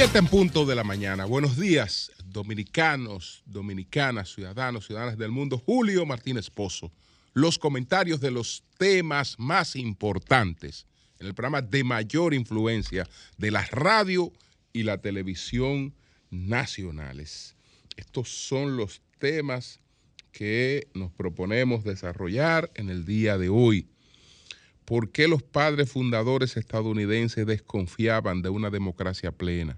Siete en punto de la mañana. Buenos días, dominicanos, dominicanas, ciudadanos, ciudadanas del mundo. Julio Martínez Pozo. Los comentarios de los temas más importantes en el programa de mayor influencia de la radio y la televisión nacionales. Estos son los temas que nos proponemos desarrollar en el día de hoy. ¿Por qué los padres fundadores estadounidenses desconfiaban de una democracia plena?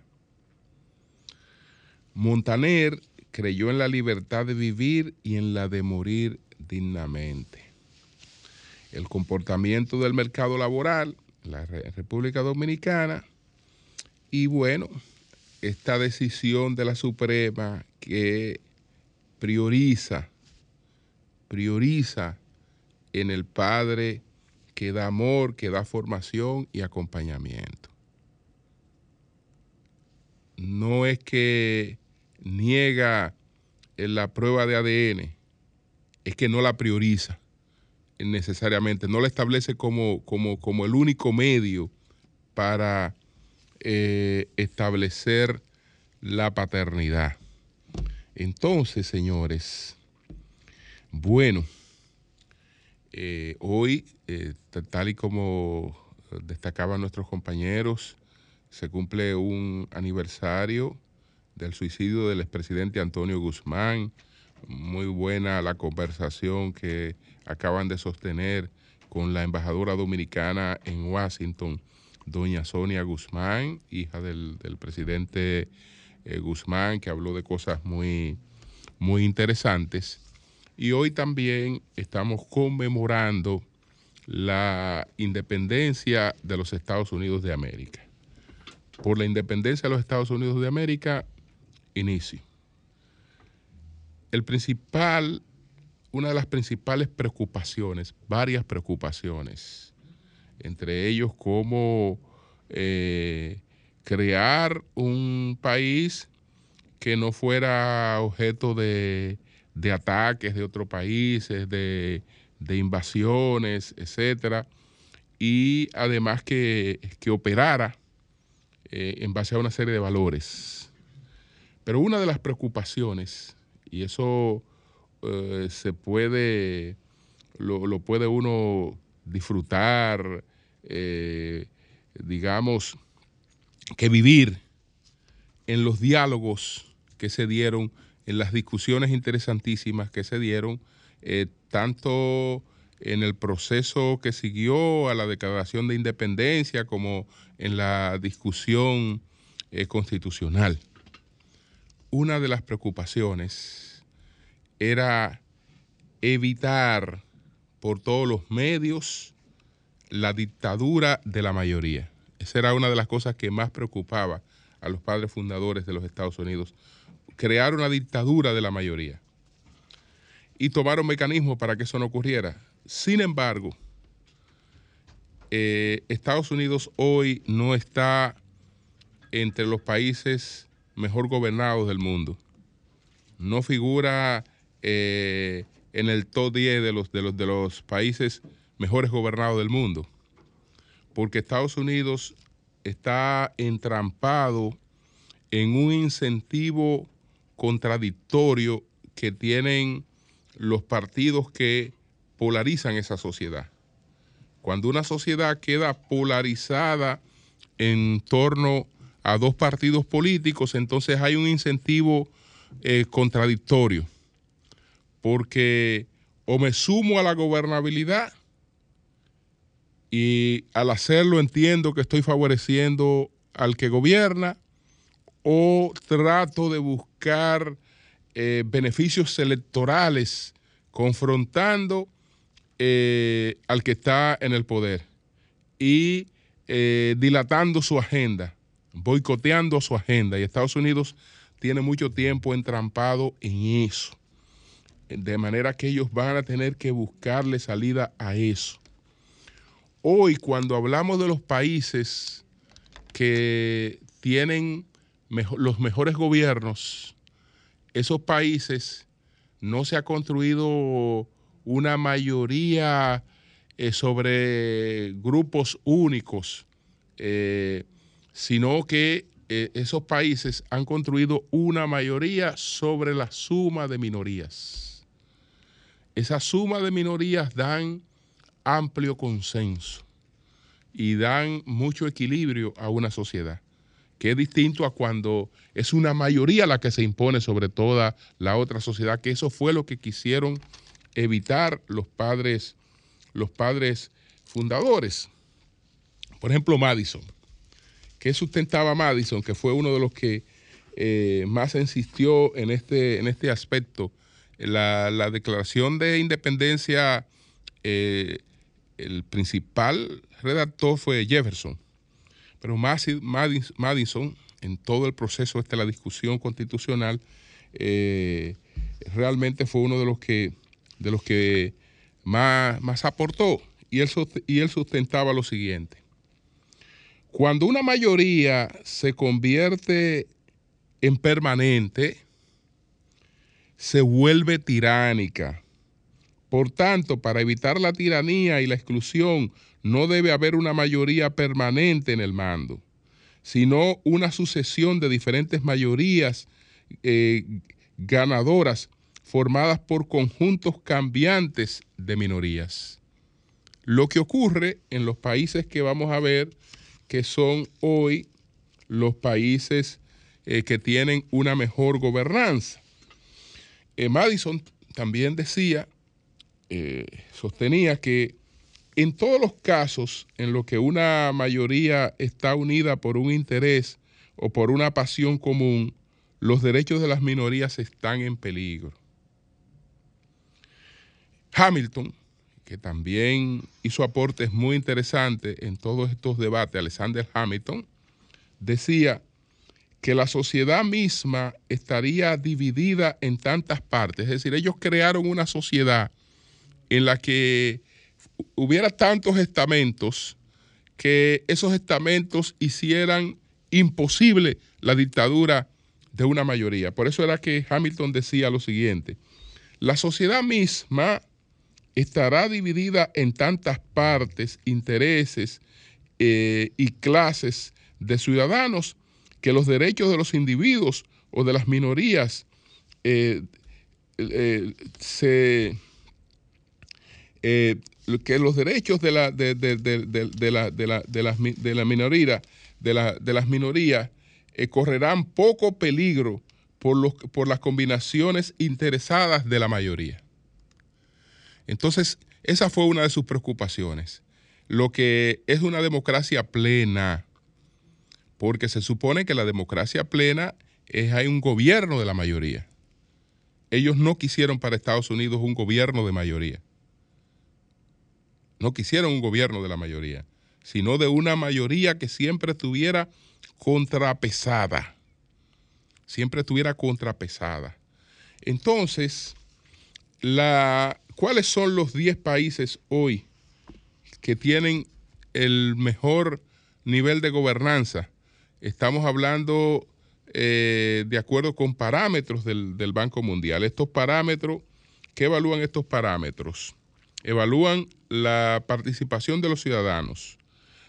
Montaner creyó en la libertad de vivir y en la de morir dignamente. El comportamiento del mercado laboral en la República Dominicana y bueno, esta decisión de la Suprema que prioriza, prioriza en el padre que da amor, que da formación y acompañamiento. No es que niega la prueba de ADN, es que no la prioriza necesariamente, no la establece como, como, como el único medio para eh, establecer la paternidad. Entonces, señores, bueno, eh, hoy, eh, tal y como destacaban nuestros compañeros, se cumple un aniversario del suicidio del expresidente Antonio Guzmán. Muy buena la conversación que acaban de sostener con la embajadora dominicana en Washington, doña Sonia Guzmán, hija del, presidente eh, Guzmán, que habló de cosas muy, muy interesantes. Y hoy también estamos conmemorando la independencia de los Estados Unidos de América. Por la independencia de los Estados Unidos de América, inicio. El principal, una de las principales preocupaciones, varias preocupaciones, entre ellos cómo eh, crear un país que no fuera objeto de, ataques de otros países, de, invasiones, etcétera, y además que, operara eh, en base a una serie de valores. Pero una de las preocupaciones, y eso eh, se puede, lo, puede uno disfrutar, eh, digamos, que vivir en los diálogos que se dieron, en las discusiones interesantísimas que se dieron, eh, tanto en el proceso que siguió a la declaración de independencia como en la discusión constitucional. Una de las preocupaciones era evitar por todos los medios la dictadura de la mayoría. Esa era una de las cosas que más preocupaba a los padres fundadores de los Estados Unidos, crear una dictadura de la mayoría. Y tomaron mecanismos para que eso no ocurriera. Sin embargo, eh, Estados Unidos hoy no está entre los países mejor gobernados del mundo. No figura eh, en el top 10 de los, de, los, de los países mejores gobernados del mundo, porque Estados Unidos está entrampado en un incentivo contradictorio que tienen los partidos que polarizan esa sociedad. Cuando una sociedad queda polarizada en torno a dos partidos políticos, entonces hay un incentivo eh, contradictorio, porque o me sumo a la gobernabilidad y al hacerlo entiendo que estoy favoreciendo al que gobierna o trato de buscar eh, beneficios electorales confrontando eh, al que está en el poder y dilatando su agenda, boicoteando su agenda. Y Estados Unidos tiene mucho tiempo entrampado en eso. De manera que ellos van a tener que buscarle salida a eso hoy cuando hablamos de los países que tienen los mejores gobiernos, esos países no se ha construido una mayoría eh, sobre grupos únicos eh, sino que eh, esos países han construido una mayoría sobre la suma de minorías. Esa suma de minorías dan amplio consenso y dan mucho equilibrio a una sociedad, que es distinto a cuando es una mayoría la que se impone sobre toda la otra sociedad, que eso fue lo que quisieron evitar los padres, los padres fundadores. Por ejemplo, Madison. ¿Qué sustentaba Madison? Que fue uno de los que eh, más insistió en este, en este aspecto. La, declaración de independencia, eh, el principal redactor fue Jefferson, pero Madison, en todo el proceso de la discusión constitucional, eh, realmente fue uno de los que, de los que más, más aportó y él, y él sustentaba lo siguiente. Cuando una mayoría se convierte en permanente, se vuelve tiránica. Por tanto, para evitar la tiranía y la exclusión, no debe haber una mayoría permanente en el mando, sino una sucesión de diferentes mayorías eh, ganadoras formadas por conjuntos cambiantes de minorías. Lo que ocurre en los países que vamos a ver que son hoy los países eh, que tienen una mejor gobernanza. Eh, Madison también decía, eh, sostenía que en todos los casos en los que una mayoría está unida por un interés o por una pasión común, los derechos de las minorías están en peligro. Hamilton que también hizo aportes muy interesantes en todos estos debates, Alexander Hamilton, decía que la sociedad misma estaría dividida en tantas partes. Es decir, ellos crearon una sociedad en la que hubiera tantos estamentos que esos estamentos hicieran imposible la dictadura de una mayoría. Por eso era que Hamilton decía lo siguiente, la sociedad misma estará dividida en tantas partes, intereses eh, y clases de ciudadanos que los derechos de los individuos o de las minorías eh, eh, que los derechos de la, la, de la, minoría, de las minorías correrán poco peligro por, los, por las combinaciones interesadas de la mayoría. Entonces, esa fue una de sus preocupaciones. Lo que es una democracia plena, porque se supone que la democracia plena es hay un gobierno de la mayoría. Ellos no quisieron para Estados Unidos un gobierno de mayoría. No quisieron un gobierno de la mayoría, sino de una mayoría que siempre estuviera contrapesada. Siempre estuviera contrapesada. Entonces, la, ¿Cuáles son los 10 países hoy que tienen el mejor nivel de gobernanza? Estamos hablando eh, de acuerdo con parámetros del, del Banco Mundial. Estos parámetros, ¿qué evalúan estos parámetros? Evalúan la participación de los ciudadanos,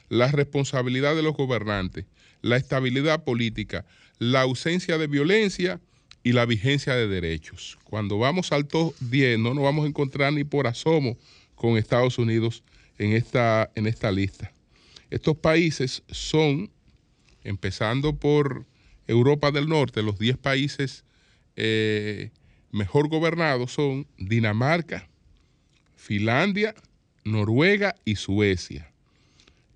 la responsabilidad de los gobernantes, la estabilidad política, la ausencia de violencia y la vigencia de derechos. Cuando vamos al top 10 no nos vamos a encontrar ni por asomo con Estados Unidos en esta, en esta lista. Estos países son, empezando por Europa del Norte, los 10 países eh, mejor gobernados son Dinamarca, Finlandia, Noruega y Suecia.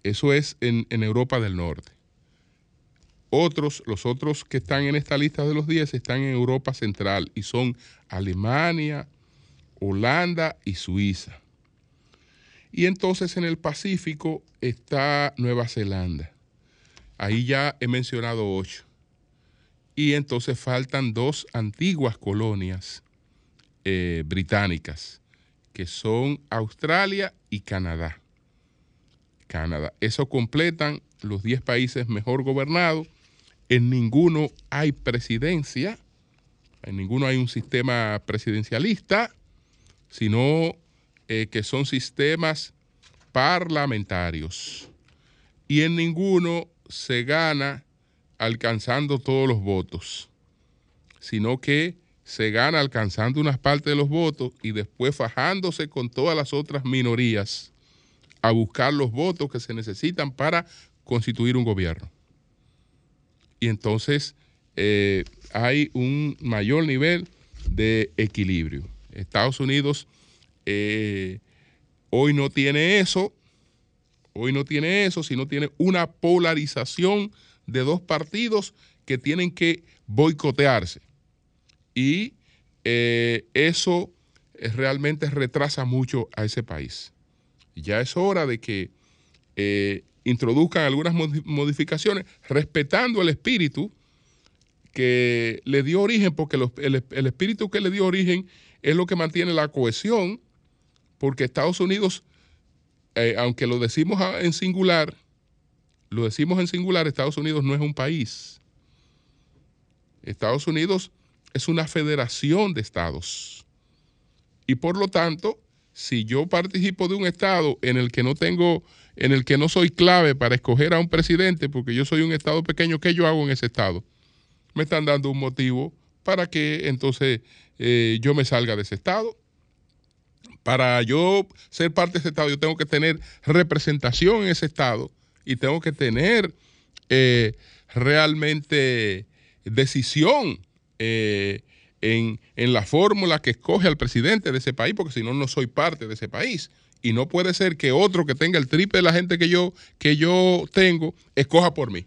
Eso es en, en Europa del Norte. Otros, los otros que están en esta lista de los 10 están en Europa Central y son Alemania, Holanda y Suiza. Y entonces en el Pacífico está Nueva Zelanda. Ahí ya he mencionado ocho. Y entonces faltan dos antiguas colonias eh, británicas, que son Australia y Canadá. Canadá. Eso completan los 10 países mejor gobernados en ninguno hay presidencia, en ninguno hay un sistema presidencialista, sino eh, que son sistemas parlamentarios. y en ninguno se gana alcanzando todos los votos, sino que se gana alcanzando unas partes de los votos y después fajándose con todas las otras minorías a buscar los votos que se necesitan para constituir un gobierno. Y entonces eh, hay un mayor nivel de equilibrio. Estados Unidos eh, hoy no tiene eso, hoy no tiene eso, sino tiene una polarización de dos partidos que tienen que boicotearse. Y eh, eso realmente retrasa mucho a ese país. Ya es hora de que introduzcan algunas modificaciones respetando el espíritu que le dio origen, porque el, espíritu que le dio origen es lo que mantiene la cohesión, porque Estados Unidos, eh, aunque lo decimos en singular, lo decimos en singular, Estados Unidos no es un país. Estados Unidos es una federación de estados. Y por lo tanto, si yo participo de un estado en el que no tengo, en el que no soy clave para escoger a un presidente, porque yo soy un estado pequeño, ¿qué yo hago en ese estado? Me están dando un motivo para que entonces eh, yo me salga de ese estado. Para yo ser parte de ese estado, yo tengo que tener representación en ese estado y tengo que tener eh, realmente decisión eh, en, la fórmula que escoge al presidente de ese país, porque si no, no soy parte de ese país. Y no puede ser que otro que tenga el triple de la gente que yo, que yo tengo, escoja por mí.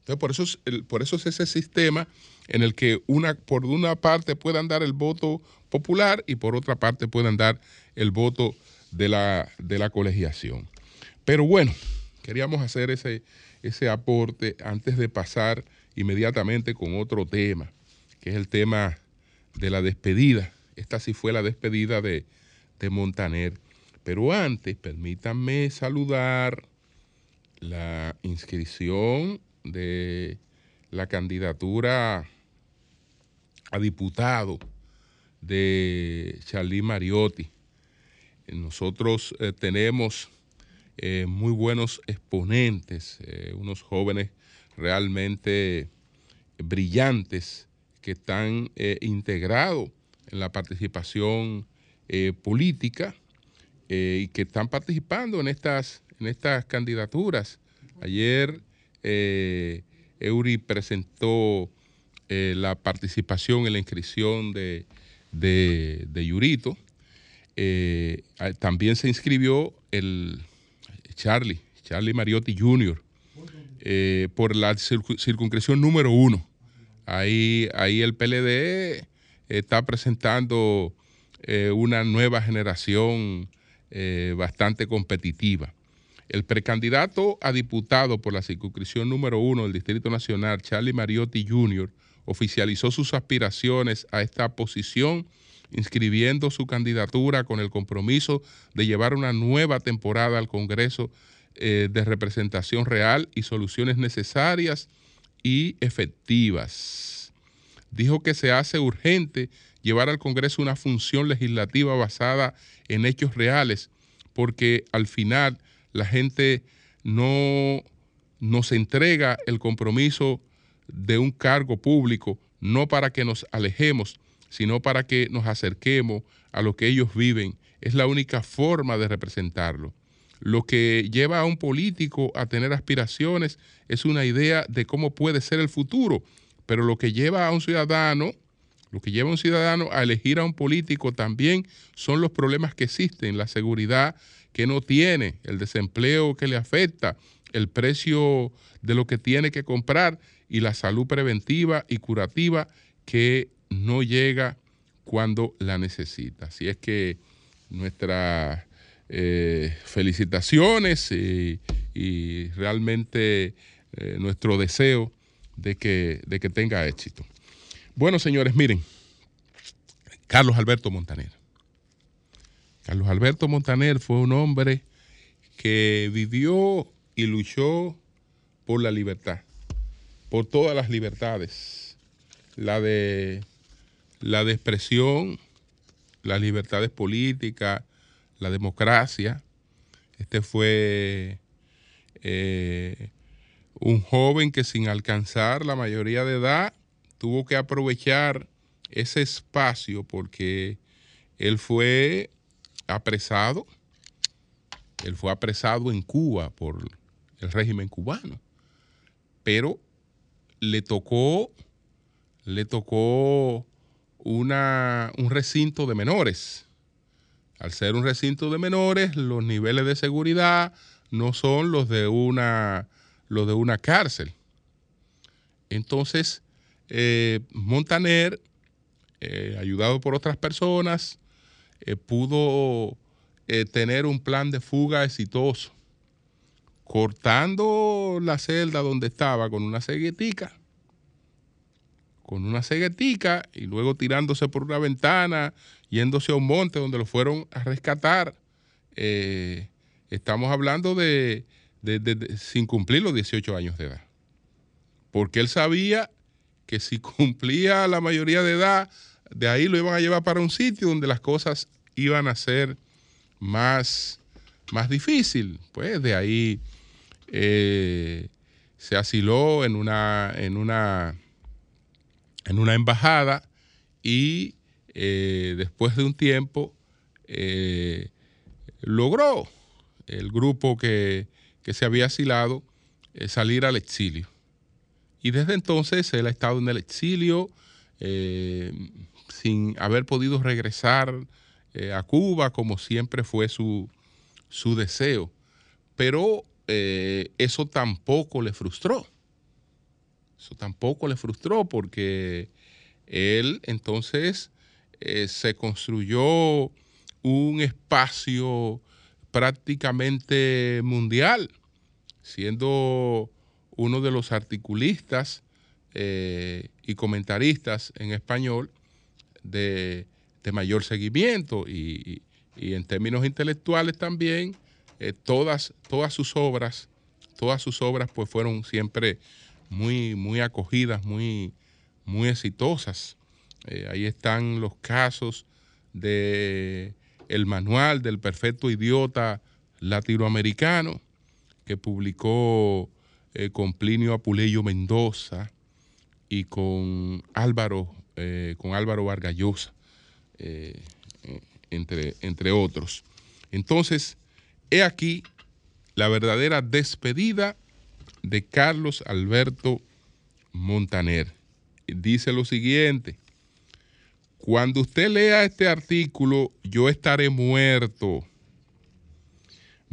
Entonces, por eso, es, por eso es ese sistema en el que una, por una parte puedan dar el voto popular y por otra parte puedan dar el voto de la, de la colegiación. Pero bueno, Queríamos hacer ese, ese aporte antes de pasar inmediatamente con otro tema, que es el tema de la despedida. Esta sí fue la despedida de, de Montaner. Pero antes, permítanme saludar la inscripción de la candidatura a diputado de Charlie Mariotti. Nosotros eh, tenemos eh, muy buenos exponentes, eh, unos jóvenes realmente brillantes que están integrados en la participación política y que están participando en estas, en estas candidaturas. Ayer Eury presentó la participación en la inscripción de, de Yurito. también se inscribió el Charlie, Charlie Mariotti Jr., eh, por la circunscripción número uno. Ahí, ahí el PLD está presentando eh, una nueva generación eh, bastante competitiva. El precandidato a diputado por la circunscripción número uno del Distrito Nacional, Charlie Mariotti Jr., oficializó sus aspiraciones a esta posición inscribiendo su candidatura con el compromiso de llevar una nueva temporada al Congreso eh, de representación real y soluciones necesarias y efectivas. Dijo que se hace urgente llevar al Congreso una función legislativa basada en hechos reales, porque al final la gente no nos entrega el compromiso de un cargo público, no para que nos alejemos, sino para que nos acerquemos a lo que ellos viven. Es la única forma de representarlo. Lo que lleva a un político a tener aspiraciones es una idea de cómo puede ser el futuro, pero lo que lleva a un ciudadano, lo que lleva a un ciudadano a elegir a un político también son los problemas que existen, la seguridad que no tiene, el desempleo que le afecta, el precio de lo que tiene que comprar y la salud preventiva y curativa que no llega cuando la necesita. Así es que nuestras eh, felicitaciones y, realmente eh, nuestro deseo de que, de que tenga éxito. Bueno, señores, miren, Carlos Alberto Montaner. Carlos Alberto Montaner fue un hombre que vivió y luchó por la libertad, por todas las libertades, la de la de expresión, las libertades políticas, la democracia. Este fue eh, un joven que sin alcanzar la mayoría de edad tuvo que aprovechar ese espacio porque él fue apresado, él fue apresado en Cuba por el régimen cubano, pero le tocó, le tocó una, un recinto de menores. Al ser un recinto de menores, los niveles de seguridad no son los de una, los de una cárcel. Entonces, eh, Montaner, eh, ayudado por otras personas, eh, pudo tener un plan de fuga exitoso, cortando la celda donde estaba con una ceguetica, con una ceguetica y luego tirándose por una ventana, yéndose a un monte donde lo fueron a rescatar. estamos hablando de, de, sin cumplir los 18 años de edad, porque él sabía que si cumplía la mayoría de edad, de ahí lo iban a llevar para un sitio donde las cosas iban a ser más, más difícil. Pues de ahí eh, se asiló en una, en una, en una embajada y eh, después de un tiempo eh, logró el grupo que, que se había asilado salir al exilio. Y desde entonces él ha estado en el exilio eh, sin haber podido regresar eh, a Cuba como siempre fue su, su deseo. Pero eh, eso tampoco le frustró. Eso tampoco le frustró porque él entonces se construyó un espacio prácticamente mundial, siendo uno de los articulistas eh, y comentaristas en español de, mayor seguimiento y, en términos intelectuales también eh, todas, sus obras, todas sus obras pues fueron siempre muy, muy acogidas, muy, muy exitosas. Eh, ahí están los casos de el manual del perfecto idiota latinoamericano que publicó eh, con Plinio Apuleyo Mendoza y con Álvaro, eh, con Álvaro Vargallosa, eh, entre, entre otros. Entonces, he aquí la verdadera despedida de Carlos Alberto Montaner. Dice lo siguiente, cuando usted lea este artículo, yo estaré muerto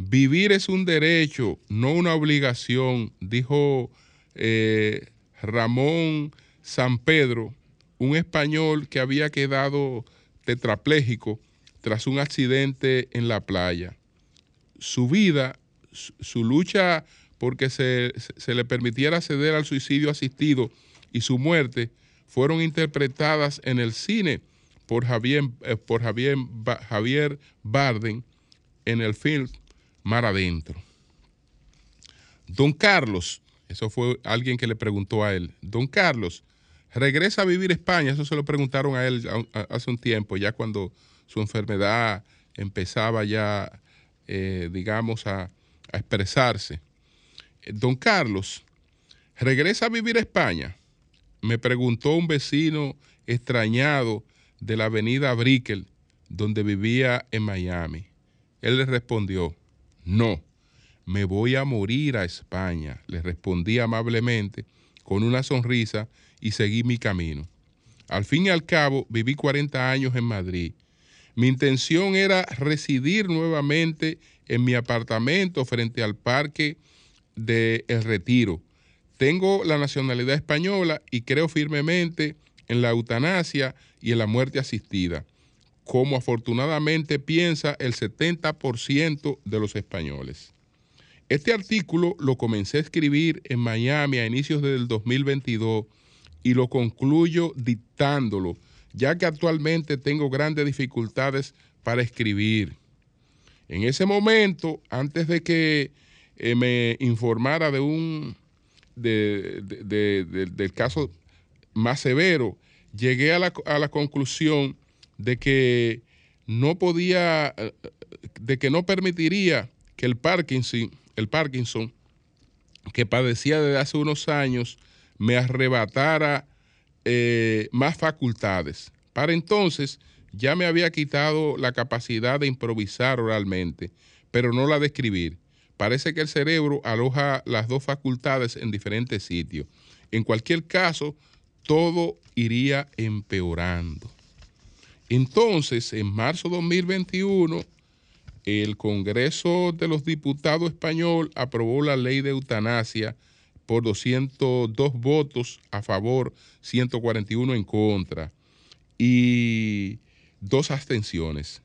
Vivir es un derecho, no una obligación, dijo eh, Ramón San Pedro, un español que había quedado tetrapléjico tras un accidente en la playa. Su vida, su, lucha porque se, le permitiera acceder al suicidio asistido y su muerte fueron interpretadas en el cine por Javier, eh, por Javier, Javier Barden en el film mar adentro. Don Carlos, eso fue alguien que le preguntó a él, Don Carlos, regresa a vivir España, eso se lo preguntaron a él hace un tiempo, ya cuando su enfermedad empezaba ya, eh, digamos, a, a expresarse. Don Carlos, regresa a vivir a España, me preguntó un vecino extrañado de la avenida Brickell, donde vivía en Miami. Él le respondió, no, me voy a morir a España, le respondí amablemente con una sonrisa y seguí mi camino. Al fin y al cabo, viví 40 años en Madrid. Mi intención era residir nuevamente en mi apartamento frente al parque de El Retiro. Tengo la nacionalidad española y creo firmemente en la eutanasia y en la muerte asistida como afortunadamente piensa el 70% de los españoles. Este artículo lo comencé a escribir en Miami a inicios del 2022 y lo concluyo dictándolo, ya que actualmente tengo grandes dificultades para escribir. En ese momento, antes de que eh, me informara de un del caso más severo, llegué a la, a la conclusión de que no podía, eh, de que no permitiría que el Parkinson, el Parkinson que padecía desde hace unos años me arrebatara eh, más facultades. Para entonces ya me había quitado la capacidad de improvisar oralmente, pero no la de escribir. Parece que el cerebro aloja las dos facultades en diferentes sitios. En cualquier caso, todo iría empeorando. Entonces, en marzo de 2021, el Congreso de los Diputados español aprobó la ley de eutanasia por 202 votos a favor, 141 en contra y dos abstenciones.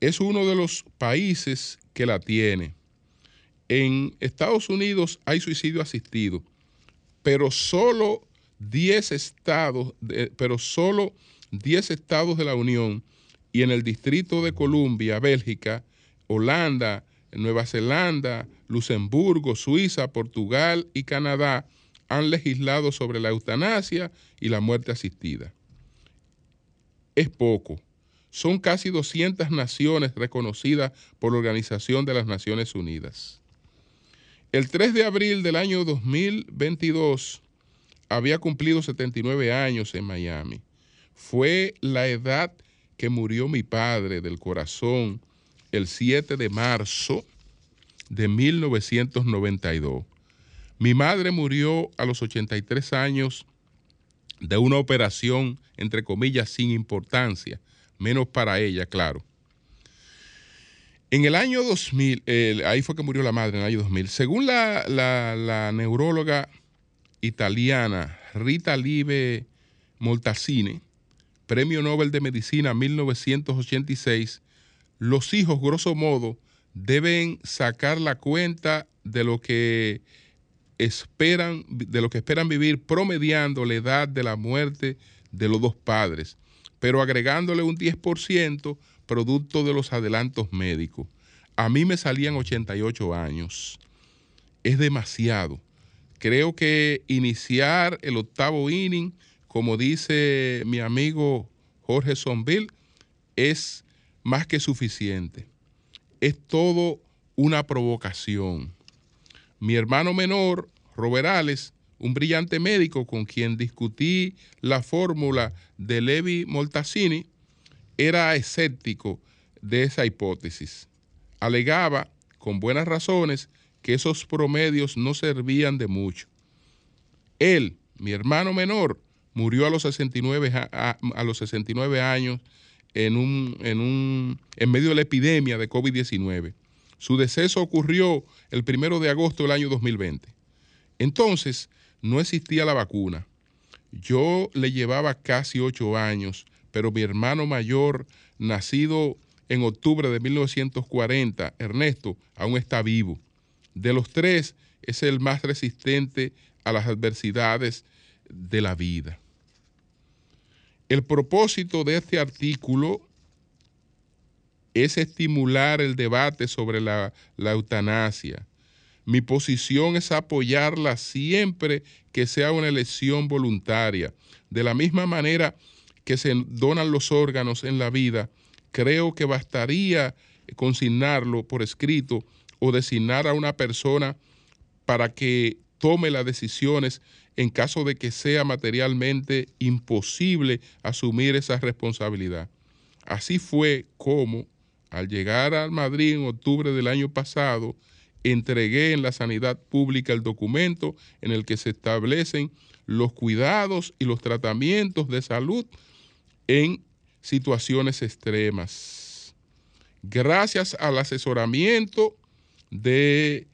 Es uno de los países que la tiene. En Estados Unidos hay suicidio asistido, pero solo 10 estados, pero solo 10 estados de la Unión y en el Distrito de Columbia, Bélgica, Holanda, Nueva Zelanda, Luxemburgo, Suiza, Portugal y Canadá han legislado sobre la eutanasia y la muerte asistida. Es poco. Son casi 200 naciones reconocidas por la Organización de las Naciones Unidas. El 3 de abril del año 2022 había cumplido 79 años en Miami. Fue la edad que murió mi padre del corazón el 7 de marzo de 1992. Mi madre murió a los 83 años de una operación, entre comillas, sin importancia, menos para ella, claro. En el año 2000, ahí fue que murió la madre, en el año 2000. Según la, neuróloga italiana Rita Live Moltacine, Premio Nobel de Medicina 1986, los hijos, grosso modo, deben sacar la cuenta de lo que esperan, de lo que esperan vivir, promediando la edad de la muerte de los dos padres, pero agregándole un 10% producto de los adelantos médicos. A mí me salían 88 años. Es demasiado. Creo que iniciar el octavo inning, como dice mi amigo Jorge Sonville, es más que suficiente. Es todo una provocación. Mi hermano menor, Roberales, un brillante médico con quien discutí la fórmula de Levi Moltacini, era escéptico de esa hipótesis. Alegaba, con buenas razones, que esos promedios no servían de mucho. Él, mi hermano menor, murió a los 69, a, los 69 años en, un, en, un, en medio de la epidemia de COVID-19. Su deceso ocurrió el primero de agosto del año 2020. Entonces, no existía la vacuna. Yo le llevaba casi ocho años, pero mi hermano mayor, nacido en octubre de 1940, Ernesto, aún está vivo. De los tres, es el más resistente a las adversidades de la vida. El propósito de este artículo es estimular el debate sobre la, la, eutanasia. Mi posición es apoyarla siempre que sea una elección voluntaria. De la misma manera que se donan los órganos en la vida, creo que bastaría consignarlo por escrito o designar a una persona para que tome las decisiones en caso de que sea materialmente imposible asumir esa responsabilidad. Así fue como, al llegar al Madrid en octubre del año pasado, entregué en la sanidad pública el documento en el que se establecen los cuidados y los tratamientos de salud en situaciones extremas. Gracias al asesoramiento de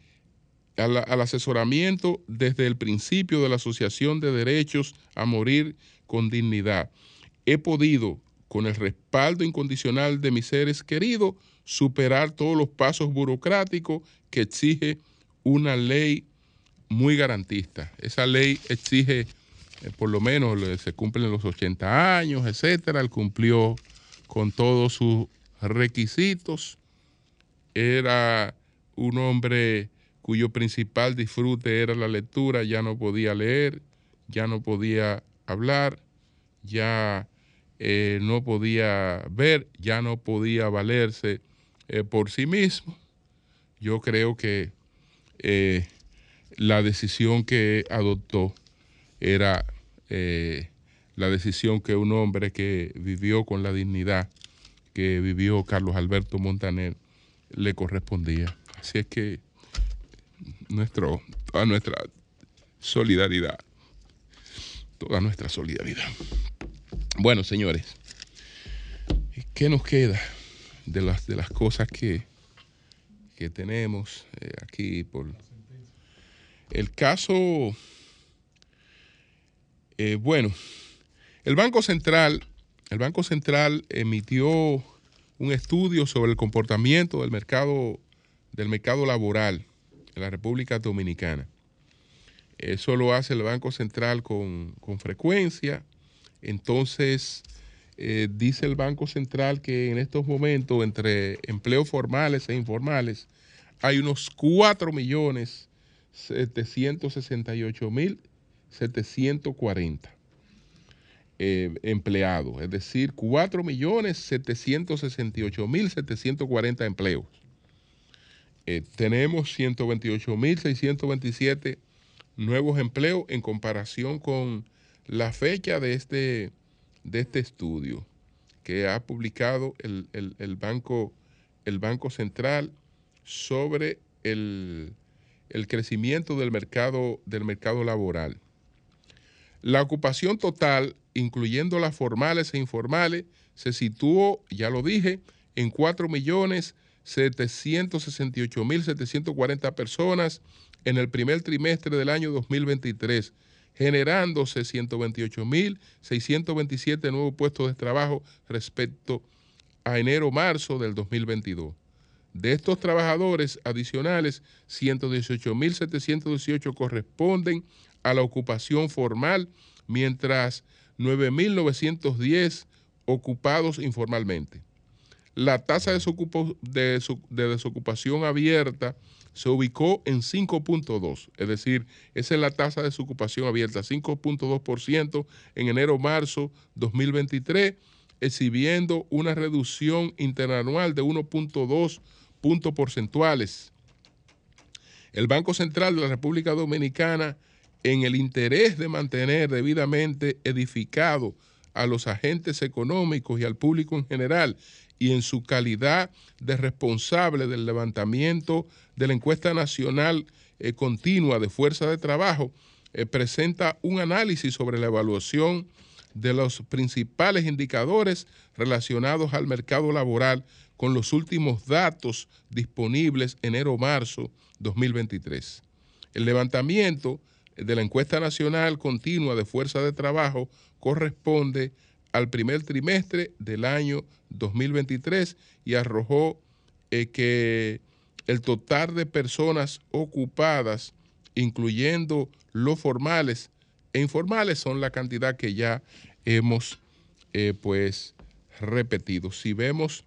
al, asesoramiento desde el principio de la Asociación de Derechos a Morir con Dignidad. He podido, con el respaldo incondicional de mis seres queridos, superar todos los pasos burocráticos que exige una ley muy garantista. Esa ley exige, eh, por lo menos, se cumplen los 80 años, etcétera. Él cumplió con todos sus requisitos. Era un hombre cuyo principal disfrute era la lectura, ya no podía leer, ya no podía hablar, ya eh, no podía ver, ya no podía valerse eh, por sí mismo. Yo creo que eh, la decisión que adoptó era la decisión que un hombre que vivió con la dignidad que vivió Carlos Alberto Montaner le correspondía. Así es que nuestro, toda nuestra solidaridad, toda nuestra solidaridad. Bueno, señores, ¿qué nos queda de las, de las cosas que, que tenemos eh, aquí por el caso? Eh, bueno, el Banco Central, el Banco Central emitió un estudio sobre el comportamiento del mercado, del mercado laboral la República Dominicana. Eso lo hace el Banco Central con, frecuencia. Entonces, eh, dice el Banco Central que en estos momentos, entre empleos formales e informales, hay unos 4 millones 768 mil 740 eh, empleados, es decir, 4 millones 768 mil 740 empleos. Eh, tenemos 128 mil 627 nuevos empleos en comparación con la fecha de este, de este estudio que ha publicado el, banco, el banco Central sobre el, el crecimiento del mercado, del mercado laboral. La ocupación total, incluyendo las formales e informales, se situó, ya lo dije, en 4.768.740 personas en el primer trimestre del año 2023, generándose 128.627 nuevos puestos de trabajo respecto a enero-marzo del 2022. De estos trabajadores adicionales, 118.718 corresponden a la ocupación formal, mientras 9.910 ocupados informalmente. La tasa de, desocupación abierta se ubicó en 5.2, es decir, esa es la tasa de desocupación abierta, 5.2% en enero-marzo 2023, exhibiendo una reducción interanual de 1.2 puntos porcentuales. El Banco Central de la República Dominicana en el interés de mantener debidamente edificado a los agentes económicos y al público en general y en su calidad de responsable del levantamiento de la encuesta nacional eh, continua de fuerza de trabajo, eh, presenta un análisis sobre la evaluación de los principales indicadores relacionados al mercado laboral con los últimos datos disponibles enero-marzo 2023. El levantamiento de la encuesta nacional continua de fuerza de trabajo corresponde al primer trimestre del año 2023 y arrojó eh, que el total de personas ocupadas, incluyendo los formales e informales, son la cantidad que ya hemos eh, pues repetido. Si vemos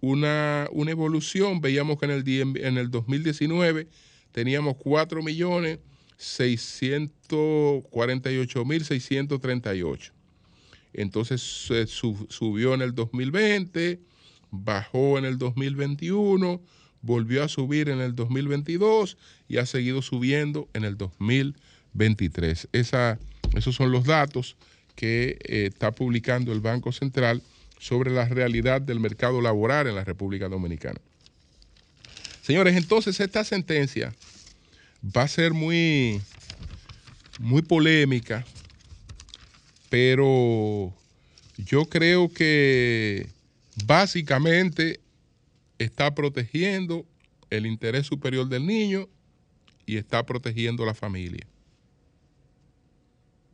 una, una, evolución, veíamos que en el, en el 2019 teníamos 4 millones 648.638. Entonces subió en el 2020, bajó en el 2021, volvió a subir en el 2022 y ha seguido subiendo en el 2023. Esa, esos son los datos que eh, está publicando el Banco Central sobre la realidad del mercado laboral en la República Dominicana. Señores, entonces esta sentencia va a ser muy, muy polémica, pero yo creo que básicamente está protegiendo el interés superior del niño y está protegiendo la familia.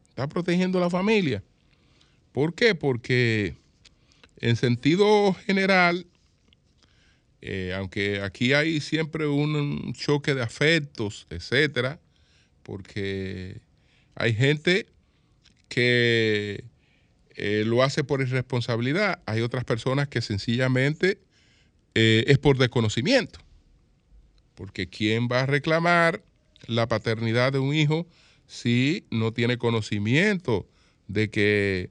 Está protegiendo la familia. ¿Por qué? Porque en sentido general, eh, aunque aquí hay siempre un choque de afectos, etcétera, porque hay gente que eh, lo hace por irresponsabilidad, hay otras personas que sencillamente eh, es por desconocimiento, porque ¿quién va a reclamar la paternidad de un hijo si no tiene conocimiento de que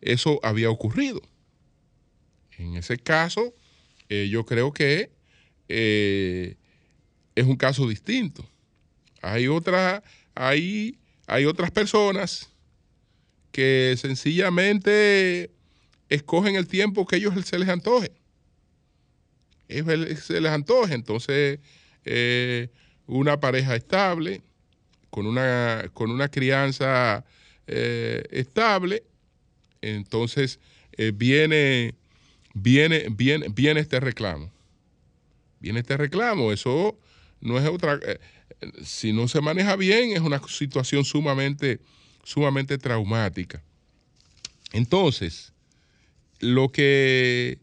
eso había ocurrido? En ese caso, eh, yo creo que eh, es un caso distinto. Hay otras, hay, hay otras personas que sencillamente escogen el tiempo que ellos se les antoje. Se les antoje. Entonces, eh, una pareja estable, con una, con una crianza estable, entonces viene, viene, viene, viene este reclamo. Viene este reclamo. Eso no es otra. si no se maneja bien, es una situación sumamente sumamente traumática. Entonces, lo que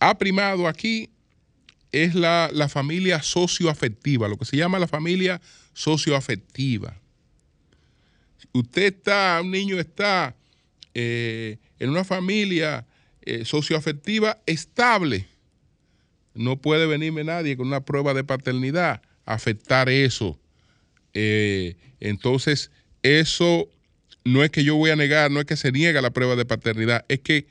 ha primado aquí es la, familia socioafectiva, lo que se llama la familia socioafectiva. Usted está, un niño está eh, en una familia eh, socioafectiva estable. No puede venirme nadie con una prueba de paternidad a afectar eso. Eh, entonces, eso no es que yo voy a negar, no es que se niega la prueba de paternidad, es que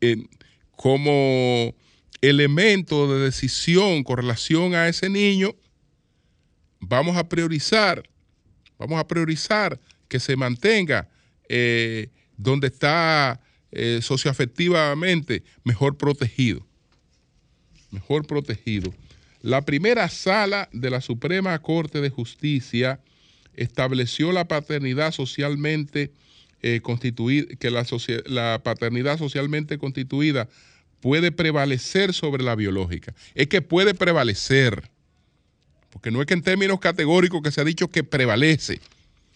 eh, como elemento de decisión con relación a ese niño, vamos a priorizar, vamos a priorizar que se mantenga donde está eh, socioafectivamente mejor protegido. Mejor protegido. La primera sala de la Suprema Corte de Justicia estableció la paternidad socialmente eh, constituida, que la, la paternidad socialmente constituida puede prevalecer sobre la biológica. Es que puede prevalecer, porque no es que en términos categóricos que se ha dicho que prevalece,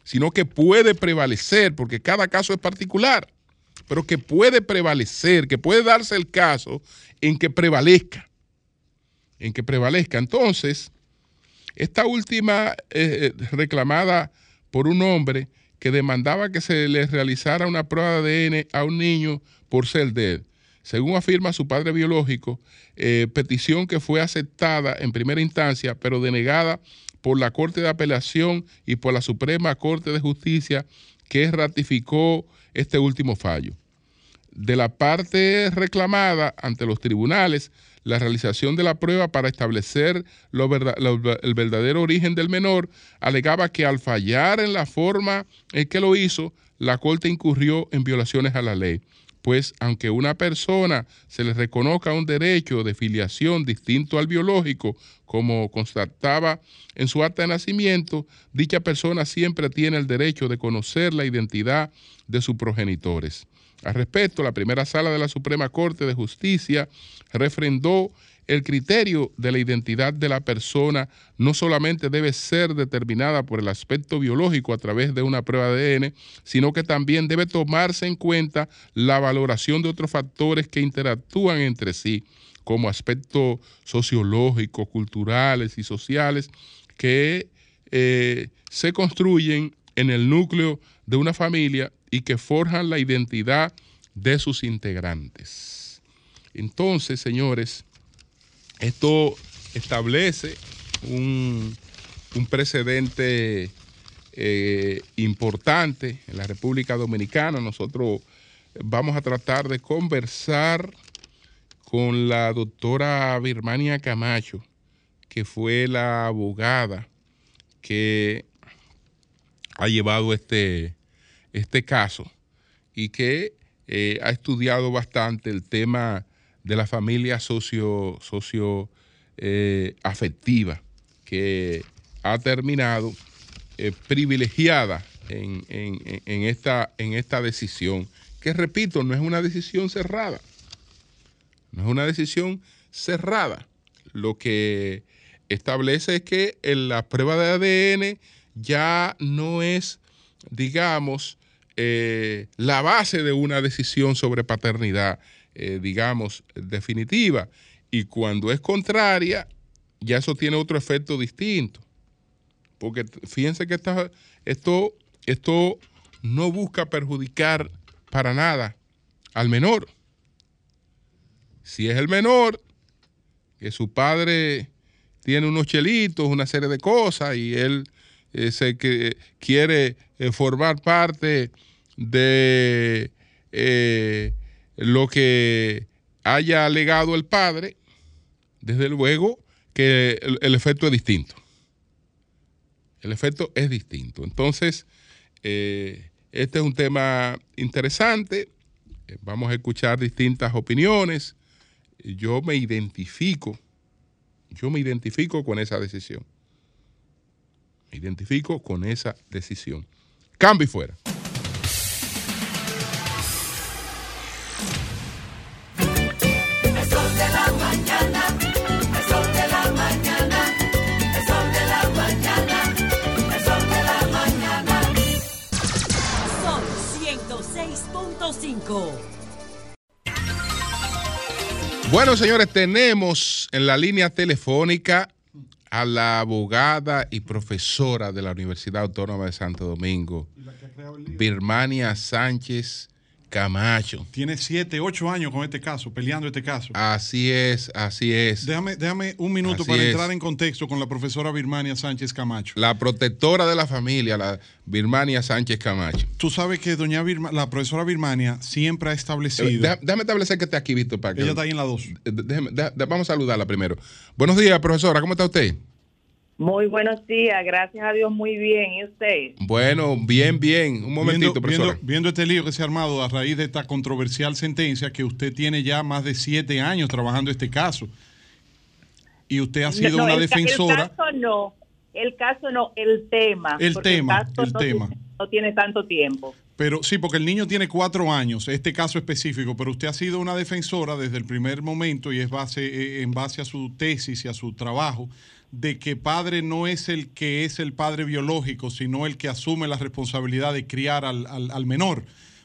sino que puede prevalecer, porque cada caso es particular, pero que puede prevalecer, que puede darse el caso en que prevalezca, en que prevalezca. Entonces, esta última eh, eh, reclamada por un hombre que demandaba que se le realizara una prueba de ADN a un niño por ser de él. Según afirma su padre biológico, eh, petición que fue aceptada en primera instancia, pero denegada por la Corte de Apelación y por la Suprema Corte de Justicia, que ratificó este último fallo. De la parte reclamada ante los tribunales, la realización de la prueba para establecer el verdadero origen del menor, alegaba que al fallar en la forma en que lo hizo, la Corte incurrió en violaciones a la ley. Pues aunque una persona se le reconozca un derecho de filiación distinto al biológico, como constataba en su acta de nacimiento, dicha persona siempre tiene el derecho de conocer la identidad de sus progenitores. Al respecto, la primera sala de la Suprema Corte de Justicia refrendó el criterio de la identidad de la persona. No solamente debe ser determinada por el aspecto biológico a través de una prueba de ADN, sino que también debe tomarse en cuenta la valoración de otros factores que interactúan entre sí, como aspectos sociológicos, culturales y sociales que eh, se construyen en el núcleo de una familia y que forjan la identidad de sus integrantes. Entonces, señores, esto establece un, precedente eh, importante en la República Dominicana. Nosotros vamos a tratar de conversar con la doctora Birmania Camacho, que fue la abogada que ha llevado este, este caso y que eh, ha estudiado bastante el tema de la familia socio, socio eh, afectiva, que ha terminado eh, privilegiada en, esta, en esta decisión, que repito, no es una decisión cerrada, no es una decisión cerrada. Lo que establece es que en la prueba de ADN ya no es, digamos, eh, la base de una decisión sobre paternidad, eh, digamos, definitiva. Y cuando es contraria, ya eso tiene otro efecto distinto. Porque fíjense que esto, esto no busca perjudicar para nada al menor. Si es el menor, que su padre tiene unos chelitos, una serie de cosas, y él eh, se que quiere formar parte de eh, lo que haya alegado el padre, desde luego que el, efecto es distinto. El efecto es distinto. Entonces, eh, este es un tema interesante. Eh, vamos a escuchar distintas opiniones. Yo me identifico, yo me identifico con esa decisión. Me identifico con esa decisión. Cambio y fuera. Bueno, señores, tenemos en la línea telefónica a la abogada y profesora de la Universidad Autónoma de Santo Domingo, Birmania Sánchez Camacho. Tiene siete, ocho años con este caso, peleando este caso. Así es, así es. Déjame, déjame un minuto para entrar en contexto con la profesora Birmania Sánchez Camacho. La protectora de la familia, la Birmania Sánchez Camacho. Tú sabes que doña la profesora Birmania siempre ha establecido. Eh, déjame, establecer que esté aquí, Víctor. Para Ella está ahí en la dos. Eh, vamos a saludarla primero. Buenos días, profesora, ¿cómo está usted? Muy buenos días, gracias a Dios, muy bien. ¿Y usted? Bueno, bien, bien. Un momentito, viendo, profesora. Viendo, este lío que se ha armado a raíz de esta controversial sentencia, que usted tiene ya más de siete años trabajando este caso. Y usted ha sido una defensora. El caso no, el caso no, el tema. El tema, el, tema. no tiene tanto tiempo. Pero sí, porque el niño tiene cuatro años, este caso específico, pero usted ha sido una defensora desde el primer momento y es base, eh, en base a su tesis y a su trabajo de que padre no es el que es el padre biológico, sino el que asume la responsabilidad de criar al, al, menor.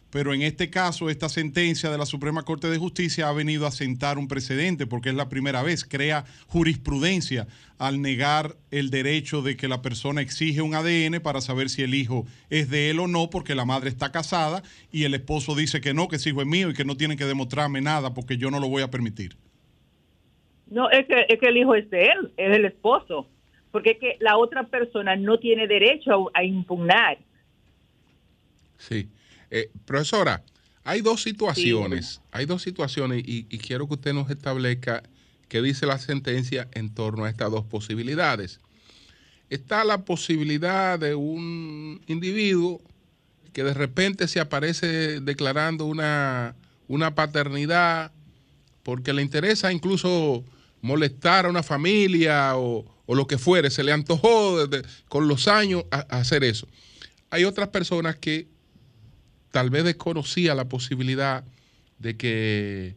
Pero en este caso, esta sentencia de la Suprema Corte de Justicia ha venido a sentar un precedente porque es la primera vez, crea jurisprudencia al negar el derecho de que la persona exige un ADN para saber si el hijo es de él o no, porque la madre está casada y el esposo dice que no, que ese hijo es mío y que no tienen que demostrarme nada porque yo no lo voy a permitir. No, es que, es que el hijo es de él, es del esposo, porque es que la otra persona no tiene derecho a, impugnar. Sí. Eh, profesora, hay dos situaciones, hay dos situaciones y, quiero que usted nos establezca qué dice la sentencia en torno a estas dos posibilidades. Está la posibilidad de un individuo que de repente se aparece declarando una, una paternidad porque le interesa incluso molestar a una familia o, lo que fuere, se le antojó con los años hacer eso. Hay otras personas que tal vez desconocía la posibilidad de que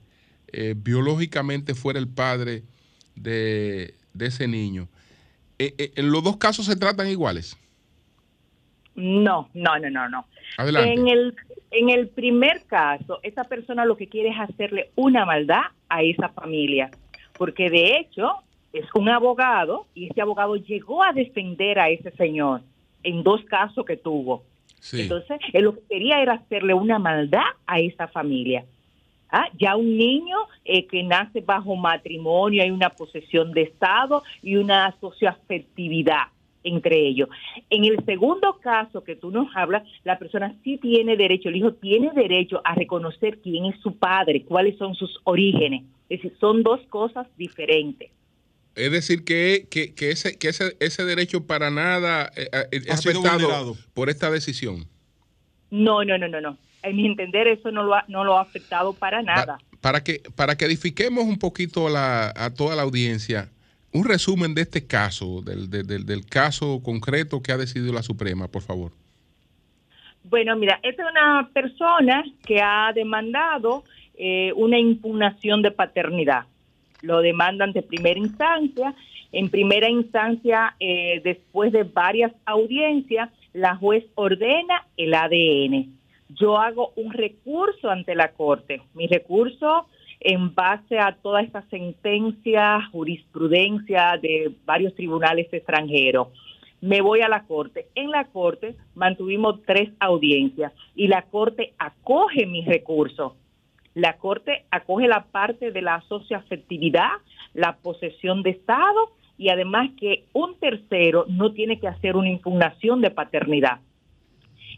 eh, biológicamente fuera el padre de, ese niño. Eh, eh, ¿En los dos casos se tratan iguales? No, no, no, no, no. Adelante. En el, en el primer caso, esa persona lo que quiere es hacerle una maldad a esa familia porque de hecho es un abogado y ese abogado llegó a defender a ese señor en dos casos que tuvo. Entonces, él lo que quería era hacerle una maldad a esa familia. ¿Ah? Ya un niño eh, que nace bajo matrimonio, hay una posesión de Estado y una socioafectividad entre ellos. En el segundo caso que tú nos hablas, la persona sí tiene derecho, el hijo tiene derecho a reconocer quién es su padre, cuáles son sus orígenes. Es decir, son dos cosas diferentes. Es decir, que, que, ese, que ese, ese derecho para nada eh, eh, es afectado por esta decisión. No, no, no, no, no. En mi entender, eso no lo ha, no lo ha afectado para nada. Para, que, para que edifiquemos un poquito la, a toda la audiencia, un resumen de este caso, del, del, del, caso concreto que ha decidido la Suprema, por favor. Bueno, mira, esta es una persona que ha demandado eh, una impugnación de paternidad. Lo demandan de primera instancia. En primera instancia, eh, después de varias audiencias, la juez ordena el ADN. Yo hago un recurso ante la Corte. Mi recurso en base a toda esta sentencia, jurisprudencia de varios tribunales extranjeros. Me voy a la Corte. En la Corte mantuvimos tres audiencias y la Corte acoge mi recurso. La Corte acoge la parte de la socioafectividad, la posesión de Estado y además que un tercero no tiene que hacer una impugnación de paternidad.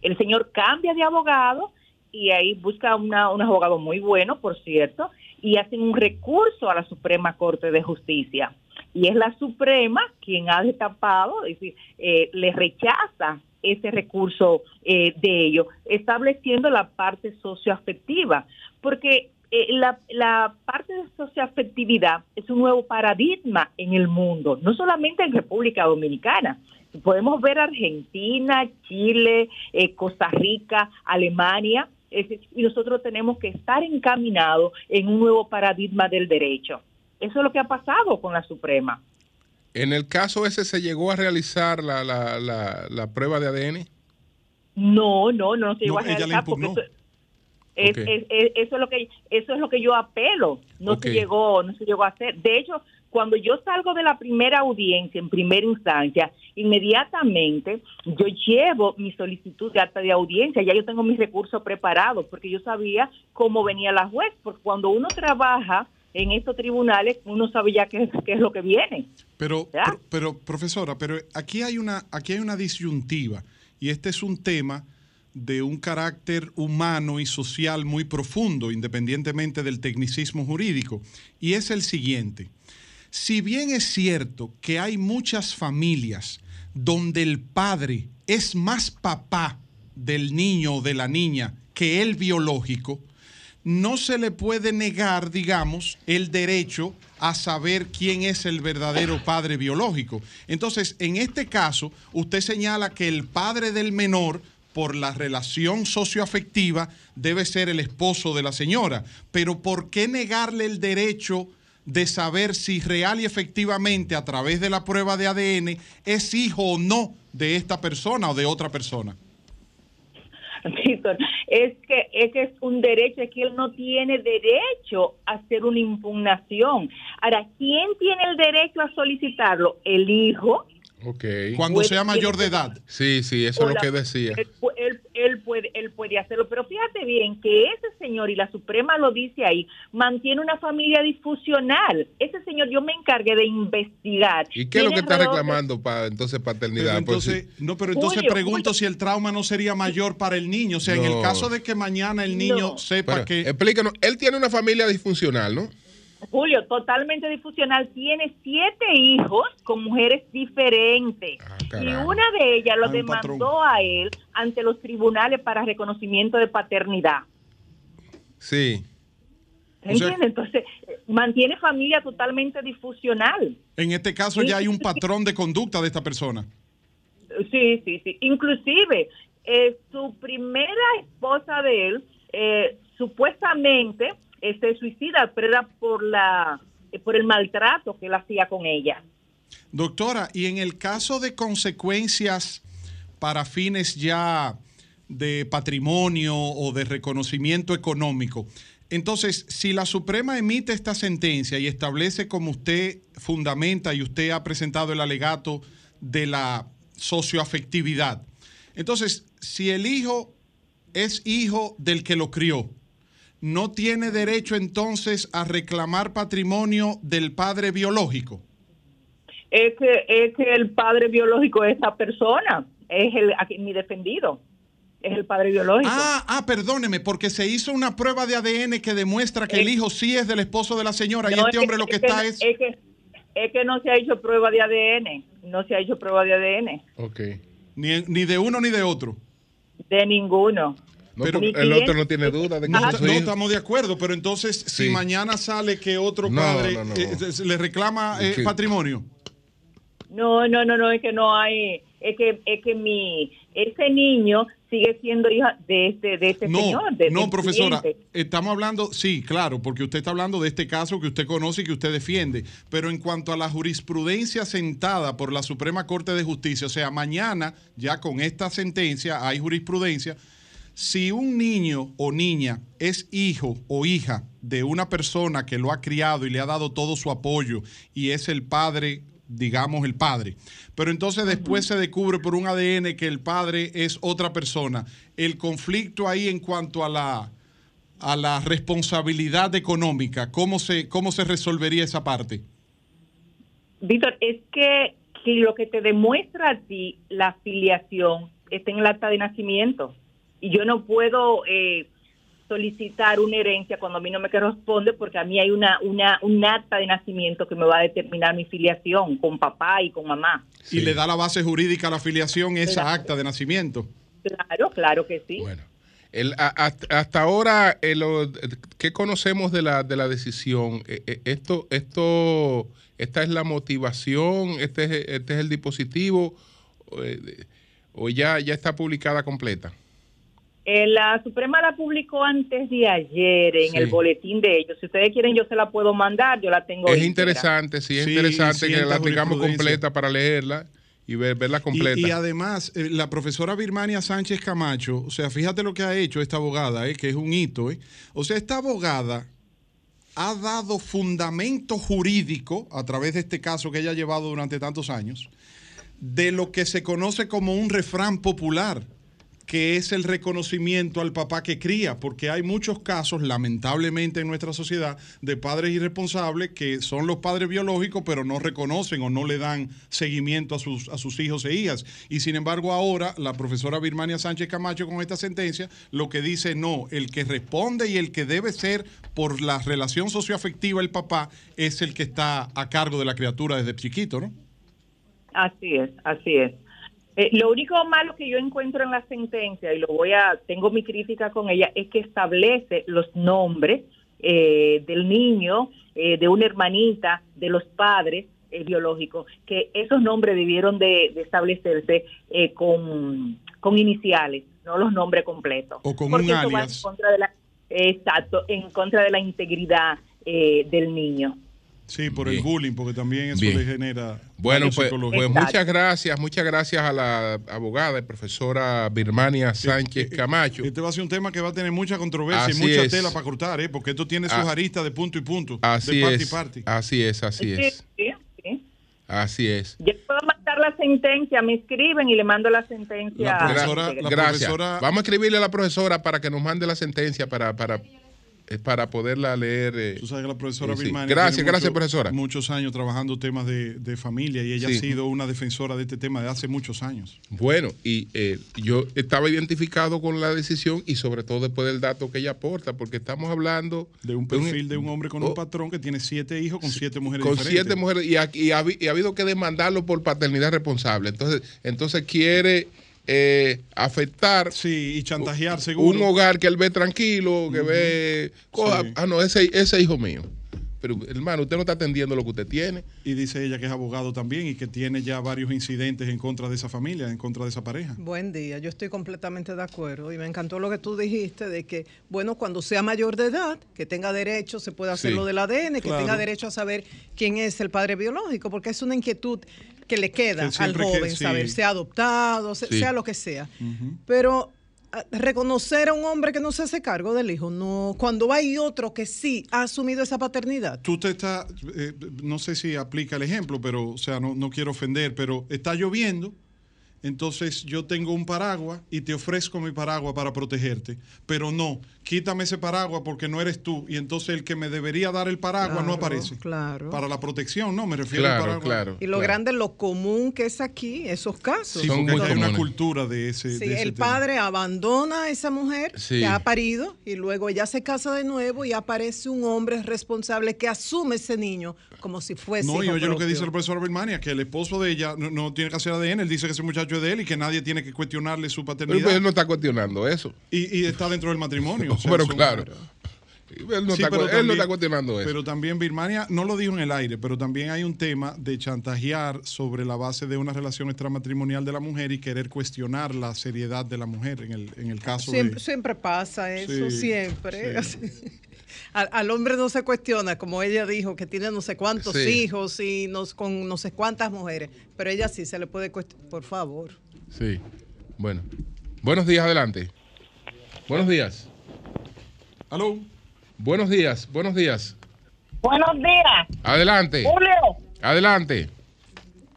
El señor cambia de abogado y ahí busca una, un abogado muy bueno, por cierto, y hacen un recurso a la Suprema Corte de Justicia. y es la Suprema quien ha destapado, es decir, eh, le rechaza ese recurso eh, de ello, estableciendo la parte socioafectiva, porque eh, la, la, parte de socioafectividad es un nuevo paradigma en el mundo, no solamente en República Dominicana. Podemos ver Argentina, Chile, eh, Costa Rica, Alemania, y nosotros tenemos que estar encaminados en un nuevo paradigma del derecho. Eso es lo que ha pasado con la Suprema. ¿En el caso ese se llegó a realizar la, la, la, prueba de ADN? No, no, no se llegó a realizar porque eso, es, eso es lo que eso es lo que yo apelo. No se llegó, no se llegó a hacer. De hecho, cuando yo salgo de la primera audiencia en primera instancia, inmediatamente yo llevo mi solicitud de acta de audiencia, ya yo tengo mis recursos preparados porque yo sabía cómo venía la juez, porque cuando uno trabaja en estos tribunales uno sabe ya qué, qué es lo que viene. Pero, pero, profesora, pero aquí hay una, aquí hay una disyuntiva y este es un tema de un carácter humano y social muy profundo, independientemente del tecnicismo jurídico, y es el siguiente. Si bien es cierto que hay muchas familias donde el padre es más papá del niño o de la niña que el biológico, no se le puede negar, digamos, el derecho a saber quién es el verdadero padre biológico. Entonces, en este caso, usted señala que el padre del menor, por la relación socioafectiva, debe ser el esposo de la señora. Pero ¿por qué negarle el derecho de saber si real y efectivamente a través de la prueba de ADN es hijo o no de esta persona o de otra persona? es que, es que es un derecho, es que él no tiene derecho a hacer una impugnación. Ahora, ¿quién tiene el derecho a solicitarlo? El hijo. Okay. Cuando sea mayor de edad. Sí, sí, eso es lo que decía. Él, él, puede, él puede hacerlo, pero fíjate bien que ese señor, y la Suprema lo dice ahí, mantiene una familia disfuncional. Ese señor, yo me encargué de investigar. ¿Y qué es lo que está reclamando para entonces paternidad? entonces, no, pero entonces pregunto si el trauma no sería mayor para el niño. O sea, en el caso de que mañana el niño sepa que... Explícanos, él tiene una familia disfuncional, ¿no? Julio, totalmente disfuncional, tiene siete hijos con mujeres diferentes ah, y una de ellas lo demandó a él ante los tribunales para reconocimiento de paternidad. Sí. ¿Entiendes? Entonces, mantiene familia totalmente disfuncional. En este caso ya hay un patrón de conducta de esta persona. Sí, sí, sí. Inclusive, eh, su primera esposa de él, eh, supuestamente, se suicida, pero era por, la, por el maltrato que él hacía con ella. Doctora, y en el caso de consecuencias para fines ya de patrimonio o de reconocimiento económico, entonces, si la Suprema emite esta sentencia y establece como usted fundamenta y usted ha presentado el alegato de la socioafectividad, entonces, si el hijo es hijo del que lo crió, no tiene derecho entonces a reclamar patrimonio del padre biológico? Es que, es que el padre biológico de esa persona, es el mi defendido, es el padre biológico. Ah, ah, perdóneme, porque se hizo una prueba de ADN que demuestra que el hijo sí es del esposo de la señora y este hombre lo que, está es... Es que, es que no se ha hecho prueba de ADN, no se ha hecho prueba de ADN. Ok. Ni, ni de uno ni de otro. De ninguno pero el otro no tiene duda de que no, no estamos de acuerdo, pero entonces si mañana sale que otro padre eh, le reclama eh, patrimonio. No, no, no, no, es que no hay, es que, es que mi, ese niño sigue siendo hija de este, de este señor. De, no, profesora, estamos hablando, sí, claro, porque usted está hablando de este caso que usted conoce y que usted defiende, pero en cuanto a la jurisprudencia sentada por la Suprema Corte de Justicia, o sea, mañana ya con esta sentencia hay jurisprudencia si un niño o niña es hijo o hija de una persona que lo ha criado y le ha dado todo su apoyo y es el padre, digamos el padre, pero entonces después se descubre por un ADN que el padre es otra persona, el conflicto ahí en cuanto a la, a la responsabilidad económica, ¿cómo se, cómo se resolvería esa parte? Víctor, es que si lo que te demuestra a ti la afiliación está en el acta de nacimiento y yo no puedo eh, solicitar una herencia cuando a mí no me corresponde porque a mí hay una, una un acta de nacimiento que me va a determinar mi filiación con papá y con mamá. Y le da la base jurídica a la filiación esa acta de nacimiento. Claro, claro que sí. Bueno. hasta, ahora, eh, ¿qué conocemos de la, de la decisión? Eh, eh, esto, esto, ¿Esta es la motivación? ¿Este es, este es el dispositivo? ¿O ya, ya está publicada completa? Eh, la Suprema la publicó antes de ayer en el boletín de ellos. Si ustedes quieren, yo se la puedo mandar, yo la tengo. Es interesante, sí, es interesante que la tengamos completa para leerla y ver, verla completa. Y, además, eh, la profesora Birmania Sánchez Camacho, o sea, fíjate lo que ha hecho esta abogada, eh, que es un hito. Eh. O sea, esta abogada ha dado fundamento jurídico a través de este caso que ella ha llevado durante tantos años de lo que se conoce como un refrán popular que es el reconocimiento al papá que cría, porque hay muchos casos, lamentablemente en nuestra sociedad, de padres irresponsables que son los padres biológicos, pero no reconocen o no le dan seguimiento a sus, a sus hijos e hijas. Y sin embargo, ahora la profesora Birmania Sánchez Camacho con esta sentencia lo que dice, no, el que responde y el que debe ser por la relación socioafectiva el papá es el que está a cargo de la criatura desde chiquito, ¿no? Así es, así es. Eh, lo único malo que yo encuentro en la sentencia, y lo voy a, tengo mi crítica con ella, es que establece los nombres eh, del niño, eh, de una hermanita, de los padres biológicos, que esos nombres debieron de, establecerse con, con iniciales, no los nombres completos. O con un alias. en contra de la, exacto, en contra de la integridad del niño. Sí, por el bullying, porque también eso le genera. Bueno, pues, pues, muchas gracias, muchas gracias a la abogada y profesora Birmania Sánchez Camacho. Este va a ser un tema que va a tener mucha controversia y mucha tela para cortar, ¿eh? porque esto tiene sus ah. aristas de punto y punto. Así de es. Así es, así es. Sí, sí. Así es. Yo puedo mandar la sentencia, me escriben y le mando la sentencia. La profesora, la gracias. Vamos a escribirle a la profesora para que nos mande la sentencia para, para para poderla leer. Eh, Tú sabes que la profesora sí. Gracias, gracias, profesora. Muchos años trabajando temas de, familia y ella ha sido una defensora de este tema de hace muchos años. Bueno, y eh, yo estaba identificado con la decisión y sobre todo después del dato que ella aporta, porque estamos hablando... De un perfil de un, hombre con un oh. patrón que tiene siete hijos con siete mujeres con siete mujeres y, y, ha, y ha habido que demandarlo por paternidad responsable. Entonces, entonces quiere eh, afectar sí, y chantajear seguro. un hogar que él ve tranquilo, que ve... Ah, no, ese, ese hijo mío. Pero hermano, usted no está atendiendo lo que usted tiene. Y dice ella que es abogado también y que tiene ya varios incidentes en contra de esa familia, en contra de esa pareja. Buen día, yo estoy completamente de acuerdo y me encantó lo que tú dijiste de que, bueno, cuando sea mayor de edad, que tenga derecho, se puede hacer lo del ADN, que tenga derecho a saber quién es el padre biológico, porque es una inquietud que le queda al joven, saber, sea adoptado, sea lo que sea. Pero reconocer a un hombre que no se hace cargo del hijo, no cuando hay otro que sí ha asumido esa paternidad. Tú te estás, eh, no sé si aplica el ejemplo, pero, o sea, no, no quiero ofender, pero está lloviendo entonces yo tengo un paraguas y te ofrezco mi paraguas para protegerte. Pero no, quítame ese paraguas porque no eres tú. Y entonces el que me debería dar el paraguas no aparece. Claro. Para la protección, no, me refiero al paraguas. Claro, y lo grande, lo común que es aquí, esos casos. Sí, porque hay una cultura de ese. Sí, el padre abandona a esa mujer que ha parido y luego ella se casa de nuevo y aparece un hombre responsable que asume ese niño como si fuese. No, y oye lo que dice el profesor Birmania, que el esposo de ella no, no tiene que hacer ADN. Él dice que ese muchacho de él y que nadie tiene que cuestionarle su paternidad. Pero él no está cuestionando eso. Y, está dentro del matrimonio. pero claro. Él no, está, cuestionando eso. Pero también Birmania no lo dijo en el aire, pero también hay un tema de chantajear sobre la base de una relación extramatrimonial de la mujer y querer cuestionar la seriedad de la mujer en el, en el caso siempre, Siempre pasa eso, siempre. Al, hombre no se cuestiona, como ella dijo, que tiene no sé cuántos hijos y nos, con no sé cuántas mujeres, pero ella sí se le puede cuestionar, por favor. Sí, bueno. Buenos días, adelante. Buenos días. Aló. Buenos días, buenos días. Buenos días. Adelante. Julio. Adelante.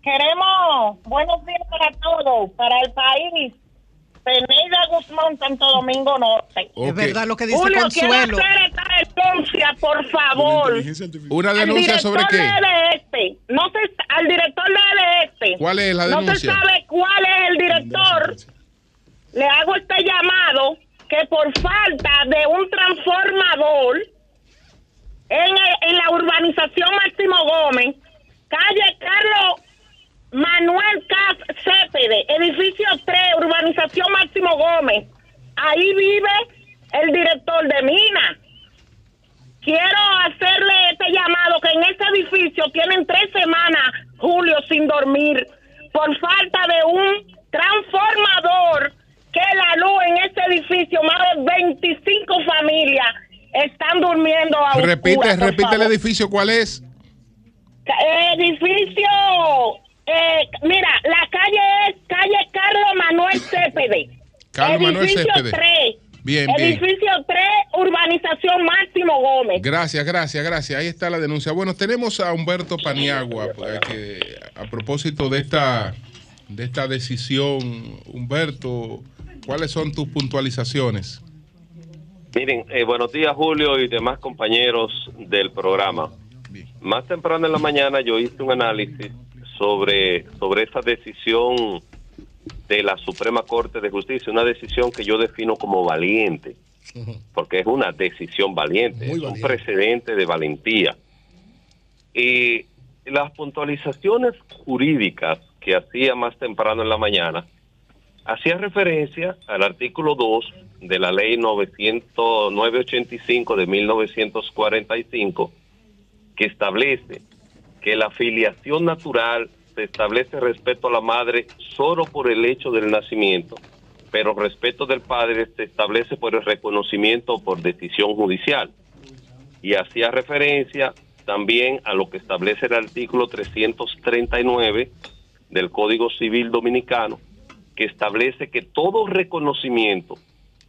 Queremos buenos días para todos, para el país, Peneida Guzmán, Santo Domingo Norte. Es verdad lo que dice Julio, Consuelo. Quiero hacer esta denuncia, por favor. ¿Una denuncia sobre qué? Este. No se, al director de este. ¿Cuál es la denuncia? No se sabe cuál es el director. Le hago este llamado que por falta de un transformador en, en la urbanización Máximo Gómez, calle Carlos Manuel Cas Cepede, edificio 3, urbanización Máximo Gómez. Ahí vive el director de Mina. Quiero hacerle este llamado que en este edificio tienen tres semanas, Julio, sin dormir por falta de un transformador que la luz en este edificio, más de 25 familias están durmiendo a Repite, repite el edificio, ¿cuál es? Edificio, eh, mira, la calle es calle Carlos Manuel Cepede. Carlos Manuel Cepede. 3. Bien, Edificio 3, urbanización Máximo Gómez. Gracias, gracias, gracias. Ahí está la denuncia. Bueno, tenemos a Humberto Paniagua, pues, que a propósito de esta, de esta decisión, Humberto, ¿cuáles son tus puntualizaciones? Miren, eh, buenos días Julio y demás compañeros del programa. Más temprano en la mañana yo hice un análisis sobre, sobre esa decisión de la Suprema Corte de Justicia, una decisión que yo defino como valiente, porque es una decisión valiente, es un precedente de valentía. Y las puntualizaciones jurídicas que hacía más temprano en la mañana, hacía referencia al artículo 2 de la ley 985 de 1945, que establece que la filiación natural se establece respeto a la madre solo por el hecho del nacimiento, pero respeto del padre se establece por el reconocimiento por decisión judicial. Y hacía referencia también a lo que establece el artículo 339 del Código Civil Dominicano, que establece que todo reconocimiento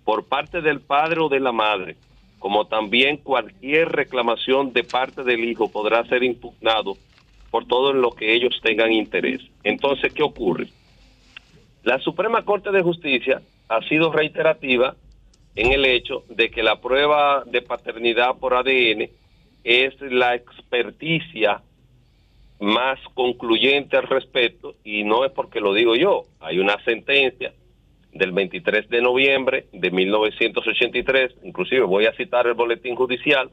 por parte del padre o de la madre, como también cualquier reclamación de parte del hijo podrá ser impugnado por todo en lo que ellos tengan interés. Entonces, ¿qué ocurre? La Suprema Corte de Justicia ha sido reiterativa en el hecho de que la prueba de paternidad por ADN es la experticia más concluyente al respecto y no es porque lo digo yo, hay una sentencia del 23 de noviembre de 1983, inclusive voy a citar el boletín judicial,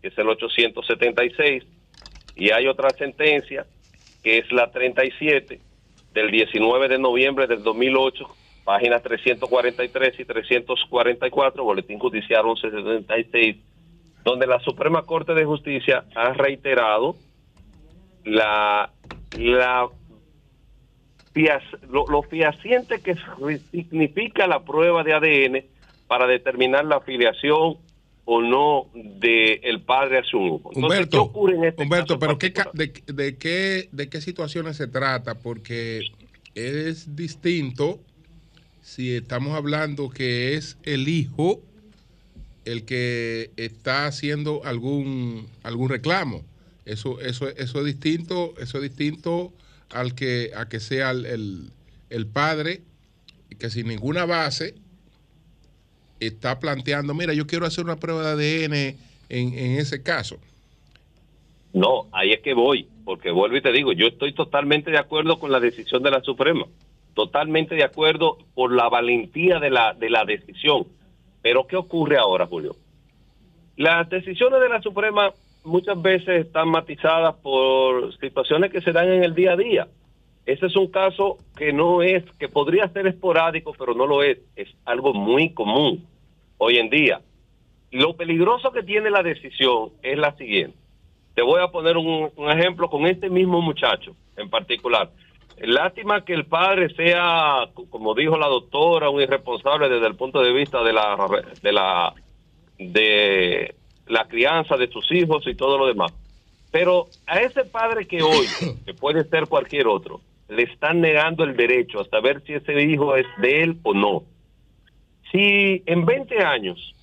que es el 876, y hay otra sentencia, que es la 37, del 19 de noviembre del 2008, páginas 343 y 344, Boletín Judicial 1176, donde la Suprema Corte de Justicia ha reiterado la, la lo, lo fehaciente que significa la prueba de ADN para determinar la afiliación o no de el padre a su hijo. Humberto, ¿qué ocurre en este Humberto, pero qué, de, de, qué, ¿de qué situaciones se trata? Porque es distinto si estamos hablando que es el hijo el que está haciendo algún algún reclamo. Eso eso eso es distinto, eso es distinto al que a que sea el, el, el padre que sin ninguna base está planteando, mira, yo quiero hacer una prueba de ADN en, en ese caso. No, ahí es que voy, porque vuelvo y te digo, yo estoy totalmente de acuerdo con la decisión de la Suprema, totalmente de acuerdo por la valentía de la, de la decisión. Pero ¿qué ocurre ahora, Julio? Las decisiones de la Suprema muchas veces están matizadas por situaciones que se dan en el día a día. Ese es un caso que no es, que podría ser esporádico, pero no lo es. Es algo muy común hoy en día. Lo peligroso que tiene la decisión es la siguiente. Te voy a poner un, ejemplo con este mismo muchacho en particular. Lástima que el padre sea, como dijo la doctora, un irresponsable desde el punto de vista de la de la de la crianza de sus hijos y todo lo demás. Pero a ese padre que hoy, que puede ser cualquier otro, le están negando el derecho a saber si ese hijo es de él o no. Si en 20 años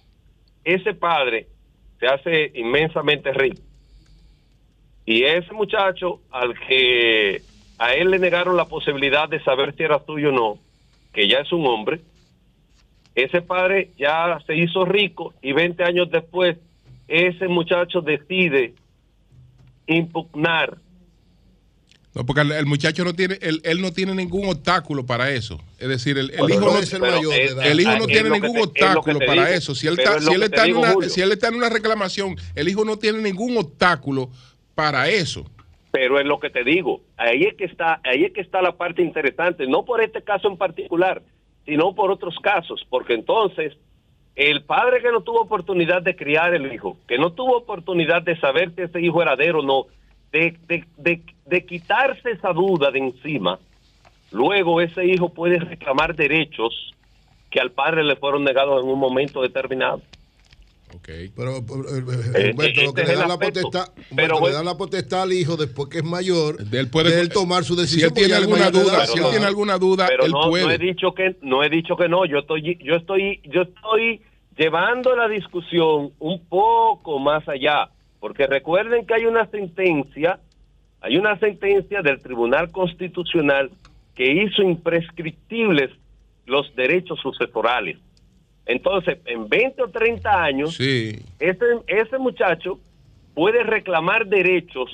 ese padre se hace inmensamente rico y ese muchacho al que a él le negaron la posibilidad de saber si era suyo o no, que ya es un hombre, ese padre ya se hizo rico y 20 años después ese muchacho decide impugnar No, porque el, el muchacho no tiene, él, él no tiene ningún obstáculo para eso. Es decir, el, el hijo no es el el hijo no tiene ningún obstáculo para eso. Si él, está, si, él está en una, si él está en una reclamación, el hijo no tiene ningún obstáculo para eso. Pero es lo que te digo, ahí es que está, ahí es que está la parte interesante, no por este caso en particular, sino por otros casos, porque entonces el padre que no tuvo oportunidad de criar el hijo, que no tuvo oportunidad de saber si ese hijo heredero o no, de, de, de, de quitarse esa duda de encima, luego ese hijo puede reclamar derechos que al padre le fueron negados en un momento determinado. Pero, eh, Eh, Humberto, lo este que es le el da la potestad, Pero Humberto, le bueno. da la potestad al hijo después que es mayor de él, puede- tomar su Si decisión. él tiene alguna de duda, si él tiene alguna duda, pero él no, puede. no he dicho que no he dicho que no yo estoy yo estoy yo estoy llevando la discusión un poco más allá porque recuerden que hay una sentencia hay una sentencia del Tribunal Constitucional que hizo imprescriptibles los derechos sucesorales entonces en 20 o 30 años ese ese muchacho puede reclamar derechos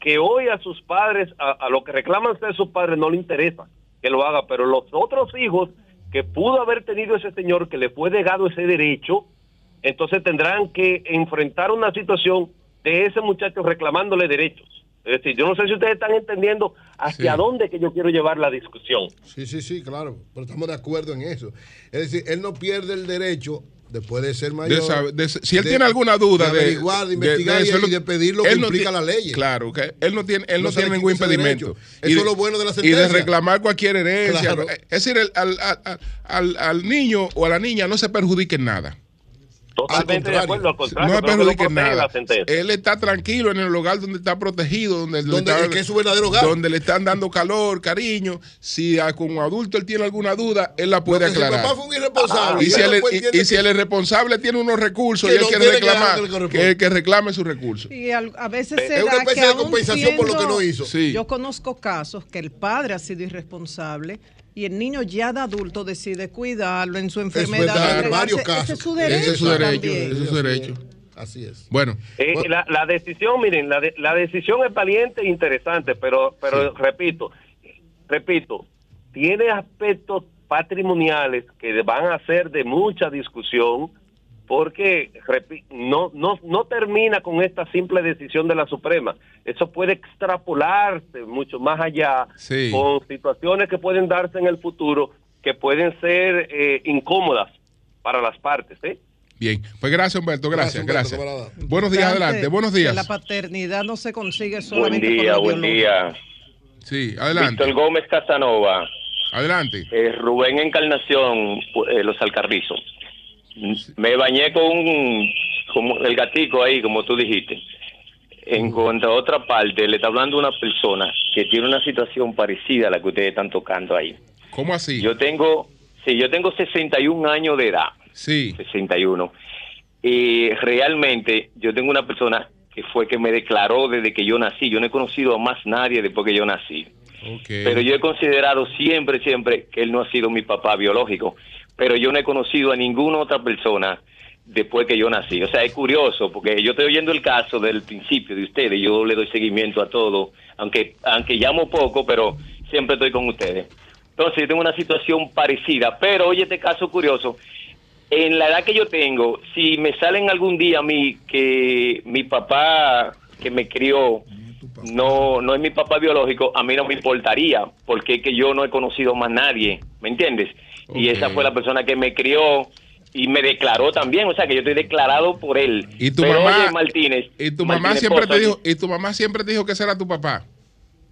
que hoy a sus padres, a, a lo que reclaman ser sus padres, no le interesa que lo haga, pero los otros hijos que pudo haber tenido ese señor que le fue negado ese derecho, entonces tendrán que enfrentar una situación de ese muchacho reclamándole derechos. Es decir, yo no sé si ustedes están entendiendo hacia Sí. dónde que yo quiero llevar la discusión. Sí, sí, sí, claro. Pero estamos de acuerdo en eso. Es decir, él no pierde el derecho, después de ser mayor. De saber- de- si él tiene alguna duda de, averiguar, de investigar y- eso, y, de pedir lo que él no implica la ley. Claro, que él no tiene, él No tiene ningún impedimento. Eso de- es lo bueno de la Y de sentencia. reclamar cualquier herencia. Claro. Es decir, el- al, al- al- al niño o a la niña no se perjudique en nada. Totalmente de acuerdo, al contrario, no en protege nada. Él está tranquilo en el hogar donde está protegido, donde, Donde- está- que es su verdadero hogar. donde le están dando calor, cariño. Si a- como adulto él tiene alguna duda, él la puede Porque si el aclarar. papá fue un irresponsable, y, si ya él, y- y si el responsable tiene unos recursos Que y él quiere reclamar, que le que, que reclame sus recursos. Y al- a veces Es se una da especie que de compensación por lo que siendo- no hizo. Sí. Yo conozco casos que el padre ha sido irresponsable y el niño ya de adulto decide cuidarlo en su enfermedad. verdad, entregarse. varios Ese casos. es su derecho. Ese es su derecho. también. Ese es su derecho. Así es. Bueno, Eh, la, la decisión, miren, la, de- la decisión es valiente e interesante, pero, pero repito, repito, tiene aspectos patrimoniales que van a ser de mucha discusión porque no, no, no termina con esta simple decisión de la Suprema. Eso puede extrapolarse mucho más allá Sí. con situaciones que pueden darse en el futuro que pueden ser eh, incómodas para las partes. ¿eh? bien. Pues gracias, Humberto. Gracias, Gracias. Humberto. Buenos días, adelante. Buenos que días. la paternidad no se consigue Buen solamente día, por lo buen día. Sí, adelante. Víctor Gómez Casanova, Adelante. eh, Rubén Encarnación, eh, Los Alcarrizos. Me bañé con un, como el gatico ahí, como tú dijiste. En cuanto a otra parte, le está hablando una persona que tiene una situación parecida a la que ustedes están tocando ahí. ¿Cómo así? Yo tengo, sí, yo tengo 61 años de edad. Sí. 61. Y realmente yo tengo una persona que fue que me declaró desde que yo nací. Yo no he conocido a más nadie después que yo nací. Ok. Pero yo he considerado siempre, siempre que él no ha sido mi papá biológico. Pero yo no he conocido a ninguna otra persona después que yo nací. O sea, es curioso porque yo estoy oyendo el caso del principio de ustedes. Yo le doy seguimiento a todo, aunque aunque llamo poco, pero siempre estoy con ustedes. Entonces, yo tengo una situación parecida. Pero oye, este caso curioso. En la edad que yo tengo, si me salen algún día a mí que mi papá que me crió no no es mi papá biológico, a mí no me importaría, porque es que yo no he conocido más nadie, ¿me entiendes? Y esa fue la persona que me crió y me declaró también, o sea que yo estoy declarado por él. ¿Y tu Pero, mamá- oye, Martínez, Y tu mamá Martínez siempre te dijo, y tu mamá siempre te dijo que ese era tu papá.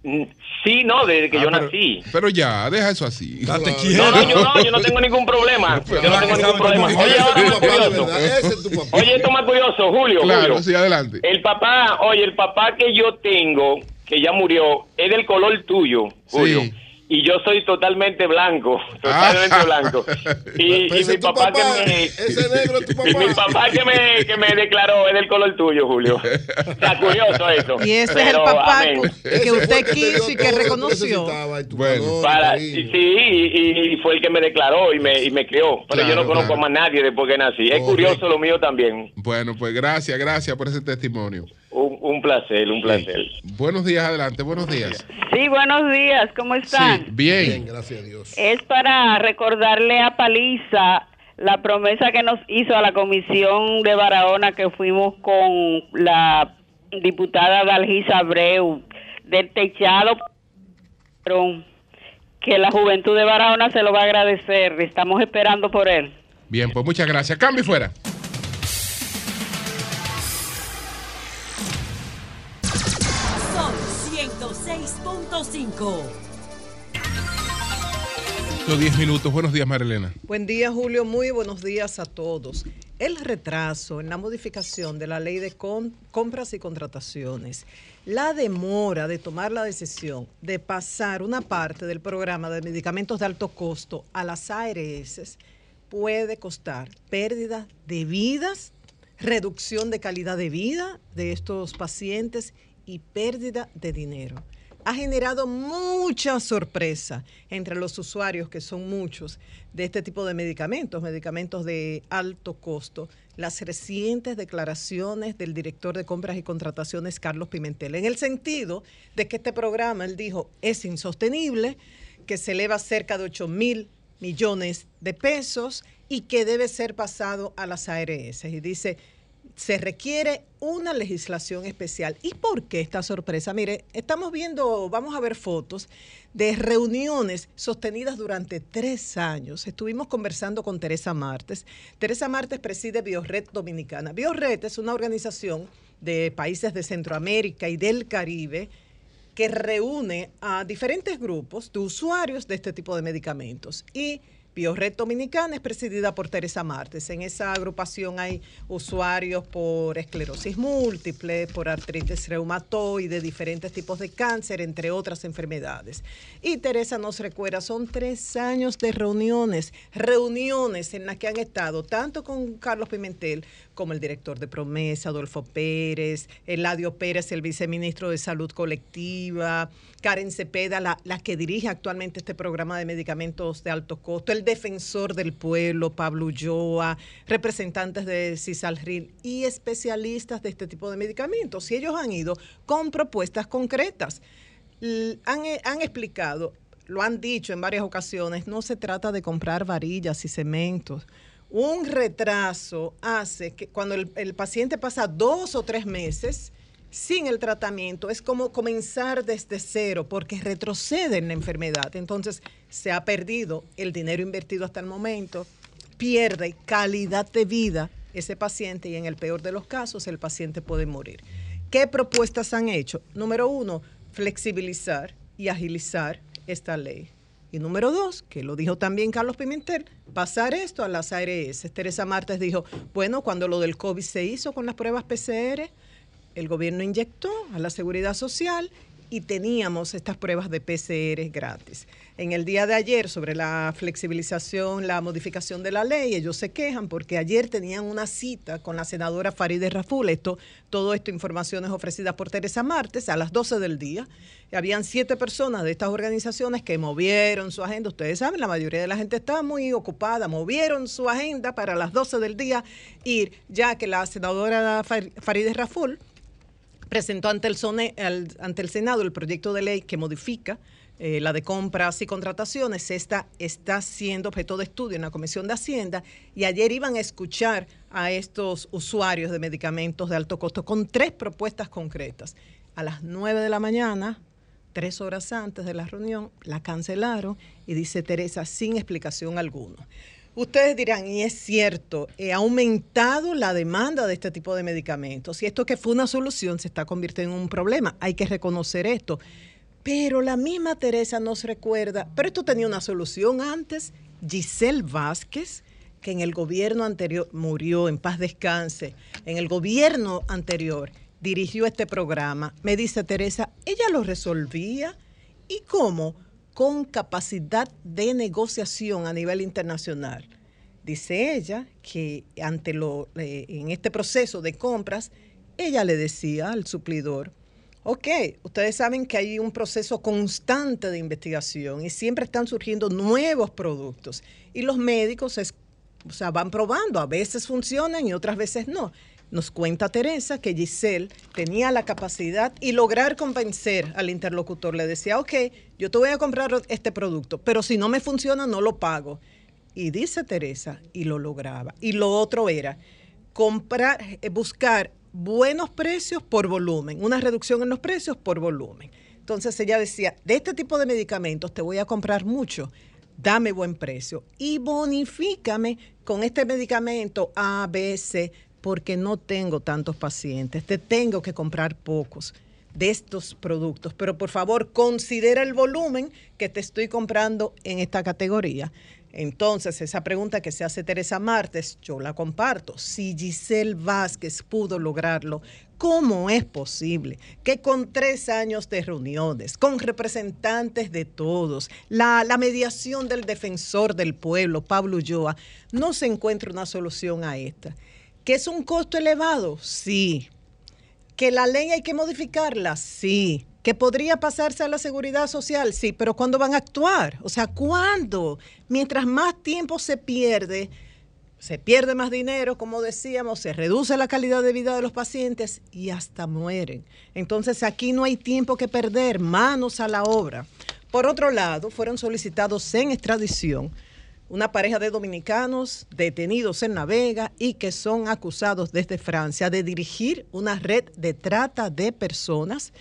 mm, Sí, no, desde que Ah, yo pero- nací. Pero ya, deja eso así. Date No, no, yo no, yo no tengo ningún problema. Yo no tengo ningún problema. Oye, ahora más curioso. Oye, esto más curioso, Julio. Claro, Julio. sí, adelante. El papá, oye, el papá que yo tengo, que ya murió, es del color tuyo, Julio. Sí. Y yo soy totalmente blanco, totalmente Ah. blanco. Y, y ese mi papá, papá, que me... ese negro es tu Y mi papá. papá que me, que me declaró es del color tuyo, Julio. Está curioso eso. Y ese es el papá amén. que usted quiso y que reconoció. y Bueno. Para, cariño. sí, y, y fue el que me declaró y me, y me crió. Pero yo no conozco claro. a más nadie después que nací. Es curioso lo mío también. Bueno, pues gracias, gracias por ese testimonio. Un, Un placer, un placer. Buenos días, adelante, buenos días. Sí, buenos días, ¿cómo están? bien. Bien, gracias a Dios. Es para recordarle a Paliza la promesa que nos hizo a la comisión de Barahona que fuimos con la diputada Dalgisa Abreu del techado que la juventud de Barahona se lo va a agradecer. Estamos esperando por él. Bien, pues muchas gracias. Cambio y fuera. 106.5. Los 10 minutos. Buenos días, Marilena. Buen día, Julio. Muy buenos días a todos. El retraso en la modificación de la ley de com- compras y contrataciones, la demora de tomar la decisión de pasar una parte del programa de medicamentos de alto costo a las ARS puede costar pérdida de vidas, reducción de calidad de vida de estos pacientes y pérdida de dinero ha generado mucha sorpresa entre los usuarios, que son muchos, de este tipo de medicamentos, medicamentos de alto costo. Las recientes declaraciones del director de compras y contrataciones, Carlos Pimentel, en el sentido de que este programa, él dijo, es insostenible, que se eleva cerca de 8 mil millones de pesos y que debe ser pasado a las ARS. Y dice, se requiere una legislación especial. ¿Y por qué esta sorpresa? Mire, estamos viendo, vamos a ver fotos de reuniones sostenidas durante tres años. Estuvimos conversando con Teresa Martes. Teresa Martes preside Biored Dominicana. Biored es una organización de países de Centroamérica y del Caribe que reúne a diferentes grupos de usuarios de este tipo de medicamentos. Y Biored Dominicana es presidida por Teresa Martes. En esa agrupación hay usuarios por esclerosis múltiple, por artritis reumatoide, diferentes tipos de cáncer, entre otras enfermedades. Y Teresa nos recuerda, son tres años de reuniones, reuniones en las que han estado tanto con Carlos Pimentel como el director de Promesa, Adolfo Pérez, Eladio Pérez, el viceministro de Salud Colectiva, Karen Cepeda, la, la que dirige actualmente este programa de medicamentos de alto costo, el defensor del pueblo, Pablo Ulloa, representantes de Cisalril y especialistas de este tipo de medicamentos. Y ellos han ido con propuestas concretas. Han, eh, han explicado, lo han dicho en varias ocasiones, no se trata de comprar varillas y cementos. Un retraso hace que cuando el, el paciente pasa dos o tres meses sin el tratamiento, es como comenzar desde cero porque retrocede en la enfermedad. Entonces se ha perdido el dinero invertido hasta el momento, pierde calidad de vida ese paciente y en el peor de los casos el paciente puede morir. ¿Qué propuestas han hecho? Número uno, flexibilizar y agilizar esta ley. Y número dos, que lo dijo también Carlos Pimentel, pasar esto a las ARS. Teresa Martes dijo, bueno, cuando lo del COVID se hizo con las pruebas PCR, el gobierno inyectó a la seguridad social y teníamos estas pruebas de PCR gratis. En el día de ayer, sobre la flexibilización, la modificación de la ley, ellos se quejan porque ayer tenían una cita con la senadora Farideh Raful. Esto, todo esto, informaciones ofrecidas por Teresa Martes a las 12 del día. Habían siete personas de estas organizaciones que movieron su agenda. Ustedes saben, la mayoría de la gente estaba muy ocupada, movieron su agenda para las 12 del día ir, ya que la senadora Far- Farideh Raful presentó ante el, Senado el proyecto de ley que modifica eh, la de compras y contrataciones. Esta está siendo objeto de estudio en la Comisión de Hacienda y ayer iban a escuchar a estos usuarios de medicamentos de alto costo con tres propuestas concretas. A las 9 de la mañana, tres horas antes de la reunión, la cancelaron y dice Teresa sin explicación alguna. Ustedes dirán, y es cierto, ha aumentado la demanda de este tipo de medicamentos y esto que fue una solución se está convirtiendo en un problema. Hay que reconocer esto. Pero la misma Teresa nos recuerda, pero esto tenía una solución antes. Giselle Vázquez, que en el gobierno anterior murió, en paz descanse, en el gobierno anterior dirigió este programa. Me dice Teresa, ella lo resolvía. ¿Y cómo? Con capacidad de negociación a nivel internacional. Dice ella que ante lo, en este proceso de compras, ella le decía al suplidor, ok, ustedes saben que hay un proceso constante de investigación y siempre están surgiendo nuevos productos y los médicos es- o sea, van probando, a veces funcionan y otras veces no. Nos cuenta Teresa que Giselle tenía la capacidad y lograr convencer al interlocutor. Le decía, ok, yo te voy a comprar este producto, pero si no me funciona, no lo pago. Y dice Teresa, y lo lograba. Y lo otro era comprar, eh, buscar buenos precios por volumen, una reducción en los precios por volumen. Entonces ella decía, de este tipo de medicamentos te voy a comprar mucho, dame buen precio y bonifícame con este medicamento A, B, C, porque no tengo tantos pacientes, te tengo que comprar pocos de estos productos, pero por favor considera el volumen que te estoy comprando en esta categoría. Entonces, esa pregunta que se hace Teresa Martes, yo la comparto. Si Giselle Vázquez pudo lograrlo, ¿cómo es posible que con tres años de reuniones, con representantes de todos, la, mediación del defensor del pueblo, Pablo Ulloa, no se encuentre una solución a esta? ¿Que es un costo elevado? Sí. ¿Que la ley hay que modificarla? Sí. ¿Que podría pasarse a la seguridad social? Sí, pero ¿cuándo van a actuar? O sea, ¿cuándo? Mientras más tiempo se pierde, se pierde más dinero, como decíamos, se reduce la calidad de vida de los pacientes y hasta mueren. Entonces aquí no hay tiempo que perder, manos a la obra. Por otro lado, fueron solicitados en extradición una pareja de dominicanos detenidos en La Vega y que son acusados desde Francia de dirigir una red de trata de personas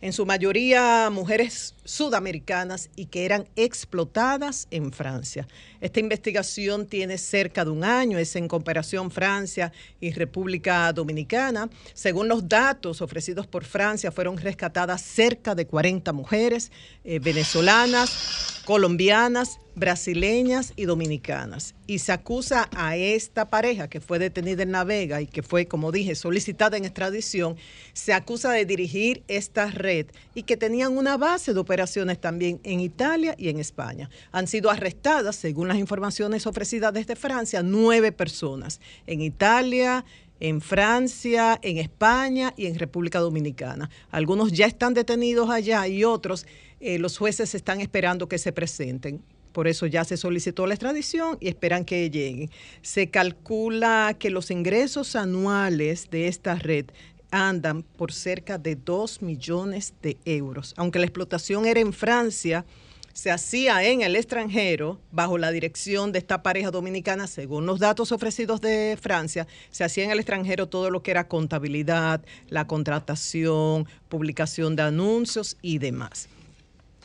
en su mayoría mujeres sudamericanas y que eran explotadas en Francia. Esta investigación tiene cerca de un año, es en cooperación Francia y República Dominicana. Según los datos ofrecidos por Francia, fueron rescatadas cerca de 40 mujeres eh, venezolanas, colombianas, brasileñas y dominicanas. Y se acusa a esta pareja que fue detenida en La Vega y que fue, como dije, solicitada en extradición, se acusa de dirigir esta red y que tenían una base de operaciones también en Italia y en España. Han sido arrestadas, según las informaciones ofrecidas desde Francia, nueve personas en Italia, en Francia, en España y en República Dominicana. Algunos ya están detenidos allá y otros eh, los jueces están esperando que se presenten. Por eso ya se solicitó la extradición y esperan que lleguen. Se calcula que los ingresos anuales de esta red andan por cerca de 2 millones de euros. Aunque la explotación era en Francia, se hacía en el extranjero, bajo la dirección de esta pareja dominicana, según los datos ofrecidos de Francia, se hacía en el extranjero todo lo que era contabilidad, la contratación, publicación de anuncios y demás.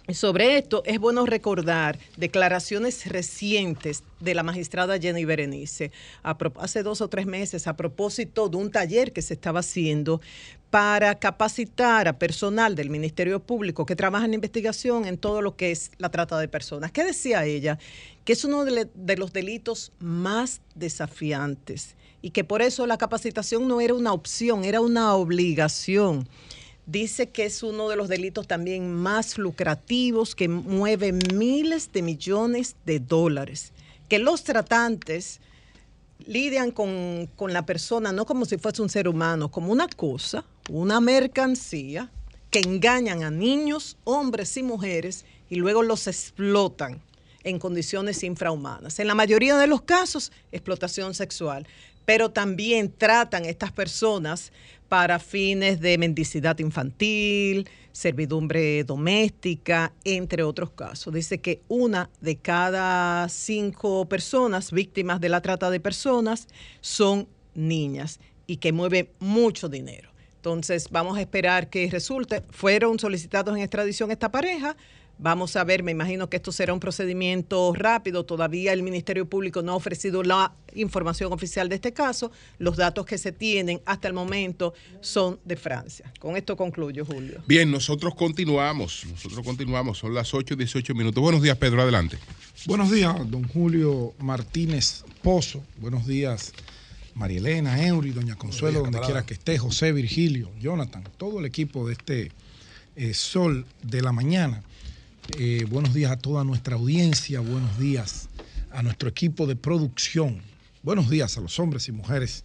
Sobre esto es bueno recordar declaraciones recientes de la magistrada Jenny Berenice hace dos o tres meses a propósito de un taller que se estaba haciendo para capacitar a personal del Ministerio Público que trabaja en investigación en todo lo que es la trata de personas. ¿Qué decía ella? Que es uno de, de los delitos más desafiantes y que por eso la capacitación no era una opción, era una obligación dice que es uno de los delitos también más lucrativos, que mueve miles de millones de dólares, que los tratantes lidian con, la persona no como si fuese un ser humano, como una cosa, una mercancía, que engañan a niños, hombres y mujeres y luego los explotan en condiciones infrahumanas. En la mayoría de los casos, explotación sexual, pero también tratan estas personas para fines de mendicidad infantil, servidumbre doméstica, entre otros casos. Dice que una de cada cinco personas víctimas de la trata de personas son niñas y que mueve mucho dinero. Entonces vamos a esperar que resulte. Fueron solicitados en extradición esta pareja, Vamos a ver, me imagino que esto será un procedimiento rápido. Todavía el Ministerio Público no ha ofrecido la información oficial de este caso. Los datos que se tienen hasta el momento son de Francia. Con esto concluyo, Julio. Bien, nosotros continuamos. Nosotros continuamos. Son las 8 y 18 minutos. Buenos días, Pedro. Adelante. Buenos días, don Julio Martínez Pozo. Buenos días, María Elena, Eury, doña Consuelo, donde quiera que esté, José, Virgilio, Jonathan, todo el equipo de este eh, Sol de la Mañana. Eh, buenos días a toda nuestra audiencia, buenos días a nuestro equipo de producción, buenos días a los hombres y mujeres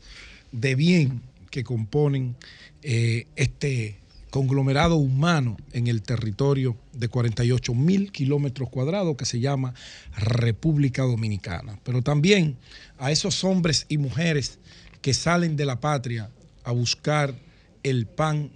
de bien que componen eh, este conglomerado humano en el territorio de 48 mil kilómetros cuadrados que se llama República Dominicana, pero también a esos hombres y mujeres que salen de la patria a buscar el pan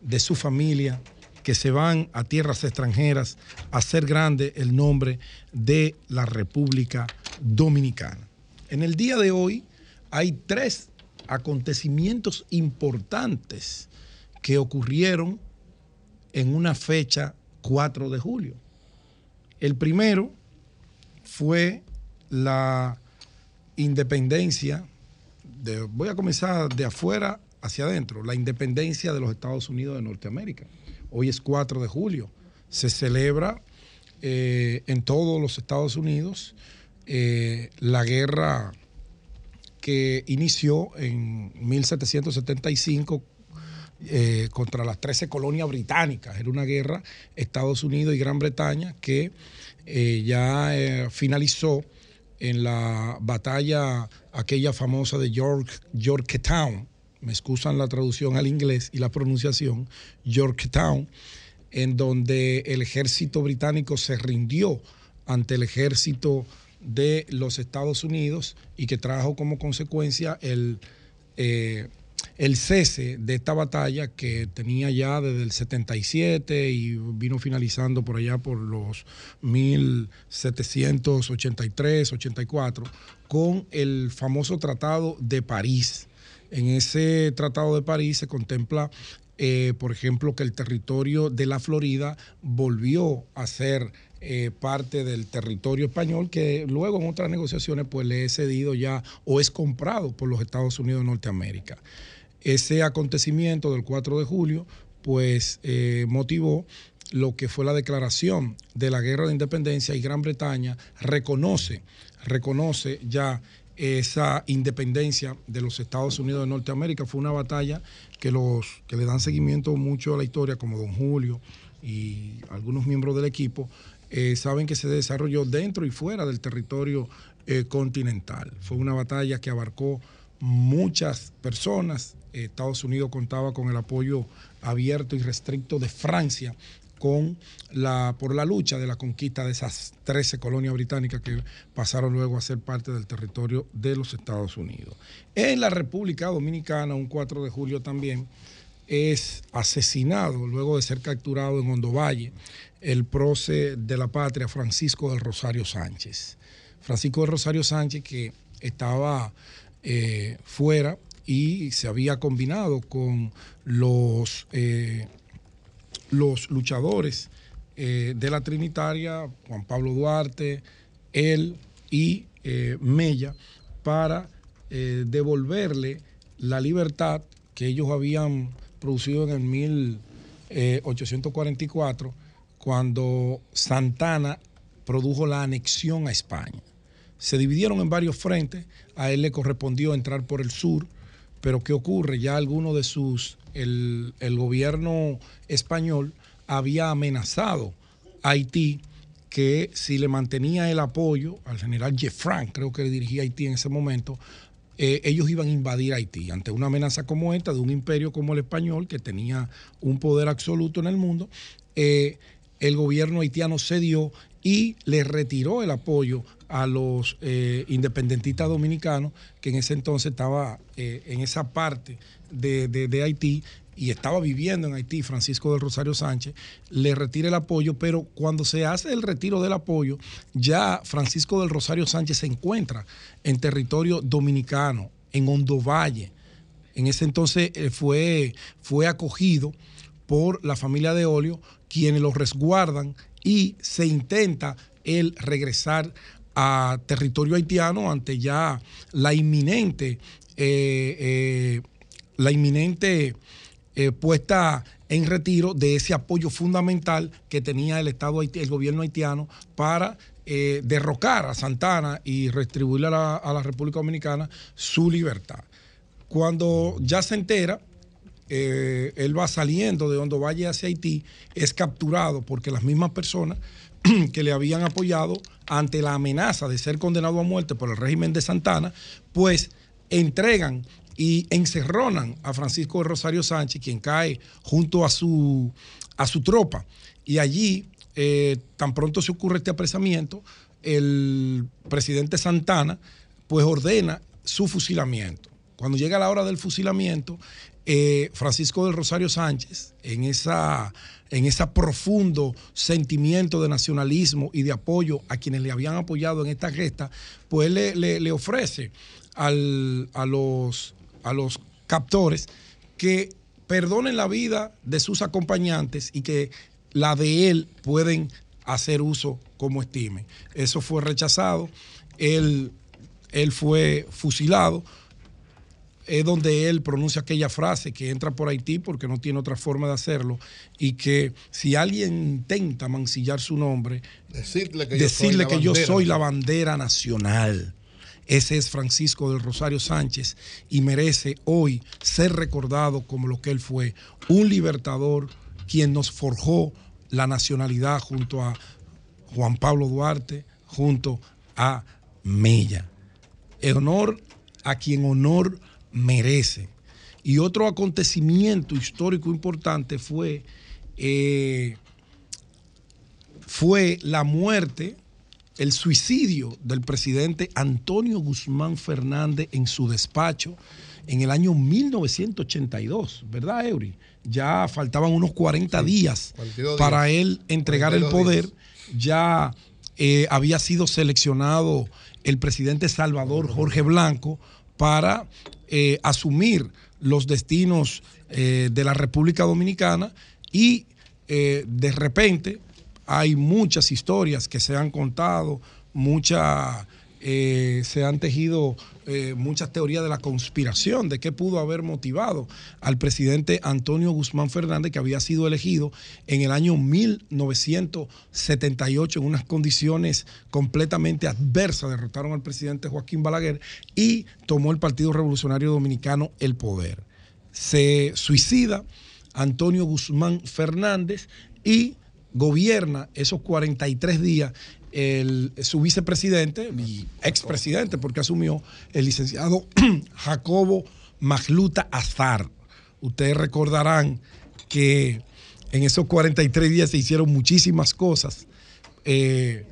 de su familia, que se van a tierras extranjeras a hacer grande el nombre de la República Dominicana. En el día de hoy hay tres acontecimientos importantes que ocurrieron en una fecha 4 de julio. El primero fue la independencia, de, voy a comenzar de afuera hacia adentro, la independencia de los Estados Unidos de Norteamérica. Hoy es 4 de julio. Se celebra eh, en todos los Estados Unidos eh, la guerra que inició en 1775 eh, contra las 13 colonias británicas. Era una guerra Estados Unidos y Gran Bretaña que ya finalizó en la batalla aquella famosa de York, Yorktown, me excusan la traducción al inglés y la pronunciación, Yorktown, en donde el ejército británico se rindió ante el ejército de los Estados Unidos y que trajo como consecuencia el, eh, el cese de esta batalla que tenía ya desde el 77 y vino finalizando por allá por los 1783, 84, con el famoso Tratado de París en ese Tratado de París se contempla, eh, por ejemplo, que el territorio de la Florida volvió a ser eh, parte del territorio español que luego en otras negociaciones pues le es cedido ya o es comprado por los Estados Unidos de Norteamérica. Ese acontecimiento del 4 de julio pues eh, motivó lo que fue la declaración de la guerra de independencia y Gran Bretaña reconoce, reconoce ya esa independencia de los Estados Unidos de Norteamérica. Fue una batalla que, los, que le dan seguimiento mucho a la historia, como don Julio y algunos miembros del equipo, eh, saben que se desarrolló dentro y fuera del territorio eh, continental. Fue una batalla que abarcó muchas personas. Estados Unidos contaba con el apoyo abierto y restricto de Francia con la, por la lucha de la conquista de esas 13 colonias británicas que pasaron luego a ser parte del territorio de los Estados Unidos. En la República Dominicana, un 4 de julio también, es asesinado luego de ser capturado en Hondo Valle el prócer de la patria Francisco del Rosario Sánchez. Francisco del Rosario Sánchez que estaba eh, fuera y se había combinado con los eh, los luchadores eh, de la Trinitaria, Juan Pablo Duarte, él y eh, Mella, para eh, devolverle la libertad que ellos habían producido en el 1844, cuando Santana produjo la anexión a España. Se dividieron en varios frentes, a él le correspondió entrar por el sur, pero ¿qué ocurre? Ya algunos de sus el, gobierno español había amenazado a Haití que si le mantenía el apoyo al general Jeffran, creo que le dirigía Haití en ese momento, eh, ellos iban a invadir Haití. Ante una amenaza como esta de un imperio como el español, que tenía un poder absoluto en el mundo, eh, el gobierno haitiano cedió y le retiró el apoyo a los eh, independentistas dominicanos, que en ese entonces estaba en esa parte de, Haití y estaba viviendo en Haití, Francisco del Rosario Sánchez, le retira el apoyo, pero cuando se hace el retiro del apoyo, ya Francisco del Rosario Sánchez se encuentra en territorio dominicano, en Hondo Valle. En ese entonces eh, fue, fue acogido por la familia de Olio, quienes lo resguardan y se intenta el regresar a territorio haitiano ante ya la inminente eh, eh, la inminente eh, puesta en retiro de ese apoyo fundamental que tenía el Estado, el gobierno haitiano para eh, derrocar a Santana y restribuirle a la, República Dominicana su libertad. Cuando ya se entera, eh, él va saliendo de Hondo Valle hacia Haití, es capturado porque las mismas personas que le habían apoyado ante la amenaza de ser condenado a muerte por el régimen de Santana, pues entregan y encerronan a Francisco Rosario Sánchez, quien cae junto a su, a su tropa. Y allí, eh, tan pronto se ocurre este apresamiento, el presidente Santana pues ordena su fusilamiento. cuando llega la hora del fusilamiento, eh, Francisco del Rosario Sánchez, en en ese profundo sentimiento de nacionalismo y de apoyo a quienes le habían apoyado en esta gesta, pues le, le, le ofrece al, a, los, a los captores que perdonen la vida de sus acompañantes y que la de él pueden hacer uso como estimen. Eso fue rechazado, él, él fue fusilado es donde él pronuncia aquella frase que entra por Haití porque no tiene otra forma de hacerlo y que si alguien intenta mancillar su nombre, decirle que, decirle yo, soy que yo soy la bandera nacional. Ese es Francisco del Rosario Sánchez y merece hoy ser recordado como lo que él fue, un libertador quien nos forjó la nacionalidad junto a Juan Pablo Duarte, junto a Mella. El honor a quien honor merece. Y otro acontecimiento histórico importante fue, eh, fue la muerte, el suicidio del presidente Antonio Guzmán Fernández en su despacho en el año 1982, ¿verdad, Eury? Ya faltaban unos 40 días para él entregar el poder. Ya eh, había sido seleccionado el presidente Salvador Jorge Blanco para eh, asumir los destinos eh, de la República Dominicana y de repente hay muchas historias que se han contado, muchas se han tejido muchas teorías de la conspiración, de qué pudo haber motivado al presidente Antonio Guzmán Fernández, que había sido elegido en el año 1978 en unas condiciones completamente adversas. Derrotaron al presidente Joaquín Balaguer y tomó el Partido Revolucionario Dominicano el poder. Se suicida Antonio Guzmán Fernández y gobierna esos 43 días el, su vicepresidente y expresidente, porque asumió el licenciado Jacobo Magluta Azar. Ustedes recordarán que en esos 43 días se hicieron muchísimas cosas eh,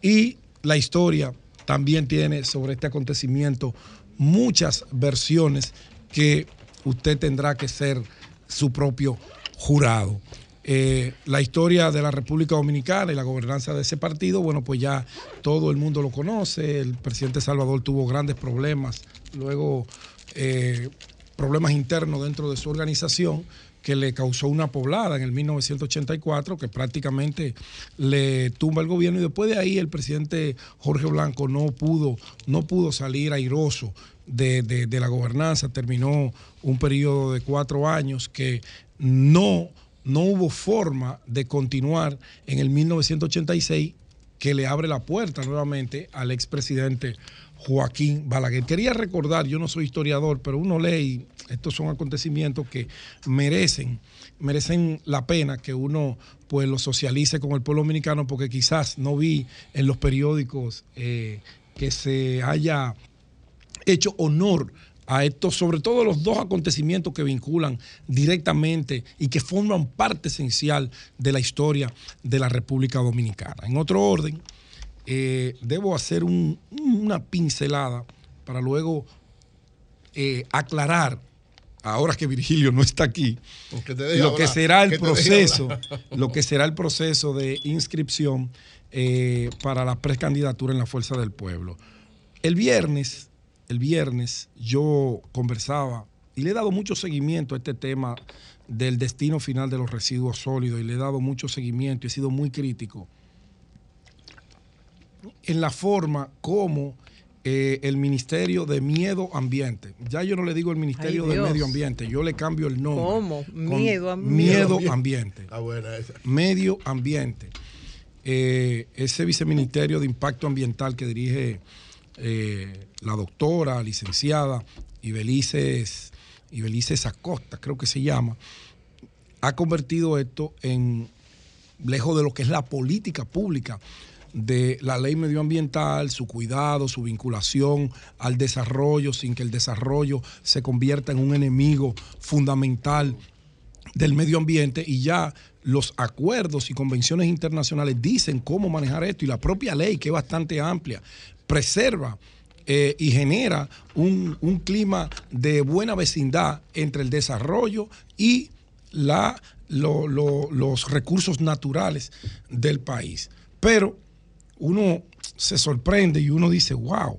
y la historia también tiene sobre este acontecimiento muchas versiones que usted tendrá que ser su propio jurado. Eh, la historia de la República Dominicana y la gobernanza de ese partido, bueno, pues ya todo el mundo lo conoce. El presidente Salvador tuvo grandes problemas, luego eh, problemas internos dentro de su organización que le causó una poblada en el 1984 que prácticamente le tumba el gobierno y después de ahí el presidente Jorge Blanco no pudo, no pudo salir airoso de, de la gobernanza, terminó un periodo de cuatro años que no no hubo forma de continuar en el 1986 que le abre la puerta nuevamente al expresidente Joaquín Balaguer. Quería recordar, yo no soy historiador, pero uno lee estos son acontecimientos que merecen, merecen la pena que uno pues lo socialice con el pueblo dominicano porque quizás no vi en los periódicos eh, que se haya hecho honor a estos, sobre todo los dos acontecimientos que vinculan directamente y que forman parte esencial de la historia de la República Dominicana. En otro orden, eh, debo hacer una pincelada para luego eh, aclarar, ahora que Virgilio no está aquí, lo que será el proceso, lo que será el proceso de inscripción eh, para la precandidatura en la Fuerza del Pueblo. El viernes el viernes yo conversaba y le he dado mucho seguimiento a este tema del destino final de los residuos sólidos y le he dado mucho seguimiento y he sido muy crítico en la forma como eh, el Ministerio de Miedo Ambiente, ya yo no le digo el Ministerio de Medio Ambiente, yo le cambio el nombre. ¿Cómo? Miedo Ambiente. Miedo Ambiente. buena esa. Medio Ambiente. Eh, ese viceministerio de Impacto Ambiental que dirige eh, la doctora, licenciada Ibelices, Ibelices Acosta, creo que se llama, ha convertido esto en, lejos de lo que es la política pública de la ley medioambiental, su cuidado, su vinculación al desarrollo, sin que el desarrollo se convierta en un enemigo fundamental del medio ambiente. Y ya los acuerdos y convenciones internacionales dicen cómo manejar esto y la propia ley, que es bastante amplia, preserva eh, y genera un, un clima de buena vecindad entre el desarrollo y la, lo- lo- los recursos naturales del país. Pero uno se sorprende y uno dice, wow,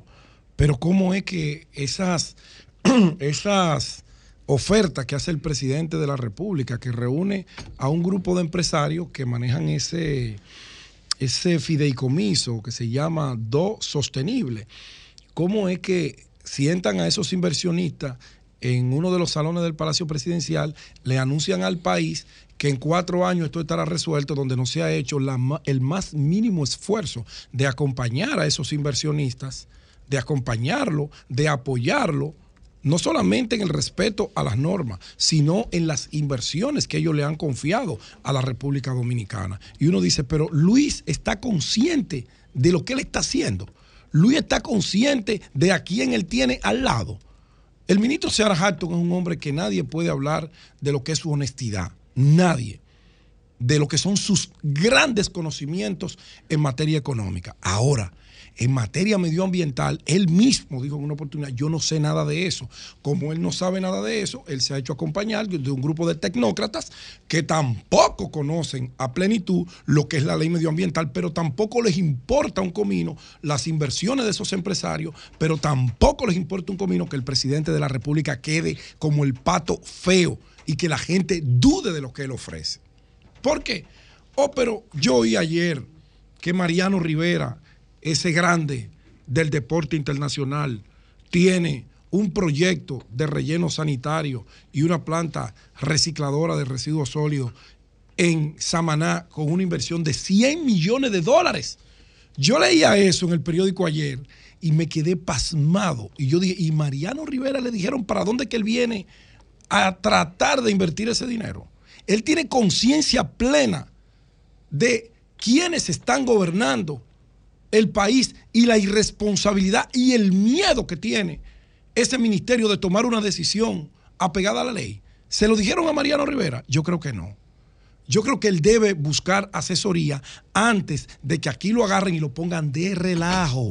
pero ¿cómo es que esas, esas ofertas que hace el presidente de la República, que reúne a un grupo de empresarios que manejan ese, ese fideicomiso que se llama Do Sostenible, cómo es que sientan a esos inversionistas en uno de los salones del Palacio Presidencial, le anuncian al país que en cuatro años esto estará resuelto, donde no se ha hecho el más mínimo esfuerzo de acompañar a esos inversionistas, de acompañarlo, de apoyarlo, no solamente en el respeto a las normas, sino en las inversiones que ellos le han confiado a la República Dominicana. Y uno dice, pero Luis está consciente de lo que él está haciendo. Luis está consciente de a quién él tiene al lado. El ministro Seara Hatton es un hombre que nadie puede hablar de lo que es su honestidad. Nadie. De lo que son sus grandes conocimientos en materia económica. Ahora, en materia medioambiental, él mismo dijo en una oportunidad, yo no sé nada de eso. Como él no sabe nada de eso, él se ha hecho acompañar de un grupo de tecnócratas que tampoco conocen a plenitud lo que es la ley medioambiental, pero tampoco les importa un comino las inversiones de esos empresarios, pero tampoco les importa un comino que el presidente de la República quede como el pato feo y que la gente dude de lo que él ofrece. ¿Por qué? Oh, pero yo oí ayer que Mariano Rivera, ese grande del deporte internacional, tiene un proyecto de relleno sanitario y una planta recicladora de residuos sólidos en Samaná con una inversión de 100 millones de dólares. Yo leía eso en el periódico ayer y me quedé pasmado. Y yo dije, ¿y Mariano Rivera le dijeron para dónde que él viene a tratar de invertir ese dinero? Él tiene conciencia plena de quienes están gobernando el país y la irresponsabilidad y el miedo que tiene ese ministerio de tomar una decisión apegada a la ley. ¿Se lo dijeron a Mariano Rivera? Yo creo que no. Yo creo que él debe buscar asesoría antes de que aquí lo agarren y lo pongan de relajo.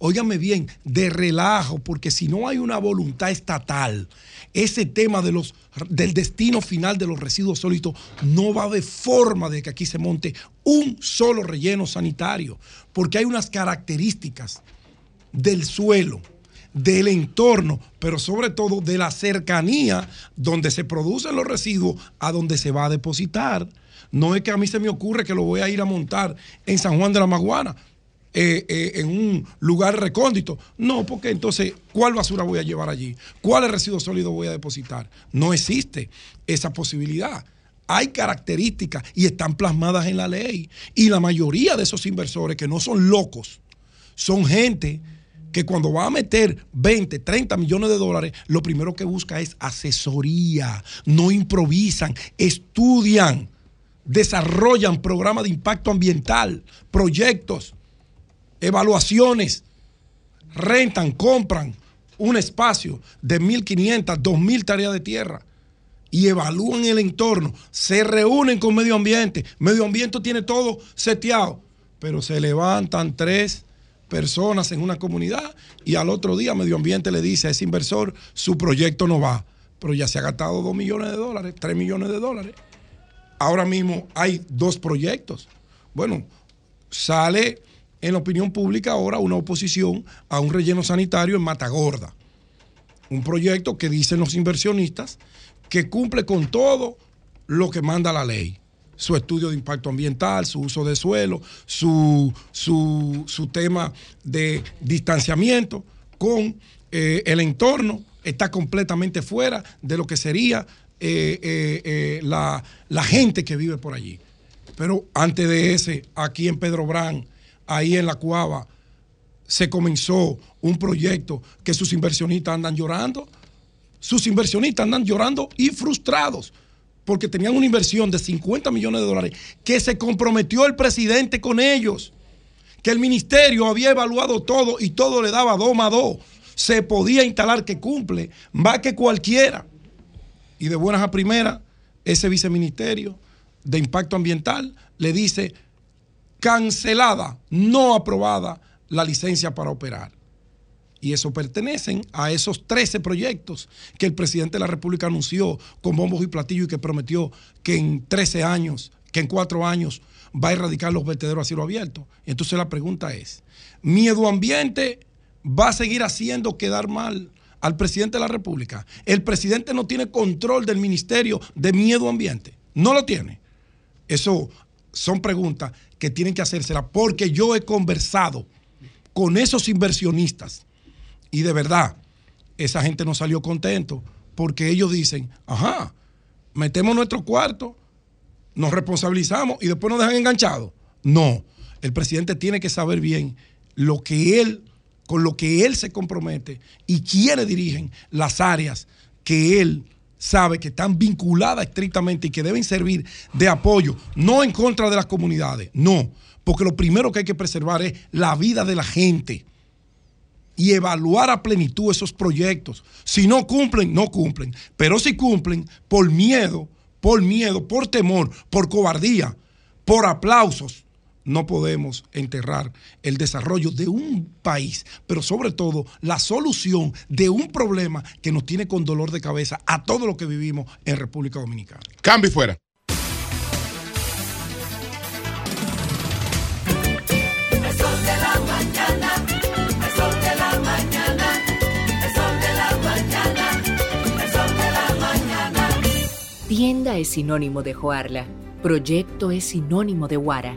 Óigame bien, de relajo, porque si no hay una voluntad estatal, ese tema de los, del destino final de los residuos sólidos, no va a forma de que aquí se monte un solo relleno sanitario, porque hay unas características del suelo, del entorno, pero sobre todo de la cercanía donde se producen los residuos a donde se va a depositar. No es que a mí se me ocurre que lo voy a ir a montar en San Juan de la Maguana, eh, eh, en un lugar recóndito. No, porque entonces, ¿cuál basura voy a llevar allí? ¿Cuáles residuos sólidos voy a depositar? No existe esa posibilidad. Hay características y están plasmadas en la ley. Y la mayoría de esos inversores que no son locos, son gente que cuando va a meter 20, 30 millones de dólares, lo primero que busca es asesoría. No improvisan, estudian, desarrollan programas de impacto ambiental, proyectos, evaluaciones, rentan, compran un espacio de 1.500, 2.000 tareas de tierra y evalúan el entorno, se reúnen con medio ambiente, medio ambiente tiene todo seteado, pero se levantan tres personas en una comunidad y al otro día medio ambiente le dice a ese inversor, su proyecto no va, pero ya se ha gastado 2 millones de dólares, 3 millones de dólares. Ahora mismo hay dos proyectos. Bueno, sale en la opinión pública ahora una oposición a un relleno sanitario en Matagorda. Un proyecto que dicen los inversionistas que cumple con todo lo que manda la ley. Su estudio de impacto ambiental, su uso de suelo, su, su, su tema de distanciamiento con eh, el entorno, está completamente fuera de lo que sería eh, eh, la, la gente que vive por allí. Pero antes de ese, aquí en Pedro Brán, ahí en la Cuava, se comenzó un proyecto que sus inversionistas andan llorando. Sus inversionistas andan llorando y frustrados porque tenían una inversión de 50 millones de dólares que se comprometió el presidente con ellos, que el ministerio había evaluado todo y todo le daba dos más dos. Se podía instalar que cumple más que cualquiera. Y de buenas a primeras, ese viceministerio de impacto ambiental le dice cancelada, no aprobada la licencia para operar. Y eso pertenecen a esos 13 proyectos que el presidente de la República anunció con bombos y platillos y que prometió que en 13 años, que en 4 años va a erradicar los vertederos a cielo abierto. Entonces la pregunta es, ¿miedo ambiente va a seguir haciendo quedar mal al presidente de la República? El presidente no tiene control del Ministerio de Miedo Ambiente. No lo tiene. Eso son preguntas que tienen que hacérselas porque yo he conversado con esos inversionistas y de verdad esa gente no salió contento porque ellos dicen, ajá, metemos nuestro cuarto, nos responsabilizamos y después nos dejan enganchados. No, el presidente tiene que saber bien lo que él, con lo que él se compromete y quiénes dirigen las áreas que él sabe que están vinculadas estrictamente y que deben servir de apoyo, no en contra de las comunidades, no, porque lo primero que hay que preservar es la vida de la gente y evaluar a plenitud esos proyectos. Si no cumplen, no cumplen, pero si cumplen, por miedo, por miedo, por temor, por cobardía, por aplausos, no podemos enterrar el desarrollo de un país, pero sobre todo la solución de un problema que nos tiene con dolor de cabeza a todo lo que vivimos en República Dominicana. Cambio fuera. La mañana. Tienda es sinónimo de Joarla. Proyecto es sinónimo de Guara.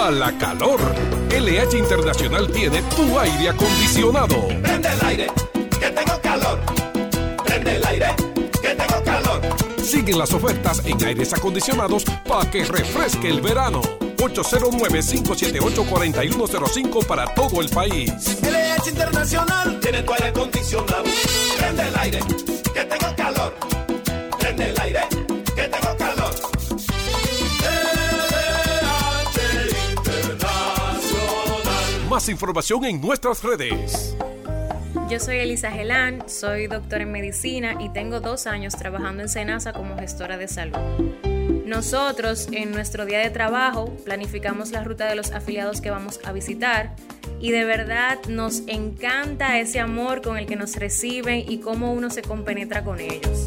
Para la calor, LH Internacional tiene tu aire acondicionado. Prende el aire, que tengo calor. Prende el aire, que tengo calor. Siguen las ofertas en aires acondicionados para que refresque el verano. 809-578-4105 para todo el país. LH Internacional tiene tu aire acondicionado. Prende el aire, que tengo calor. Prende el aire, Más información en nuestras redes. Yo soy Elisa Gelán, soy doctora en medicina y tengo dos años trabajando en Senasa como gestora de salud. Nosotros en nuestro día de trabajo planificamos la ruta de los afiliados que vamos a visitar y de verdad nos encanta ese amor con el que nos reciben y cómo uno se compenetra con ellos.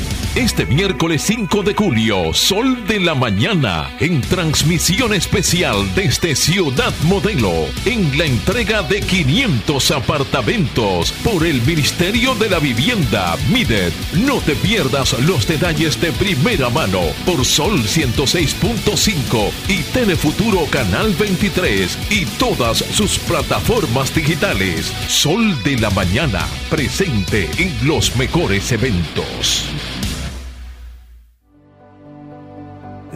Este miércoles 5 de julio, Sol de la Mañana, en transmisión especial desde Ciudad Modelo, en la entrega de 500 apartamentos por el Ministerio de la Vivienda, MIDET. No te pierdas los detalles de primera mano por Sol 106.5 y Telefuturo Canal 23 y todas sus plataformas digitales. Sol de la Mañana, presente en los mejores eventos.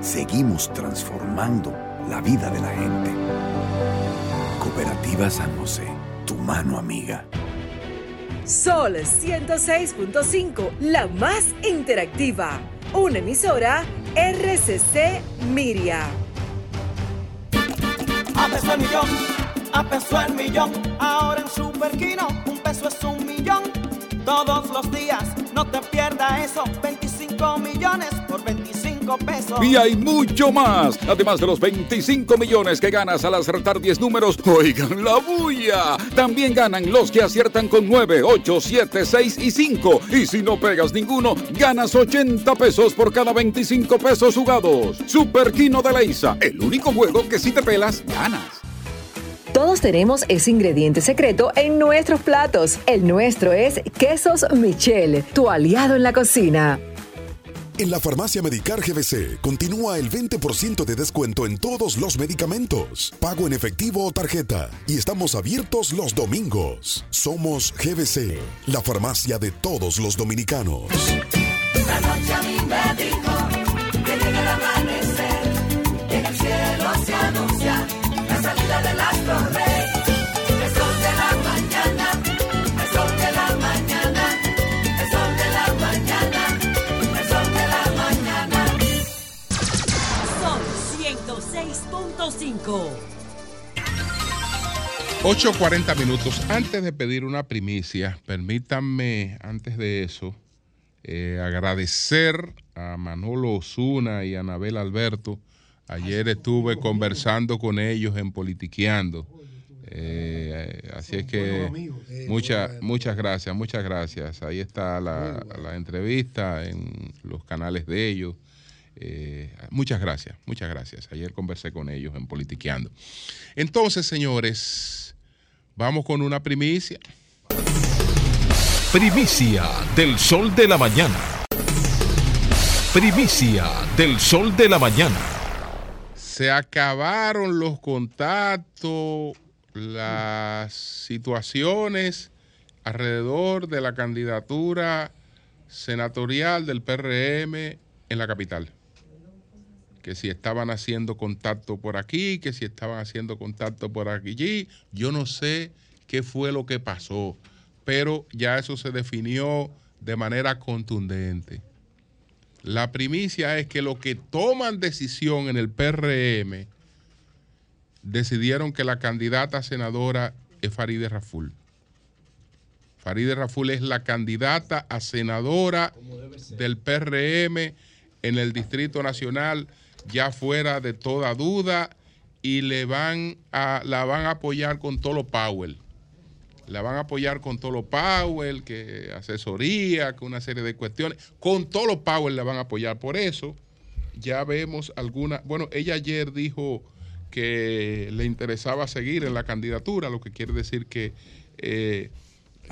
seguimos transformando la vida de la gente. Cooperativa San José, tu mano amiga. Sol 106.5, la más interactiva. Una emisora RCC Miria. A peso el millón, a peso el millón. Ahora en Superquino, un peso es un millón. Todos los días, no te pierdas eso. 25 millones por 25 25 pesos. Y hay mucho más. Además de los 25 millones que ganas al acertar 10 números, oigan la bulla. También ganan los que aciertan con 9, 8, 7, 6 y 5. Y si no pegas ninguno, ganas 80 pesos por cada 25 pesos jugados. Super Kino de Leisa, el único juego que si te pelas, ganas. Todos tenemos ese ingrediente secreto en nuestros platos. El nuestro es Quesos Michel, tu aliado en la cocina. En la farmacia Medicar GBC continúa el 20% de descuento en todos los medicamentos, pago en efectivo o tarjeta, y estamos abiertos los domingos. Somos GBC, la farmacia de todos los dominicanos. A que 8.40 minutos. Antes de pedir una primicia, permítanme, antes de eso, eh, agradecer a Manolo Osuna y a Anabel Alberto. Ayer estuve conversando con ellos en Politiqueando. Eh, así es que muchas muchas gracias, muchas gracias. Ahí está la, la entrevista en los canales de ellos. Eh, muchas gracias, muchas gracias. Ayer conversé con ellos en Politiqueando. Entonces, señores, vamos con una primicia. Primicia del sol de la mañana. Primicia del sol de la mañana. Se acabaron los contactos, las situaciones alrededor de la candidatura senatorial del PRM en la capital. Que si estaban haciendo contacto por aquí, que si estaban haciendo contacto por allí. Yo no sé qué fue lo que pasó, pero ya eso se definió de manera contundente. La primicia es que los que toman decisión en el PRM decidieron que la candidata senadora es Faride Raful. Faride Raful es la candidata a senadora del PRM en el Distrito Nacional, ya fuera de toda duda, y le van a, la van a apoyar con todo lo Powell. La van a apoyar con todo lo Powell, que asesoría, con una serie de cuestiones. Con todo lo Powell la van a apoyar. Por eso, ya vemos alguna. Bueno, ella ayer dijo que le interesaba seguir en la candidatura, lo que quiere decir que eh,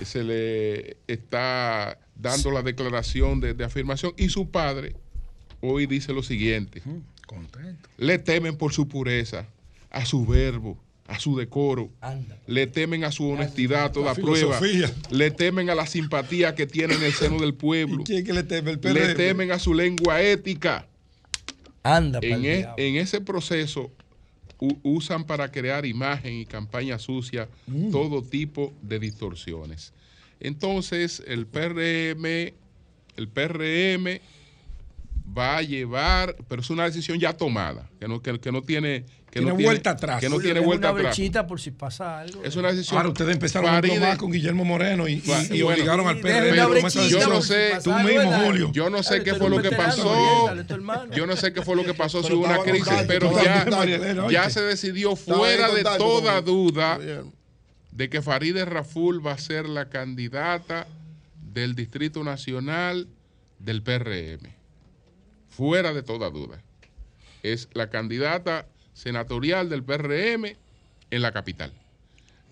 se le está dando la declaración de, de afirmación. Y su padre hoy dice lo siguiente: Contento. le temen por su pureza, a su verbo, a su decoro, le temen a su honestidad a toda La prueba, filosofía. le temen a la simpatía que tiene en el seno del pueblo, ¿Quién que le teme el le temen a su lengua ética. Anda, en, e- en ese proceso u- usan para crear imagen y campaña sucia Mm. todo tipo de distorsiones. Entonces, el PRM, el PRM va a llevar, pero es una decisión ya tomada, que no, que, que no tiene, que no Tiene vuelta atrás. Que no tiene vuelta una atrás. brechita por si pasa algo. Es una decisión. Ahora ustedes empezaron Faride- más con Guillermo Moreno y, y- y bueno, obligaron al a tomar esa brechita decisión. por si Tú algo, mismo. Julio. Yo no sé Dale, qué fue lo que pasó. Yo no sé qué fue lo que pasó si hubo una crisis, pero ya, ya se decidió fuera de toda duda de que Farideh Raful va a ser la candidata del Distrito Nacional del PRM. Fuera de toda duda. Es la candidata senatorial del PRM en la capital.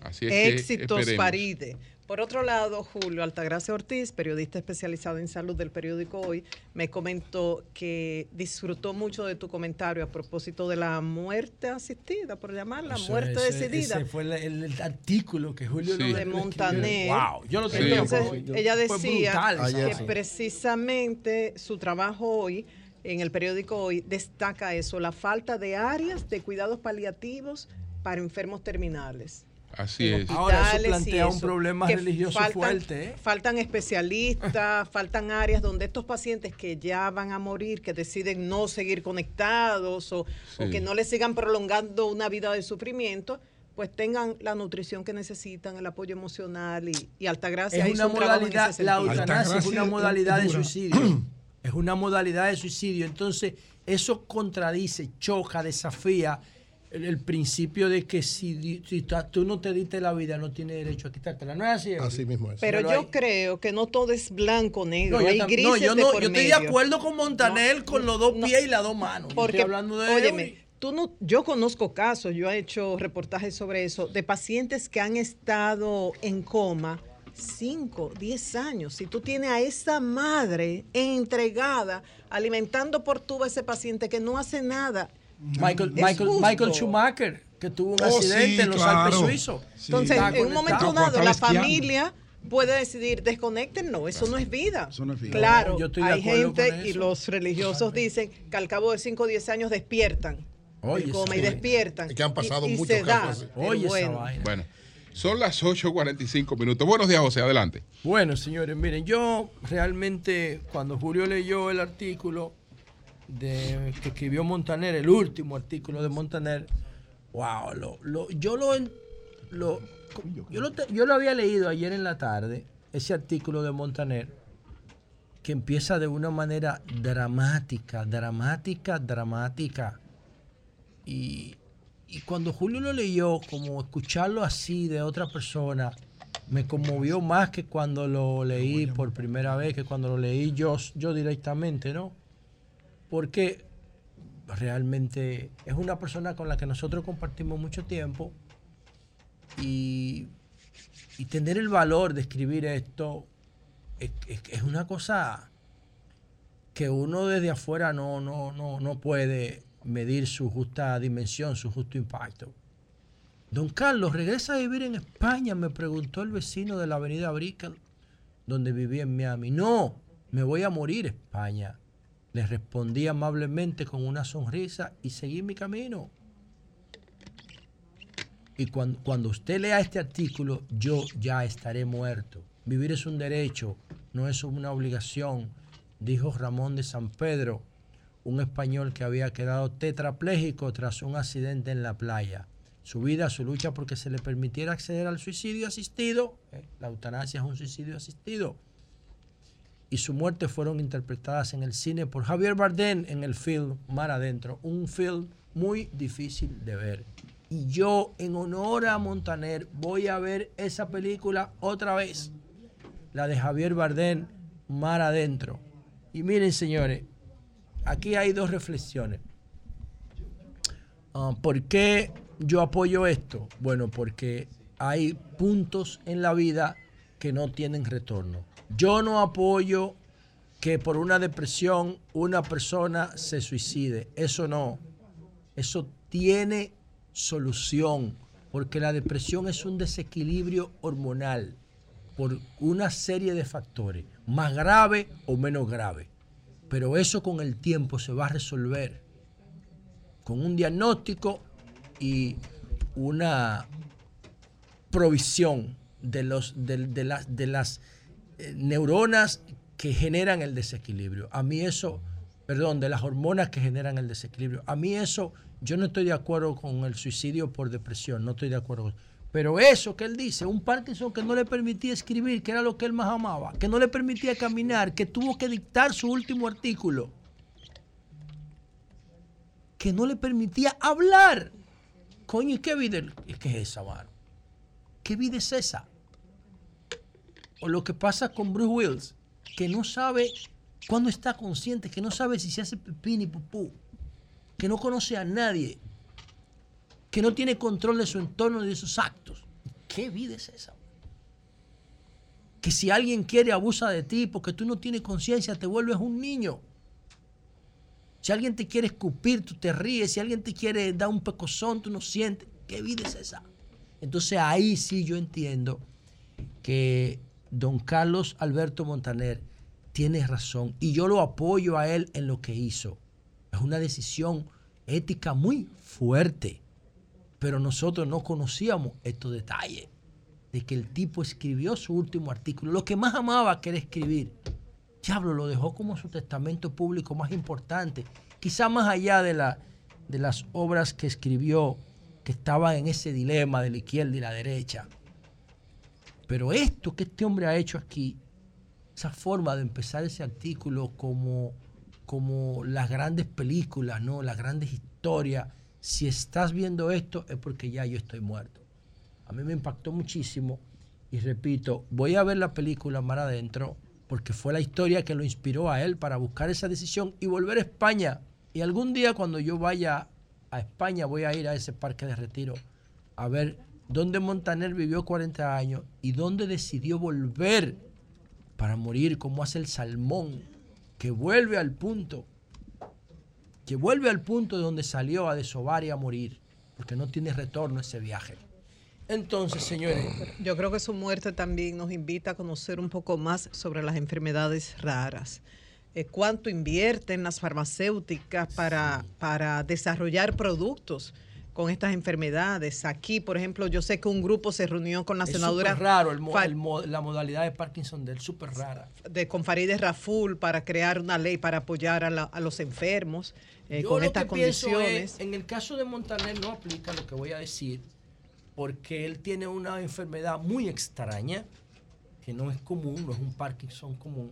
Así es que Éxitos esperemos. Faride. Por otro lado, Julio Altagracia Ortiz, periodista especializado en salud del periódico Hoy, me comentó que disfrutó mucho de tu comentario a propósito de la muerte asistida, por llamarla, muerte ese- decidida. Ese fue el, el- el artículo que Julio Sí. lo- de. Montaner. Wow, yo lo tenía Entonces, yo- ella decía brutal que precisamente su trabajo hoy, en el periódico Hoy, destaca eso, la falta de áreas de cuidados paliativos para enfermos terminales. Así es. Ahora, eso plantea un problema religioso faltan, fuerte, ¿eh? Faltan especialistas, faltan áreas donde estos pacientes que ya van a morir, que deciden no seguir conectados o, o Sí. que no les sigan prolongando una vida de sufrimiento, pues tengan la nutrición que necesitan, el apoyo emocional y, y Altagracia Es una modalidad, la eutanasia es una modalidad de suicidio. Es una modalidad de suicidio. Entonces, eso contradice, choca, desafía el, el principio de que si, tú no te diste la vida, no tienes derecho a quitártela. No es así. Así mismo es. Pero Pero yo hay- creo que no todo es blanco negro, No, hay grises no, yo, de no, por yo estoy de acuerdo con Montaner con los dos pies y las dos manos. Porque, estoy hablando de óyeme, tú no, yo conozco casos, yo he hecho reportajes sobre eso, de pacientes que han estado en coma 5, 10 años. Si tú tienes a esa madre entregada, alimentando por tubo a ese paciente que no hace nada. Michael, Michael. Michael Schumacher, que tuvo un Oh, accidente sí, en los claro. Alpes suizos. Sí. Entonces, Está en un momento dado, la familia puede decidir, desconecten, no, eso no es vida. Eso no es vida. Claro, No, yo estoy de hay gente y los religiosos dicen que al cabo de 5 o 10 años despiertan. Oye, del coma y despiertan. Es que han pasado y, y muchos casos Oye, esa bueno, vaina. Bueno, son las 8.45 minutos. Buenos días, José, adelante. Bueno, señores, miren, yo realmente cuando Julio leyó el artículo de, que escribió Montaner, el último artículo de Montaner, wow, lo, lo- yo lo, lo- yo lo, yo lo había leído ayer en la tarde, ese artículo de Montaner, que empieza de una manera dramática, dramática, dramática. Y, y cuando Julio lo leyó, como escucharlo así de otra persona, me conmovió más que cuando lo leí por primera vez, que cuando lo leí yo, yo directamente, ¿no? Porque realmente es una persona con la que nosotros compartimos mucho tiempo y, y tener el valor de escribir esto es, es- es una cosa que uno desde afuera no, no, no, no puede medir su justa dimensión, su justo impacto. Don Carlos, ¿regresa a vivir en España? Me preguntó el vecino de la avenida Brickell, donde vivía en Miami. No, me voy a morir España. Le respondí amablemente con una sonrisa y seguí mi camino. Y cuando, cuando usted lea este artículo, yo ya estaré muerto. Vivir es un derecho, no es una obligación, dijo Ramón de San Pedro, un español que había quedado tetrapléjico tras un accidente en la playa. Su vida, su lucha porque se le permitiera acceder al suicidio asistido, eh, la eutanasia es un suicidio asistido, y su muerte fueron interpretadas en el cine por Javier Bardem en el film Mar Adentro, un film muy difícil de ver. Y yo, en honor a Montaner, voy a ver esa película otra vez, la de Javier Bardem, Mar Adentro. Y miren, señores, aquí hay dos reflexiones. Ah, ¿Por qué yo apoyo esto? Bueno, porque hay puntos en la vida que no tienen retorno. Yo no apoyo que por una depresión una persona se suicide. Eso no. Eso tiene solución, porque la depresión es un desequilibrio hormonal por una serie de factores, más grave o menos grave. Pero eso con el tiempo se va a resolver con un diagnóstico y una provisión de, los, de, las, de las eh, neuronas que generan el desequilibrio. A mí eso, perdón, de las hormonas que generan el desequilibrio. A mí eso, yo no estoy de acuerdo con el suicidio por depresión, no estoy de acuerdo. Pero eso que él dice, un Parkinson que no le permitía escribir, que era lo que él más amaba, que no le permitía caminar, que tuvo que dictar su último artículo, que no le permitía hablar. Coño, ¿y qué vida es que es esa, mano? ¿Qué vida es esa? O lo que pasa con Bruce Wills, que no sabe cuándo está consciente, que no sabe si se hace pipí ni pupú, que no conoce a nadie, que no tiene control de su entorno y de sus actos. ¿Qué vida es esa? Que si alguien quiere abusa de ti porque tú no tienes conciencia, te vuelves un niño. Si alguien te quiere escupir, tú te ríes. Si alguien te quiere dar un pecozón, tú no sientes. ¿Qué vida es esa? Entonces ahí sí yo entiendo que don Carlos Alberto Montaner tiene razón y yo lo apoyo a él en lo que hizo. Es una decisión ética muy fuerte, pero nosotros no conocíamos estos detalles de que el tipo escribió su último artículo, lo que más amaba que era escribir. Diablo, lo dejó como su testamento público más importante, quizá más allá de, la, de las obras que escribió que estaban en ese dilema de la izquierda y la derecha. Pero esto que este hombre ha hecho aquí, esa forma de empezar ese artículo como como las grandes películas, ¿no? Las grandes historias. Si estás viendo esto es porque ya yo estoy muerto. A mí me impactó muchísimo y repito, voy a ver la película Mar Adentro porque fue la historia que lo inspiró a él para buscar esa decisión y volver a España. Y algún día cuando yo vaya a España voy a ir a ese parque de retiro a ver dónde Montaner vivió 40 años y dónde decidió volver para morir, como hace el salmón, que vuelve al punto, que vuelve al punto de donde salió a desovar y a morir, porque no tiene retorno ese viaje. Entonces, señores, Yo creo que su muerte también nos invita a conocer un poco más sobre las enfermedades raras. Eh, ¿Cuánto invierten las farmacéuticas para, para desarrollar productos con estas enfermedades? Aquí, por ejemplo, yo sé que un grupo se reunió con la es senadora súper raro el mo- Fa- el mo- la modalidad de Parkinson de él, súper rara. de con Farideh Raful para crear una ley para apoyar a, la- a los enfermos eh, Yo con lo estas que condiciones. es, en el caso de Montaner no aplica lo que voy a decir, porque él tiene una enfermedad muy extraña, que no es común, no es un Parkinson común.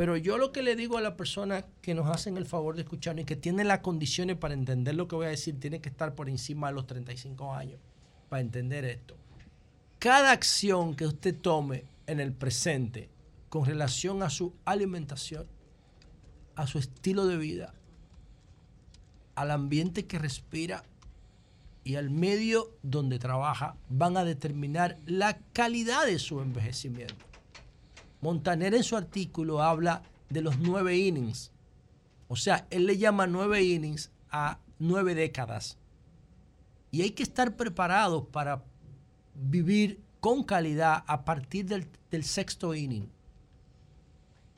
Pero yo lo que le digo a la persona que nos hacen el favor de escucharnos y que tiene las condiciones para entender lo que voy a decir, tiene que estar por encima de los 35 años para entender esto. Cada acción que usted tome en el presente con relación a su alimentación, a su estilo de vida, al ambiente que respira y al medio donde trabaja van a determinar la calidad de su envejecimiento. Montaner en su artículo habla de los nueve innings. O sea, él le llama nueve innings a nueve décadas. Y hay que estar preparados para vivir con calidad a partir del, sexto inning.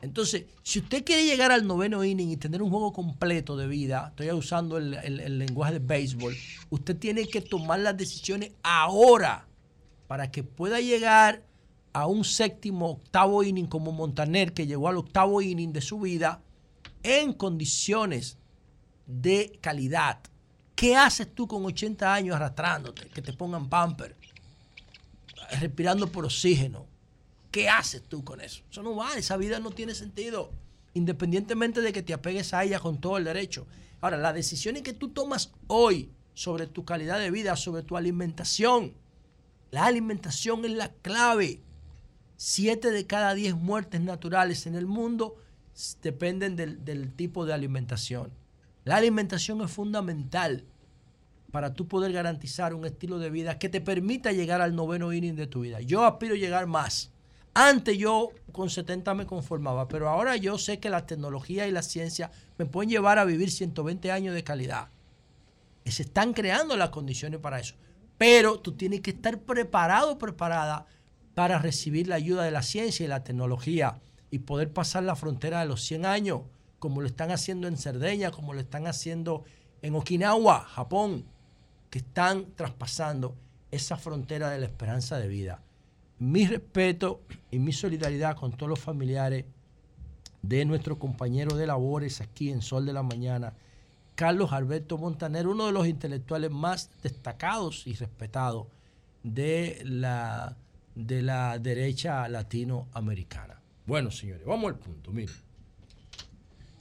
Entonces, si usted quiere llegar al noveno inning y tener un juego completo de vida, estoy usando el- el lenguaje de béisbol, usted tiene que tomar las decisiones ahora para que pueda llegar a un séptimo, octavo inning como Montaner, que llegó al octavo inning de su vida en condiciones de calidad. ¿Qué haces tú con 80 años arrastrándote? Que te pongan pamper, respirando por oxígeno. ¿Qué haces tú con eso? Eso no vale, esa vida no tiene sentido. Independientemente de que te apegues a ella con todo el derecho. Ahora, las decisiones que tú tomas hoy sobre tu calidad de vida, sobre tu alimentación, la alimentación es la clave. Siete de cada diez muertes naturales en el mundo dependen del, tipo de alimentación. La alimentación es fundamental para tú poder garantizar un estilo de vida que te permita llegar al noveno inning de tu vida. Yo aspiro a llegar más. Antes yo con 70 me conformaba, pero ahora yo sé que la tecnología y la ciencia me pueden llevar a vivir 120 años de calidad. Se están creando las condiciones para eso. Pero tú tienes que estar preparado, preparada para recibir la ayuda de la ciencia y la tecnología y poder pasar la frontera de los 100 años, como lo están haciendo en Cerdeña, como lo están haciendo en Okinawa, Japón, que están traspasando esa frontera de la esperanza de vida. Mi respeto y mi solidaridad con todos los familiares de nuestro compañero de labores aquí en Sol de la Mañana, Carlos Alberto Montaner, uno de los intelectuales más destacados y respetados de la, de la derecha latinoamericana. Bueno, señores, vamos al punto. Miren,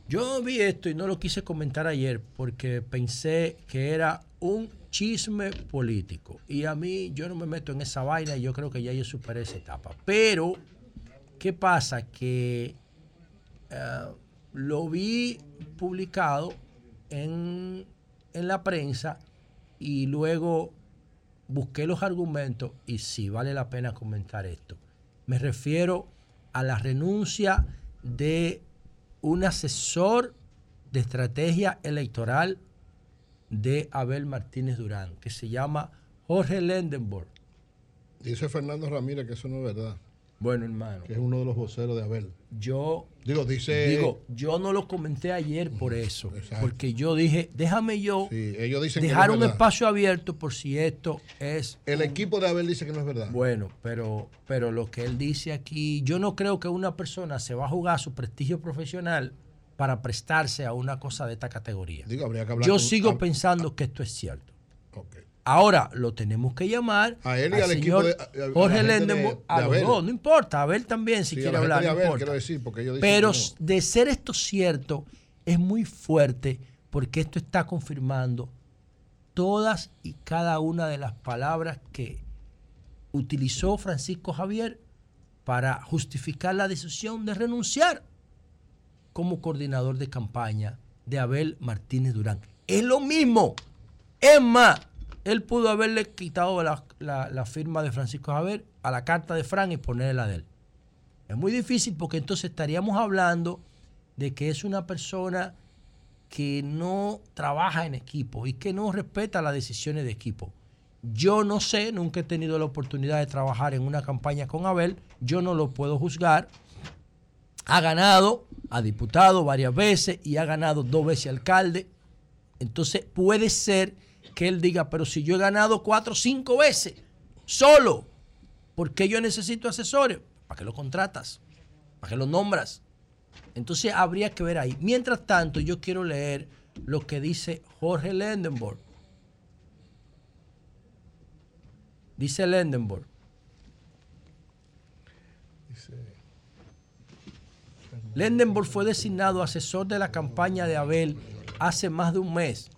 yo vi esto y no lo quise comentar ayer porque pensé que era un chisme político. Y a mí, yo no me meto en esa vaina y yo creo que ya yo superé esa etapa. Pero, ¿qué pasa? Que eh, lo vi publicado en, en la prensa y luego busqué los argumentos y sí vale la pena comentar esto. Me refiero a la renuncia de un asesor de estrategia electoral de Abel Martínez Durán, que se llama Jorge Lendenborg. Dice Fernando Ramírez que eso no es verdad. Bueno, hermano. Que es uno de los voceros de Abel. Yo Digo, dice. digo, yo no lo comenté ayer por eso, porque yo dije, déjame yo ellos dicen que dejar no es un verdad. espacio abierto por si esto es El equipo de Abel dice que no es verdad. Bueno, pero, pero lo que él dice aquí, yo no creo que una persona se va a jugar su prestigio profesional para prestarse a una cosa de esta categoría. Digo, habría que hablar Yo con- sigo hab- pensando que esto es cierto. Ahora lo tenemos que llamar A él y al equipo de- a- a la Jorge a los dos, no importa, a Abel también si Sí, quiere hablar, no Abel, importa. decir, porque ellos dicen Pero no. de ser esto cierto, es muy fuerte porque esto está confirmando todas y cada una de las palabras que utilizó Francisco Javier para justificar la decisión de renunciar como coordinador de campaña de Abel Martínez Durán. Es lo mismo. Es más, él pudo haberle quitado la, la- firma de Francisco Javier a la carta de Fran y ponerle la de él. Es muy difícil porque entonces estaríamos hablando de que es una persona que no trabaja en equipo y que no respeta las decisiones de equipo. Yo no sé, nunca he tenido la oportunidad de trabajar en una campaña con Abel, yo no lo puedo juzgar. Ha ganado a diputado varias veces y ha ganado dos veces alcalde. Entonces puede ser que él diga, pero si yo he ganado cuatro o cinco veces solo, ¿por qué yo necesito asesores? ¿Para qué lo contratas? ¿Para qué lo nombras? Entonces habría que ver ahí. Mientras tanto, yo quiero leer lo que dice Jorge Lendenborg. Dice Lendenborg. Lendenborg fue designado asesor de la campaña de Abel hace más de un mes.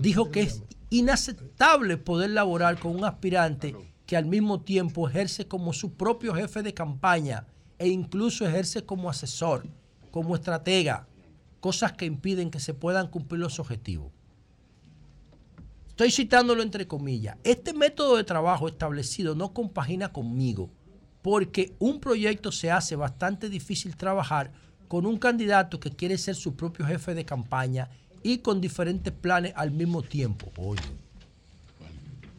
Dijo que es inaceptable poder laborar con un aspirante que al mismo tiempo ejerce como su propio jefe de campaña e incluso ejerce como asesor, como estratega, cosas que impiden que se puedan cumplir los objetivos. Estoy citándolo entre comillas. Este método de trabajo establecido no compagina conmigo porque un proyecto se hace bastante difícil trabajar con un candidato que quiere ser su propio jefe de campaña y con diferentes planes al mismo tiempo. Oye.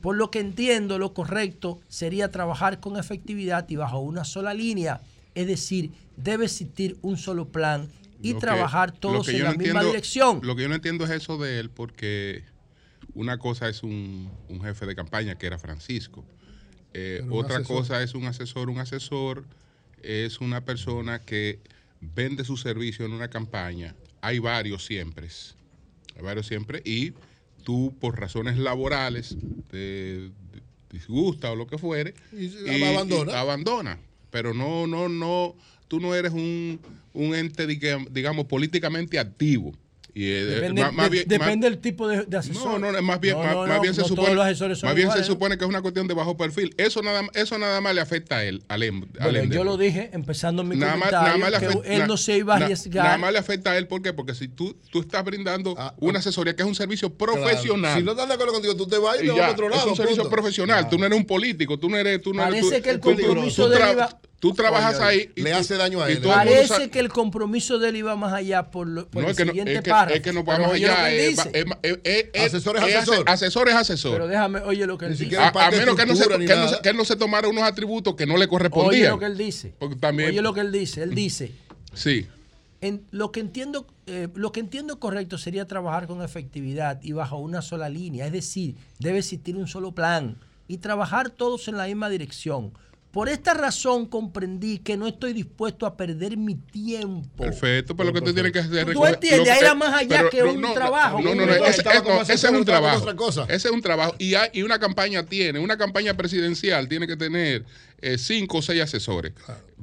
Por lo que entiendo, lo correcto sería trabajar con efectividad y bajo una sola línea, es decir, debe existir un solo plan y Lo trabajar todos en la no misma entiendo- dirección. Lo que yo no entiendo es eso de él, porque una cosa es un, un jefe de campaña, que era Francisco. Eh, otra asesor. cosa es un asesor. Un asesor es una persona que vende su servicio en una campaña. Hay varios siempre. Siempre. Y tú, por razones laborales, te disgusta o lo que fuere, Y se abandona. y abandona. Pero no, no, no, tú no eres un, un ente, diga- digamos, políticamente activo. Y, eh, Depende, más- más de- bien- depende más- del tipo de, de asesor. no, no, más bien, No, más, no, más no, bien se supone, los asesores son más bien se supone que es una cuestión de bajo perfil. Eso nada, eso nada más le afecta a él, al, em- al Bueno, Ender. yo lo dije empezando mi Nada comentario, nada más le que afecta, él na- no se iba a arriesgar. Nada más le afecta a él, ¿por qué? Porque si tú, tú estás brindando una asesoría que es un servicio profesional. Claro. Si no estás de acuerdo contigo, tú te vas y te vas para otro lado. Es un servicio profesional. Tú no eres un político, tú no eres. Tú no eres Parece tú- que el compromiso Tú trabajas Oye, oye, ahí. y le tú- hace daño a él. el Parece que el compromiso de él iba más allá por, lo- por No, el es que no, siguiente es que, párrafo. es que no Pero vamos oye lo allá. que él eh, eh, eh, eh, eh, Asesor es eh, asesor. Asesor es asesor. Pero déjame, oye lo que él dice. siquiera A, menos que, no se, él no se, que él no se tomara unos atributos que no le Oye correspondían. lo que él dice. Porque también, Oye lo que él dice. Él dice, Sí. en, lo que entiendo eh, lo que entiendo correcto sería trabajar con efectividad y bajo una sola línea. Es decir, debe existir un solo plan y trabajar todos en la misma dirección. Por esta razón comprendí que no estoy dispuesto a perder mi tiempo. Perfecto, pero lo que tú tienes que hacer es Tú entiendes, era más allá que un trabajo. No, no, no, ese, es- ese un trabajo. otra cosa. Ese es un trabajo. Y, hay- y una campaña tiene, una campaña presidencial tiene que tener eh, cinco o seis asesores.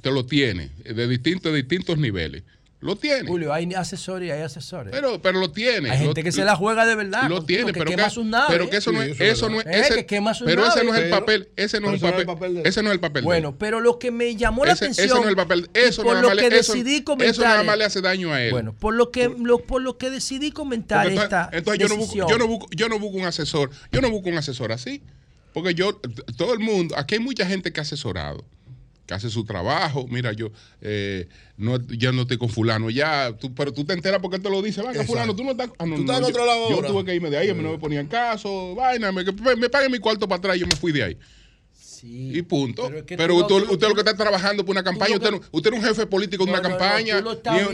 Te lo tiene, eh, de distintos, de distintos niveles. Lo tiene. Julio, hay asesores y hay asesores. Pero, pero lo tiene. Hay Lo- gente que se la juega de verdad. Lo tiene, que pero quema que, sus naves. pero que eso no es, eso no es, Eh, ese- que quema sus pero ese no es el papel, ese no es el papel, ese no es el papel. de él. Bueno, pero lo que me llamó la ese, atención. ese no es el papel. Eso por nada lo más que le, eso, decidí eso comentar. nada más le hace daño a él. Bueno, por lo que lo- por lo que decidí comentar Porque esta entonces, entonces yo, no busco, yo, no busco, yo no busco un asesor. Yo no busco un asesor así. Porque yo, todo el mundo, aquí hay mucha gente que ha asesorado, que hace su trabajo. Mira, yo eh, no, ya no estoy con fulano, ya, tú, pero tú te enteras porque él te lo dice. Venga, fulano, tú no estás. ah, no, Tú no, estás en yo- otro lado Yo ahora. tuve que irme de ahí, a mí no me ponían caso, vaina, me, me paguen mi cuarto para atrás y yo me fui de ahí. y punto. Pero, es que usted, lo- usted lo que está trabajando por una campaña, usted, que- no, usted no es un jefe político de No, una no, no, campaña,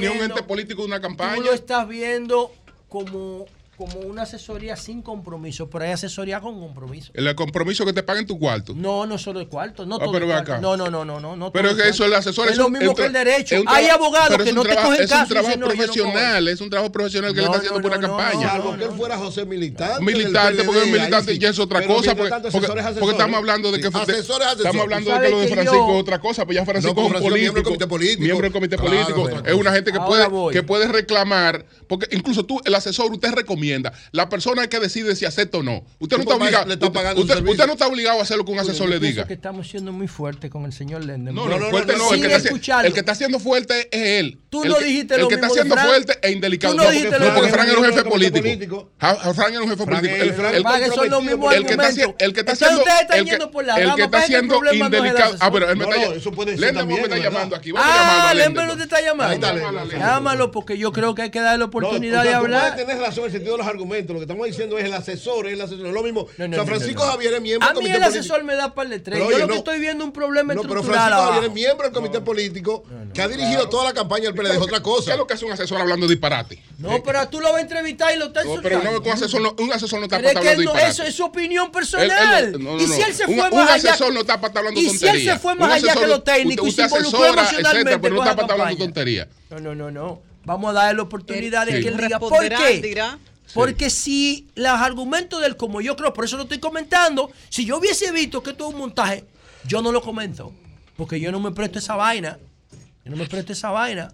ni, un ente político de una campaña. Tú lo estás viendo como como una asesoría sin compromiso, pero hay asesoría con compromiso. ¿El compromiso que te paguen tu cuarto? No, no solo el cuarto, no ah, todo pero el. Acá. No, no, no, no, no, no Pero es que eso el asesor es, es lo mismo que el derecho. Hay abogados que no te cogen caso. Es un trabajo profesional, es un trabajo profesional que no, le está haciendo por una campaña. Salvo que él fuera José militante. Militante, porque el militante sí. ya es otra cosa, porque, porque, estamos hablando de que estamos hablando de que lo de Francisco es otra cosa, pues ya Francisco es un político, miembro del comité político, es una gente que puede que puede reclamar, porque incluso tú el asesor usted recomienda enmienda. La persona que decide si acepta o no. Usted no está obligado. Está usted, usted, usted, no está obligado a hacer lo que un asesor Uy, le diga. que estamos siendo muy fuertes con el señor Lendel. No, no, no, fuerte no. El que, está, el, que está, siendo fuerte es él. Tú el no que, dijiste el lo El que mismo está siendo fuerte e indelicado. No, porque, no, porque Frank era un jefe político. Frank era un jefe político. El que está siendo. El que está siendo indelicado. Ah, pero él me ah, está llamando aquí. Ah, Lendel no te está llamando. Llámalo porque yo creo que hay que darle la oportunidad de hablar. Tú puedes tener razón en el sentido los argumentos, lo que estamos diciendo es el asesor, es el asesor, lo mismo. No, Francisco Javier es miembro del comité político. A mí el asesor me da par de tres. Yo lo que estoy viendo es un problema no, estructural. Pero Francisco Javier es miembro del comité político que ha dirigido toda la campaña del PLD. Es otra cosa. ¿Qué es lo que hace un asesor hablando de disparate? No, eh, pero tú lo vas a entrevistar y lo estás no, Pero un asesor no, un asesor no está para hablando disparate. Eso es su opinión personal. Y si él se fue más allá. Un asesor no está para hablando. Y si él se fue más allá que los técnicos y se involucró emocionalmente. Pero no está para pues, hablando tonterías. No, no, no, no. Vamos a darle la oportunidad de que él diga por qué. Porque si los argumentos del como yo creo, por eso lo estoy comentando, si yo hubiese visto que esto es un montaje, yo no lo comento. Porque yo no me presto esa vaina. Yo no me presto esa vaina.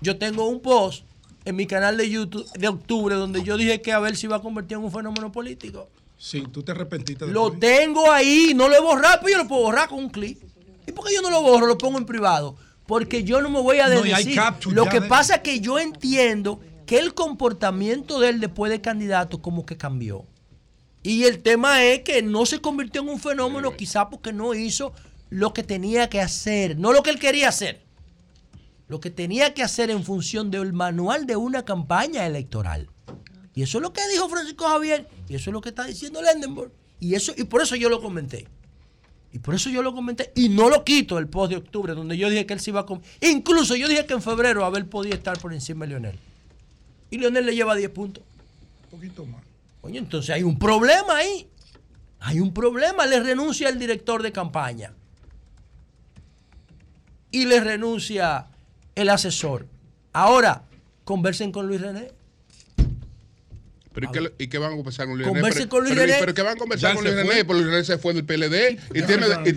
Yo tengo un post en mi canal de YouTube de octubre donde yo dije que a ver si iba a convertir en un fenómeno político. Sí, tú te arrepentiste. De lo ¿eh? tengo ahí, no lo he borrado, pero yo lo puedo borrar con un clic. ¿Y por qué yo no lo borro? Lo pongo en privado. Porque yo no me voy a decir. No, lo que pasa es que yo entiendo que el comportamiento de él después de candidato como que cambió. Y el tema es que no se convirtió en un fenómeno sí, quizá porque no hizo lo que tenía que hacer, no lo que él quería hacer, lo que tenía que hacer en función del manual de una campaña electoral. Y eso es lo que dijo Francisco Javier, y eso es lo que está diciendo Lendenborg. Y, eso, y por eso yo lo comenté. Y por eso yo lo comenté. Y no lo quito el post de octubre, donde yo dije que él se iba a... Incluso yo dije que en febrero Abel podía estar por encima de Leonel y Leonel le lleva 10 puntos. Un poquito más. Coño, entonces hay un problema ahí. Hay un problema. Le renuncia el director de campaña. Y le renuncia el asesor. Ahora, conversen con Luis René. Pero ¿y qué, ah. ¿y qué, van a conversar con Luis René? Pero, con Luis pero, ¿qué van a conversar con Luis René? Por Luis René se fue del PLD. Y, tiene, y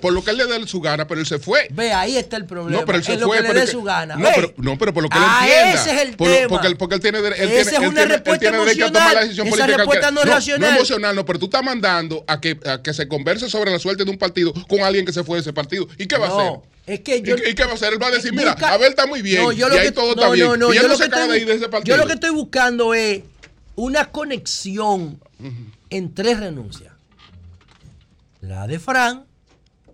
por lo que él le da su gana, pero él se fue. Ve, ahí está el problema. No, pero él se fue. Lo que le dé su gana. No pero, no, pero por lo que él ah, entienda. ese es el por, tema. Porque, él tiene, él tiene, es él tiene, él tiene derecho a tomar la decisión Esa política. Respuesta no, es racional. no emocional, no, pero tú estás mandando a que, a que se converse sobre la suerte de un partido con alguien que se fue de ese partido. ¿Y qué va a hacer? Es que yo, ¿Y, qué va a hacer? Él va a decir, mira, Abel está muy bien. No, yo lo y ahí todo está bien. Yo lo se acaba estoy, de ir de ese partido. Yo lo que estoy buscando es una conexión en tres renuncias. La de Fran,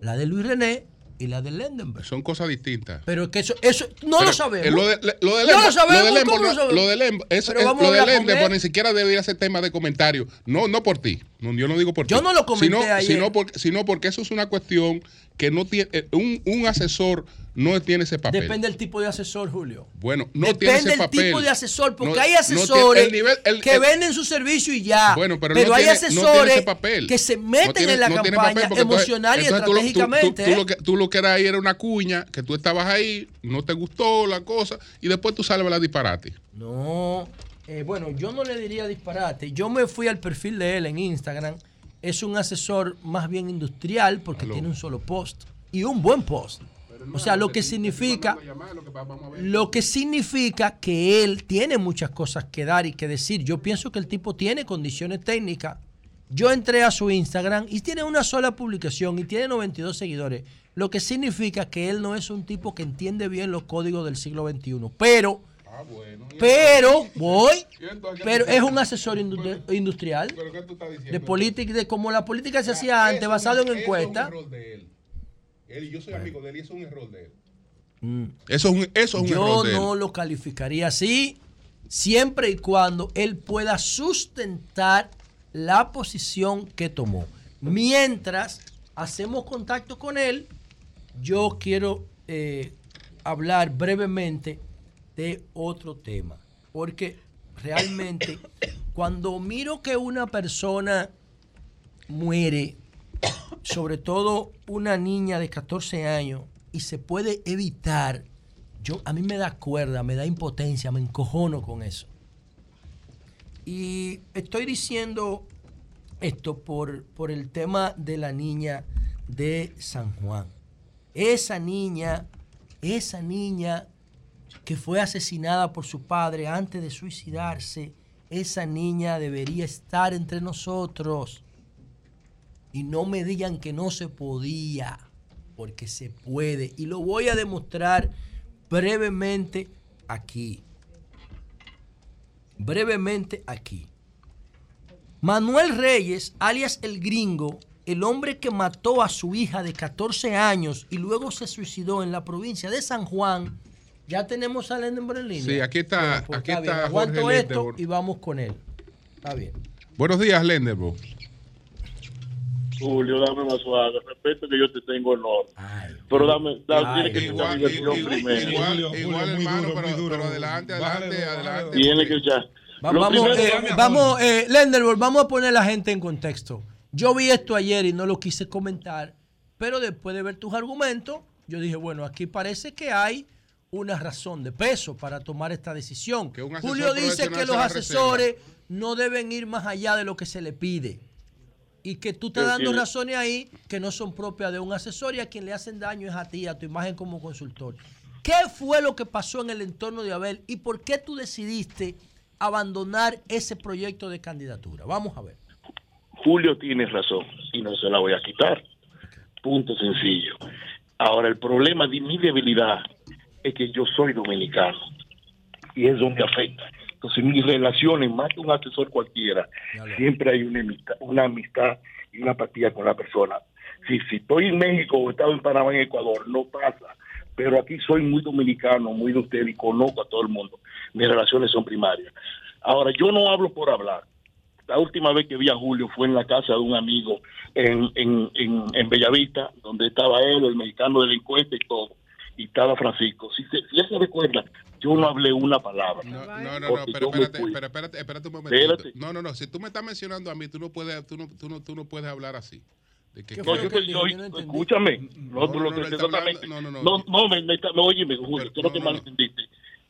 la de Luis René y la de Lendenberg. Son cosas distintas. Pero que eso, eso no lo eh, sabemos. Lo de, lo de no lo sabemos. Lo de ¿cómo lo, sabemos? lo de Lembo, es, lo de Lembo, ni siquiera debería ser tema de comentario. No, no por ti. Yo no digo por ti. Yo no lo comenté sino, ayer. Sino sino porque eso es una cuestión que no tiene, eh, un, un asesor no tiene ese papel. Depende del tipo de asesor, Julio. Bueno, no Depende tiene ese papel. Depende del tipo de asesor, porque hay asesores el nivel, que venden su servicio y ya. Bueno, pero, no hay asesores papel. que se meten en la campaña emocional y estratégicamente. Tú, lo ¿eh? que, tú, era ahí era una cuña, que tú estabas ahí, no te gustó la cosa, y después tú sales a la disparate. No, eh, bueno, yo no le diría disparate. Yo me fui al perfil de él en Instagram es un asesor más bien industrial porque tiene un solo post y un buen post. No, o sea, lo que significa lo que significa que él tiene muchas cosas que dar y que decir. Yo pienso que el tipo tiene condiciones técnicas. Yo entré a su Instagram y tiene una sola publicación y tiene 92 seguidores, lo que significa que él no es un tipo que entiende bien los códigos del siglo XXI, pero Ah, bueno. Pero voy, pero es un asesor industrial ¿Pero qué tú estás diciendo? de política, de como la política se ah, hacía antes, basado en encuestas. Yo soy amigo de él y eso es un error de él. Mm. Eso es un, eso Yo no lo calificaría así, siempre y cuando él pueda sustentar la posición que tomó. Mientras hacemos contacto con él, yo quiero eh, hablar brevemente de otro tema. Porque realmente, cuando miro que una persona muere, sobre todo una niña de 14 años, y se puede evitar, yo a mí me da cuerda, me da impotencia, me encojono con eso. Y estoy diciendo esto por, por el tema de la niña de San Juan. Esa niña, esa niña que fue asesinada por su padre antes de suicidarse, esa niña debería estar entre nosotros. Y no me digan que no se podía, porque se puede. Y lo voy a demostrar brevemente aquí. Brevemente aquí. Manuel Reyes, alias el gringo, el hombre que mató a su hija de 14 años y luego se suicidó en la provincia de San Juan, ya tenemos a Lendenborg en línea. Sí, aquí está, Bueno, pues aquí está bien, Aguanto Jorge esto Lendenborg. y vamos con él. Está bien. Buenos días, Lenderbo. Julio, dame más suave. Respeto que yo te tengo honor. Pero dame, dame tiene que mi versión primero. Igual, igual, hermano, pero, pero adelante, adelante, adelante. Tiene que. Va- Lo vamos, primero- eh, vamos, eh, Lenderborg, vamos a poner a la gente en contexto. Yo vi esto ayer y no lo quise comentar, pero después de ver tus argumentos, yo dije, bueno, aquí parece que hay una razón de peso para tomar esta decisión. Julio dice que los asesores no deben ir más allá de lo que se le pide. Y que tú estás dando razones ahí que no son propias de un asesor y a quien le hacen daño es a ti, a tu imagen como consultor. ¿Qué fue lo que pasó en el entorno de Abel y por qué tú decidiste abandonar ese proyecto de candidatura? Vamos a ver. Julio tiene razón y no se la voy a quitar. Punto sencillo. Ahora, el problema de mi debilidad es que yo soy dominicano y es donde afecta. Entonces, mis relaciones, más que un asesor cualquiera, siempre hay una amistad, una amistad y una apatía con la persona. Si, si estoy en México o he estado en Panamá, en Ecuador, no pasa. Pero aquí soy muy dominicano, muy de usted y conozco a todo el mundo. Mis relaciones son primarias. Ahora, yo no hablo por hablar. La última vez que vi a Julio fue en la casa de un amigo en, en, en, en Bellavista, donde estaba él, el mexicano delincuente y todo. Y estaba Francisco. Si, se, si él se recuerda, yo no hablé una palabra. No, no, no, Porque pero me espérate, pero espérate, espérate un momentito. Espérate. No, no, no, si tú me estás mencionando a mí, tú no puedes, tú no, tú no, tú no puedes hablar así. De que- No, yo te- yo- escúchame, no, tú lo que hablando- no, no, no, no. no, me, me, me, óyeme, Julio, tú no te malentendiste.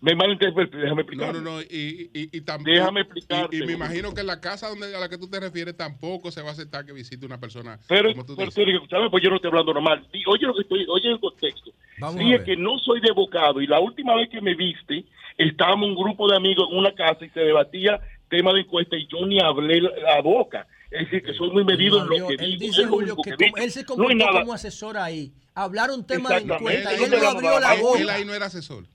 Me malinterpreté, déjame explicar. No, no, no, y, y, y también. Déjame explicarte, Y, y me imagino que en la casa donde, a la que tú te refieres tampoco se va a aceptar que visite una persona Pero, como tú pero dices. tú ¿sabes? Pues yo no estoy hablando normal. Oye lo que estoy, oye el contexto. Vamos que no soy de bocado y la última vez que me viste, estábamos un grupo de amigos en una casa y se debatía tema de encuesta y yo ni hablé la, boca. Es decir, que soy muy medido en lo Julio, que él digo. dice Julio que que como- digo. él se comportó como asesor ahí. Hablaron tema de encuesta y Él él no no abrió la él- boca. él ahí no era asesor.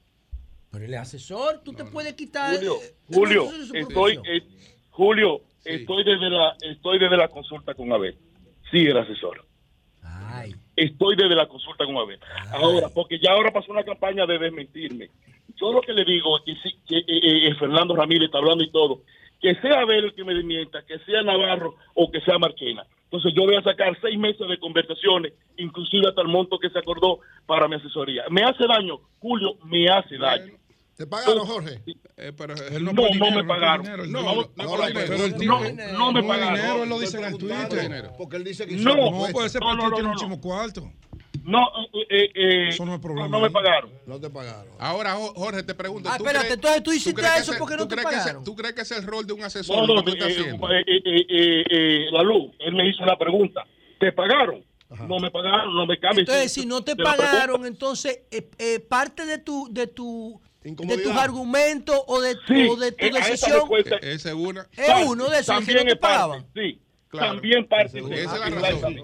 Pero él es asesor, tú te puedes quitar. Julio, eh, Julio, estoy, eh, Julio, estoy desde la, estoy desde la consulta con Abel. Sí, el asesor. Estoy desde la consulta con Abel. Ahora, porque ya ahora pasó una campaña de desmentirme. Yo lo que le digo es que, sí, que eh, eh, Fernando Ramírez está hablando y todo, que sea Abel el que me desmienta, que sea Navarro o que sea Marquena. Entonces yo voy a sacar seis meses de conversaciones, inclusive hasta el monto que se acordó para mi asesoría. ¿Me hace daño? Julio, me hace daño. ¿Te pagaron, Jorge? Eh, pero no, no, me pagaron. No, no, no, no, no me pagaron. dinero, él lo dice en el Twitter. Porque él dice que No, no, puede ser no, porque no, él tiene no, un chimo cuarto. No, eh, eh, Eso no es problema. no me pagaron. No te pagaron. Ahora, Jo- Jorge, te pregunto. Ah, ¿tú espérate, crees- entonces tú hiciste eso ese- porque no te pagaron? ¿Tú crees que es el rol de un asesor? No, no, que tú estás eh, haciendo? eh, eh, eh, eh, la luz, él me hizo una pregunta. ¿Te pagaron? No me pagaron, no me cambies. Entonces, si no te pagaron, entonces eh, eh, parte de tu de tu de tus argumentos o de, Sí, o de tu decisión E- Esa es una. es uno de esos que También no te parte, pagaban. Sí, Claro. también parte. Esa es la razón.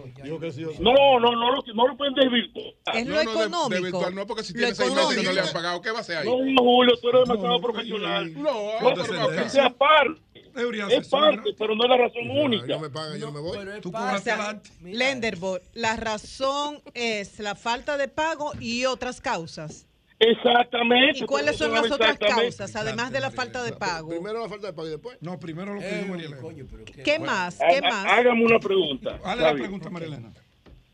No, no, no, lo, no lo pueden desvirtuar. Es No, lo no, de- de económico. virtual no, porque si Lo tiene seis meses que no le han pagado, ¿qué va a hacer ahí? No, Julio, tú eres demasiado profesional. No, No, acá. Que Es parte, pero no es la razón única. No me pagan, yo no me voy. Tú cobraste adelante. La razón es la falta de pago y otras causas. Exactamente. ¿Y cuáles son las otras causas, además de la falta de pago? Primero la falta de pago y después. No, primero lo que dijo María Elena. ¿Qué más? ¿Qué más? Hágame una pregunta. Está la pregunta, María Elena.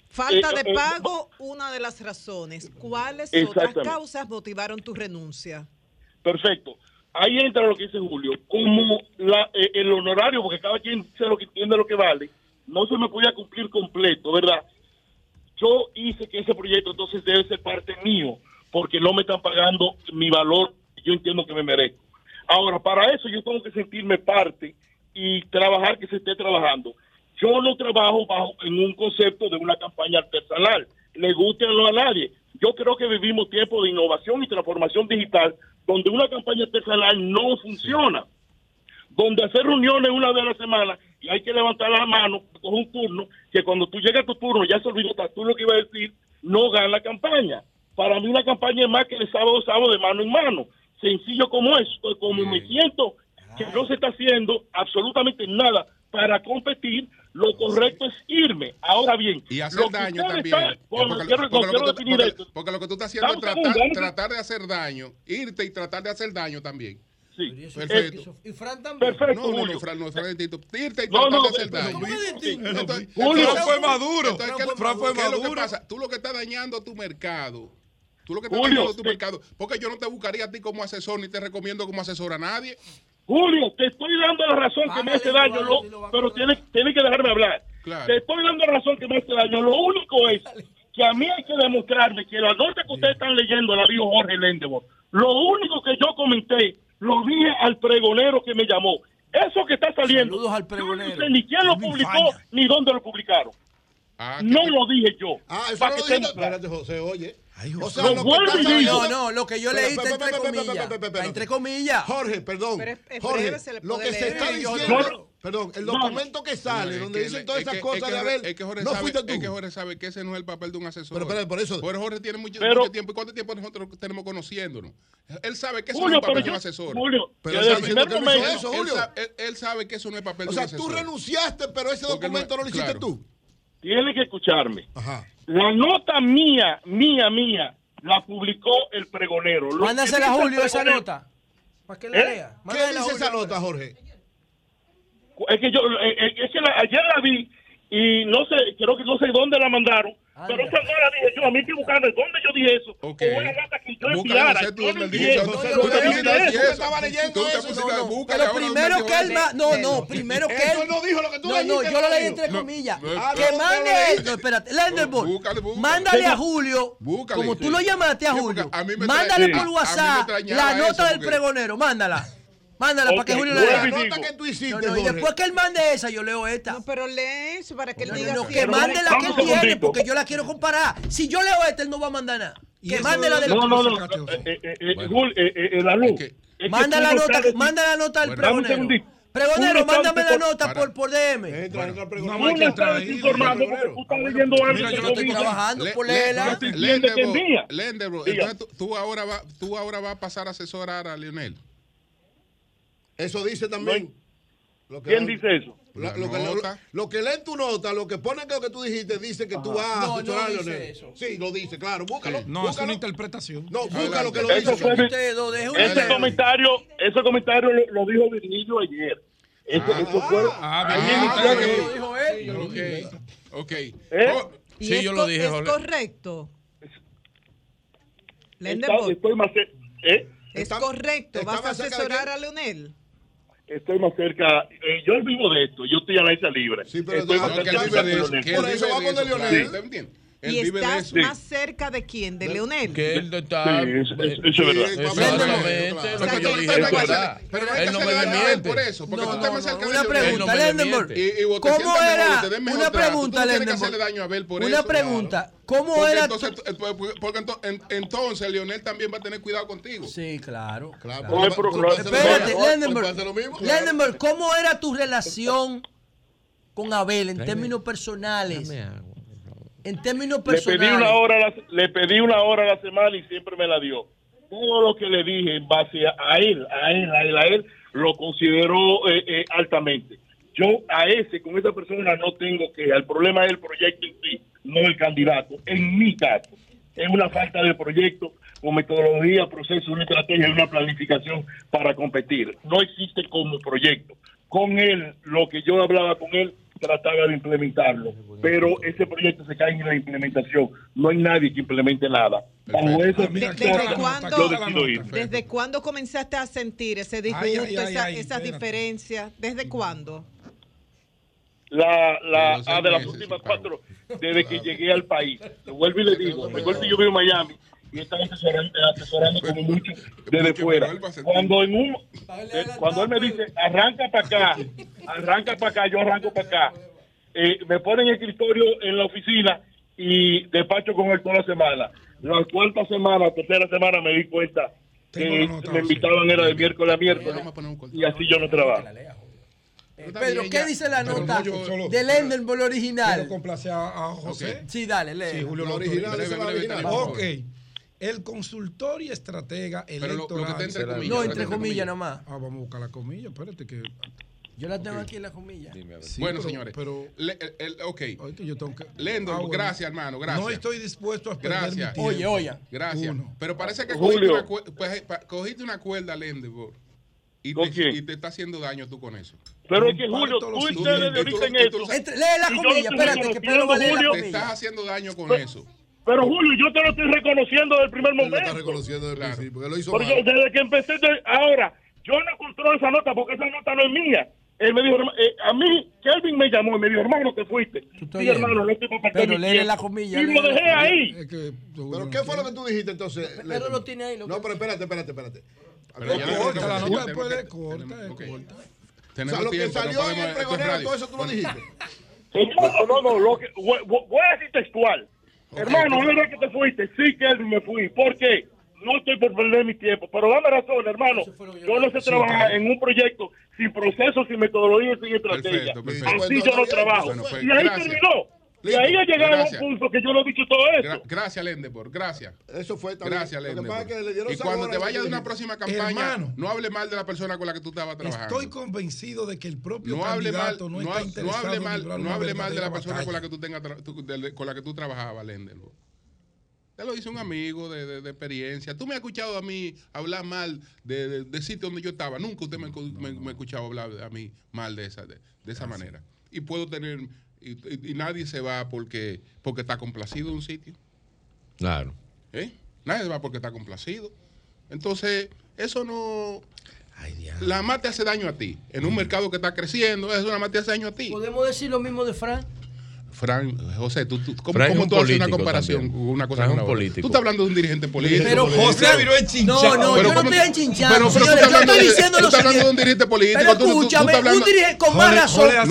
Falta Eh, de eh, pago, una de las razones. ¿Cuáles otras causas motivaron tu renuncia? Perfecto ahí entra lo que dice Julio, como eh, el honorario, porque cada quien dice lo que entiende lo que vale, no se me podía cumplir completo, ¿verdad? Yo hice que ese proyecto entonces debe ser parte mío, porque no me están pagando mi valor, yo entiendo que me merezco. Ahora, para eso yo tengo que sentirme parte y trabajar que se esté trabajando. Yo no trabajo bajo en un concepto de una campaña artesanal, le guste o no a nadie, yo creo que vivimos tiempos de innovación y transformación digital donde una campaña artesanal no funciona, donde hacer reuniones una vez a la semana y hay que levantar la mano, coge un turno, que cuando tú llegas a tu turno ya se olvidó tú lo que iba a decir, no gana la campaña. Para mí una campaña es más que el sábado sábado de mano en mano, sencillo como es, pues, como me siento que no se está haciendo absolutamente nada para competir lo correcto es irme. Ahora bien, y hacer daño también. Porque, lo que tú estás haciendo es tratar, tratar, de hacer daño, irte y tratar de hacer daño también. Sí. Perfecto. Y Fran también. Perfecto, no, no, no, Fran, no, Fran es distinto. Irte y tratar no, no, de hacer daño. Entonces, Fran fue maduro. Fran fue maduro. Tú lo que estás dañando tu mercado Tú lo que estás Julio, tu mercado. Porque yo no te buscaría a ti como asesor ni te recomiendo como asesor a nadie. Julio, te estoy dando la razón que me hace daño, pero tienes tiene que dejarme hablar. Te estoy dando la razón que me hace daño. Lo único es que a mí hay que demostrarme que la nota que ustedes están leyendo la dijo Jorge Lendebor. Lo único que yo comenté, lo dije al pregonero que me llamó. Eso que está saliendo, Saludos ni quién lo publicó ni dónde lo publicaron. Ah, no lo dije yo. Ah, eso para no lo dijiste. Espérate, José, oye. O sea, lo, que está No, no, lo que yo leí entre comillas. Jorge, perdón. Jorge, lo que se está diciendo. Perdón, el documento que sale, donde dicen todas esas cosas de Abel, no fuiste tú. Es que Jorge sabe que ese no es el papel de un asesor. Pero, por eso. Pues Jorge tiene mucho, tiempo. ¿Y cuánto tiempo nosotros tenemos conociéndonos? Él sabe que eso no es el papel de un asesor. Julio, pero él, sabe que eso no es papel de un asesor. O sea, tú renunciaste, pero ese documento no lo hiciste tú tiene que escucharme. Ajá. La nota mía, mía, mía, la publicó el pregonero. Lo Mándasela a Julio esa nota. ¿Para que la ¿Eh? lea? ¿Qué dice esa nota, Jorge? Es que yo, eh, eh, es que la, ayer la vi y no sé, creo que no sé dónde la mandaron, pero eso no lo dije yo. A mí estoy buscando dónde yo dije eso. Ok. Una nota que yo enviara. Yo no dije eso. Tú te pusiste eso. estaba leyendo eso. Pero primero que él... No, no. Primero que él... No dijo lo que tú dijiste. No, no. Yo lo leí entre comillas. Que mande... No, espérate. Lenderboard. Mándale a Julio. Como tú lo llamaste a Julio. Mándale por WhatsApp la nota del pregonero. Mándala. Mándala para que Julio la lea. La que tú hiciste, no, y después que él mande esa, yo leo esta. No, pero lee eso para que él diga. No, que mande la que él tiene, porque yo la quiero comparar. Si yo leo esta, él no va a mandar nada. Que mande la de No, no, no. La luz. Manda la nota, manda la nota al pregonero. Pregonero, mándame la nota por, por DM. Entra. No, no, tú estás leyendo algo. Yo no estoy trabajando por leerla. Lendebro, entonces tú ahora vas a pasar a asesorar a Lionel. Eso dice también. ¿Quién dice eso? Lo, que, lo, que, tu nota, lo que pone que lo que tú dijiste, dice que Ajá. tú vas a no dice eso. Sí, lo dice, claro. Búscalo. No, búscalo. es una interpretación. No, búscalo que lo eso dice. Ese, comentario, ese comentario lo, dijo Virgilio ayer. Eso, ah, eso fue. Ah, ah, lo dijo él. Sí, ok. ¿Eh? Oh, sí, yo lo dije, ¿Es correcto? Está, estoy más. ¿Eh? Es correcto. ¿Vas a asesorar a Leonel? estoy más cerca. Eh, yo vivo de esto, yo estoy a la isla libre. Sí, pero estoy más cerca de Leonel. Por eso va con Leonel. ¿Te entiendes? Y estás más cerca de quién, de Leonel. Que él está. Sí, eso, eso es verdad. Pero él no me miente. Por eso, porque tú estás más cerca Una pregunta, Lendemore. ¿Cómo era? Una pregunta, Lendemore. Una pregunta. ¿Cómo porque era? Entonces, eh, pues, pues, porque entonces, Leonel también va a tener cuidado contigo. Sí, claro. claro. claro. Tú, ¿cómo era tu relación con Abel en términos personales? en términos personales. Le pedí, una hora la, le pedí una hora a la semana y siempre me la dio. Todo lo que le dije en base a él, a él, a él, a él, lo consideró eh, eh, altamente. Yo a ese, con esa persona no tengo que, el problema es el proyecto en sí, no el candidato, en mi caso. Es una falta de proyecto, con metodología, proceso, una estrategia una planificación para competir. No existe como proyecto. Con él, lo que yo hablaba con él, trataba de implementarlo, pero ese proyecto se cae en la implementación. No hay nadie que implemente nada. Bajo ese ¿De- ¿Desde cuándo, yo decido ir. ¿Desde cuándo comenzaste a sentir ese disgusto, Ay, ay, ay, esa- ay, diferencias? ¿Desde cuándo? La, la, De ah, de las últimas cuatro, desde que llegué al país. Vuelvo y le digo, recuerdo que yo vivo en Miami y están asesorando, asesorando como mucho desde fuera. Cuando en un, eh, cuando él me dice, arranca para acá, arranca para acá, yo arranco para acá, eh, me ponen escritorio en la oficina y despacho con él toda la semana. La cuarta semana, tercera semana me di cuenta que me invitaban era de miércoles a miércoles y así yo no trabajo. Eh, Pedro, ¿qué dice la nota no, del Enderbull original? Quiero complacer a, José. Sí, dale, lee. Sí, Julio Lo original. Ok. El consultor y estratega lo- lo que electoral. entre comillas, No, entre comillas nomás. Ah, vamos a buscar la comilla. Espérate que. Yo la tengo aquí en la comilla. Sí, bueno, pero- señores. Pero. Le- el- el- ok. yo tengo que. Lendo, Ah, bueno. gracias, hermano. Gracias. No estoy dispuesto a perder Gracias. mi tiempo. Oye, oye. Gracias. Uno. Pero parece que Julio. cogiste una, pues, pa- cogiste una cuerda, Lendebor. Y te, y te está haciendo daño tú con eso. Pero es que, Julio, tú ustedes de ahorita en. Entre- lee la lo comilla, espérate, que Pedro va a leer la reconociendo, comilla. Te estás haciendo daño con Pero- eso. Pero Julio, yo te lo estoy reconociendo desde el primer Él lo momento. está reconociendo desde el principio, que lo hizo Porque mal. desde que empecé, de- ahora, yo no controlo esa nota porque esa nota no es mía. Él me dijo, eh, a mí, Kelvin me llamó y me dijo, hermano, te fuiste. Sí, hermano, no estoy perder Pero léele la comilla, Y lo dejé comilla. ahí. Pero ¿qué fue lo que tú dijiste entonces? Lendo? lo tiene ahí. Lo No, pero espérate, espérate, espérate. Pero ya Corta, la nota después de corta, es corta. O sea, lo que salió en el pregonero, todo eso tú lo dijiste. No, no, no, lo que, voy, voy- voy a decir textual. Hermano, no es que te fuiste. Sí, Kelvin, me fui. ¿Por qué? No estoy por perder mi tiempo. Pero dame razón, hermano. Yo no sé Sí, trabajar en un proyecto sin proceso, sin metodología, sin estrategia. Perfecto, perfecto. Así Pues, yo no trabajo. Bueno, pues, y ahí gracias. terminó. Y ahí ha llegado a Gracias. un punto que yo no he dicho todo eso. Gra- gracias, Lendebor. Gracias. Eso fue también. Gracias, Lendebor. Y cuando te a vayas de una próxima campaña, Hermano. no hable mal de la persona con la que tú estabas trabajando. Estoy convencido de que el propio no hable mal, candidato no, no, está ha- no interesado hable mal, no hable mal de la persona con la que tú tengas tra- tú- de- con la que tú trabajabas, Lendebor. Te lo dice un amigo de, de- de experiencia. Tú me has escuchado a mí hablar mal de, de, de sitio donde yo estaba. Nunca usted me, me- me ha escuchado hablar a mí mal de esa, de, de esa manera. Y puedo tener, y, y- y nadie se va porque, porque está complacido en un sitio. Claro. ¿Eh? Nadie se va porque está complacido. Entonces, eso no. La más te hace daño a ti. En un mercado que está creciendo, eso nada más te hace daño a ti. Podemos decir lo mismo de Fran. Fran, José, tú, tú- ¿cómo, cómo un tú haces una comparación también. con una cosa Fran con un político. Tú estás hablando de un dirigente político. Pero José viró No, no, yo no ¿cómo estoy tú- enchinchado. Pero, pero tú señores, estás yo hablando estoy de- diciendo tú lo estás hablando de un siguiente. dirigente político. Pero tú- tú- tú escúchame, estás hablando- un dirigente con más razón. Fran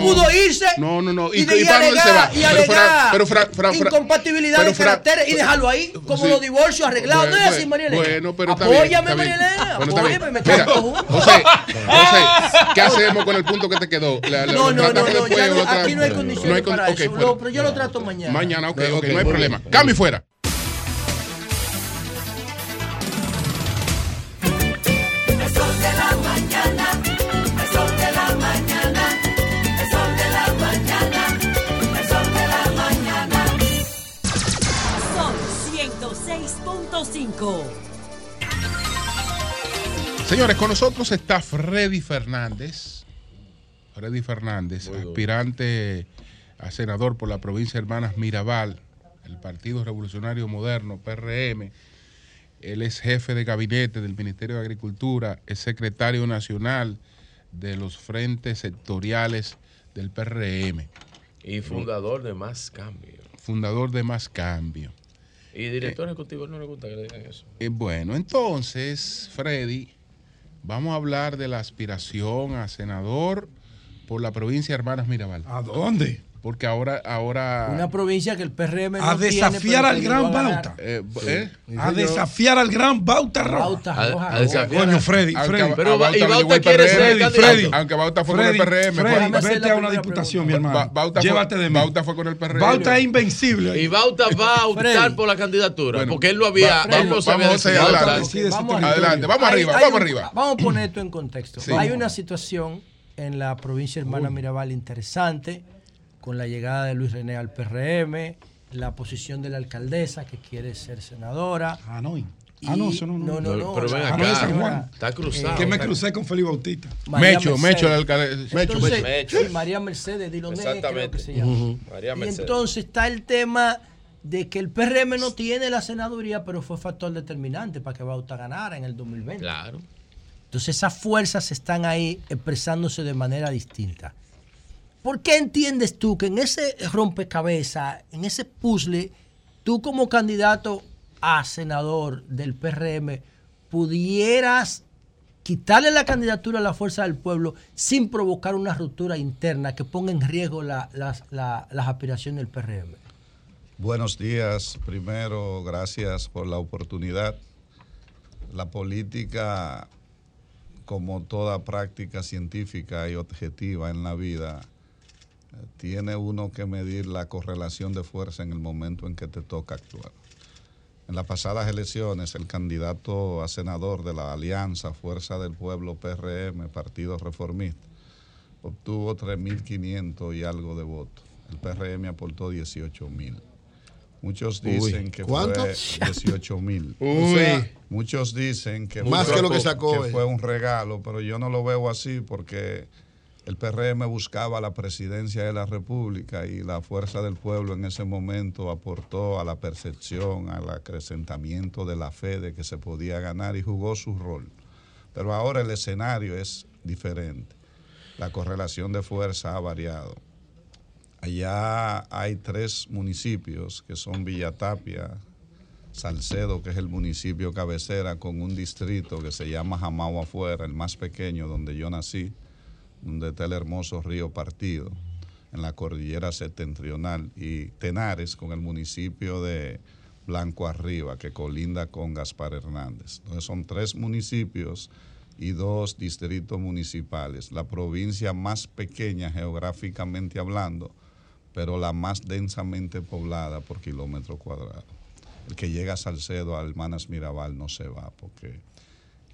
no. pudo irse. No, no, no. Y, ¿Y, de, y y para dónde se va? alegar, y Pero Fran- alegar pero Fran- Fran- Fran- incompatibilidad pero de caracteres y dejarlo ahí, como los divorcios arreglados. no es así, María Elena. Bueno, pero está bien. Apóyame. María Elena. Apóyame, me juntos. José, José, ¿qué hacemos con el punto que te quedó? No, no, no, aquí no hay condiciones no hay con- para ok, eso. fuera. Lo- pero yo lo trato mañana. Mañana, ok, Ok, no hay problema. bien. Cambio y fuera. El sol de la mañana, el sol de la mañana, el sol de la mañana, el sol de la mañana. Sol 106.5. Señores, con nosotros está Freddy Fernández. Freddy Fernández, aspirante a senador por la provincia de Hermanas Mirabal, el Partido Revolucionario Moderno, PRM. Él es jefe de gabinete del Ministerio de Agricultura, es secretario nacional de los frentes sectoriales del PRM, Y fundador de Más Cambio. fundador de Más Cambio. Y director ejecutivo no le gusta que le digan eso. Eh, bueno, entonces, Freddy, vamos a hablar de la aspiración a senador por la provincia de Hermanas Mirabal. ¿A dónde? Porque ahora, ahora Una provincia que el PRM A desafiar al gran. Bauta. eh, ¿eh? A desafiar al gran Bauta Roja. Bauta A- Roja. a desafiar Coño, Freddy, Aunque Freddy. Pero a Bauta y Bauta quiere ser Freddy. Freddy. Aunque Bauta fue Freddy, con el PRM. Freddy, fue- vete a una diputación, mi hermano. Ba- Bauta fue- Llévate de mí. Bauta fue con el PRM. Bauta es invencible. Y Bauta va a optar Freddy. por la candidatura. Bueno, porque él lo había. él vamos- no decidido. adelante. Vamos arriba, vamos arriba. Vamos a poner esto en contexto. Hay una situación en la provincia de Hermana Mirabal interesante con la llegada de Luis René al PRM, la posición de la alcaldesa que quiere ser senadora Ah, no. Ah, no, eso no, no. No, no, no. Pero ven Ah, acá, está cruzado. Que me crucé con Félix Bautista. María Mecho, Mercedes. Mecho, el alcalde. Mecho, Entonces, Mecho. María Mercedes Diloné, creo Exactamente. que se llama. María Y Mercedes. entonces está el tema de que el PRM no tiene la senaduría, pero fue factor determinante para que Bauta ganara en el 2020. Claro. Entonces esas fuerzas están ahí expresándose de manera distinta. ¿Por qué entiendes tú que en ese rompecabezas, en ese puzzle, tú como candidato a senador del PRM pudieras quitarle la candidatura a la fuerza del pueblo sin provocar una ruptura interna que ponga en riesgo la- las- la- las aspiraciones del PRM? Buenos días. Primero, gracias por la oportunidad. La política, como toda práctica científica y objetiva en la vida, tiene uno que medir la correlación de fuerza en el momento en que te toca actuar. En las pasadas elecciones, el candidato a senador de la Alianza Fuerza del Pueblo PRM, Partido Reformista, obtuvo 3.500 y algo de votos. El PRM aportó 18.000. Muchos Uy. dicen que ¿Cuánto? fue 18 mil. Muchos dicen que Más fue, que lo que sacó que fue un regalo, pero yo no lo veo así porque el PRM buscaba la presidencia de la República y la fuerza del pueblo en ese momento aportó a la percepción, al acrecentamiento de la fe de que se podía ganar y jugó su rol. Pero ahora el escenario es diferente. La correlación de fuerza ha variado. Allá hay tres municipios que son Villatapia, Salcedo, que es el municipio cabecera, con un distrito que se llama Jamao Afuera, el más pequeño donde yo nací, donde está el hermoso río Partido, en la cordillera septentrional, y Tenares, con el municipio de Blanco Arriba, que colinda con Gaspar Hernández. Entonces son tres municipios y dos distritos municipales. La provincia más pequeña geográficamente hablando, pero la más densamente poblada por kilómetro cuadrado. El que llega a Salcedo, a Hermanas Mirabal, no se va porque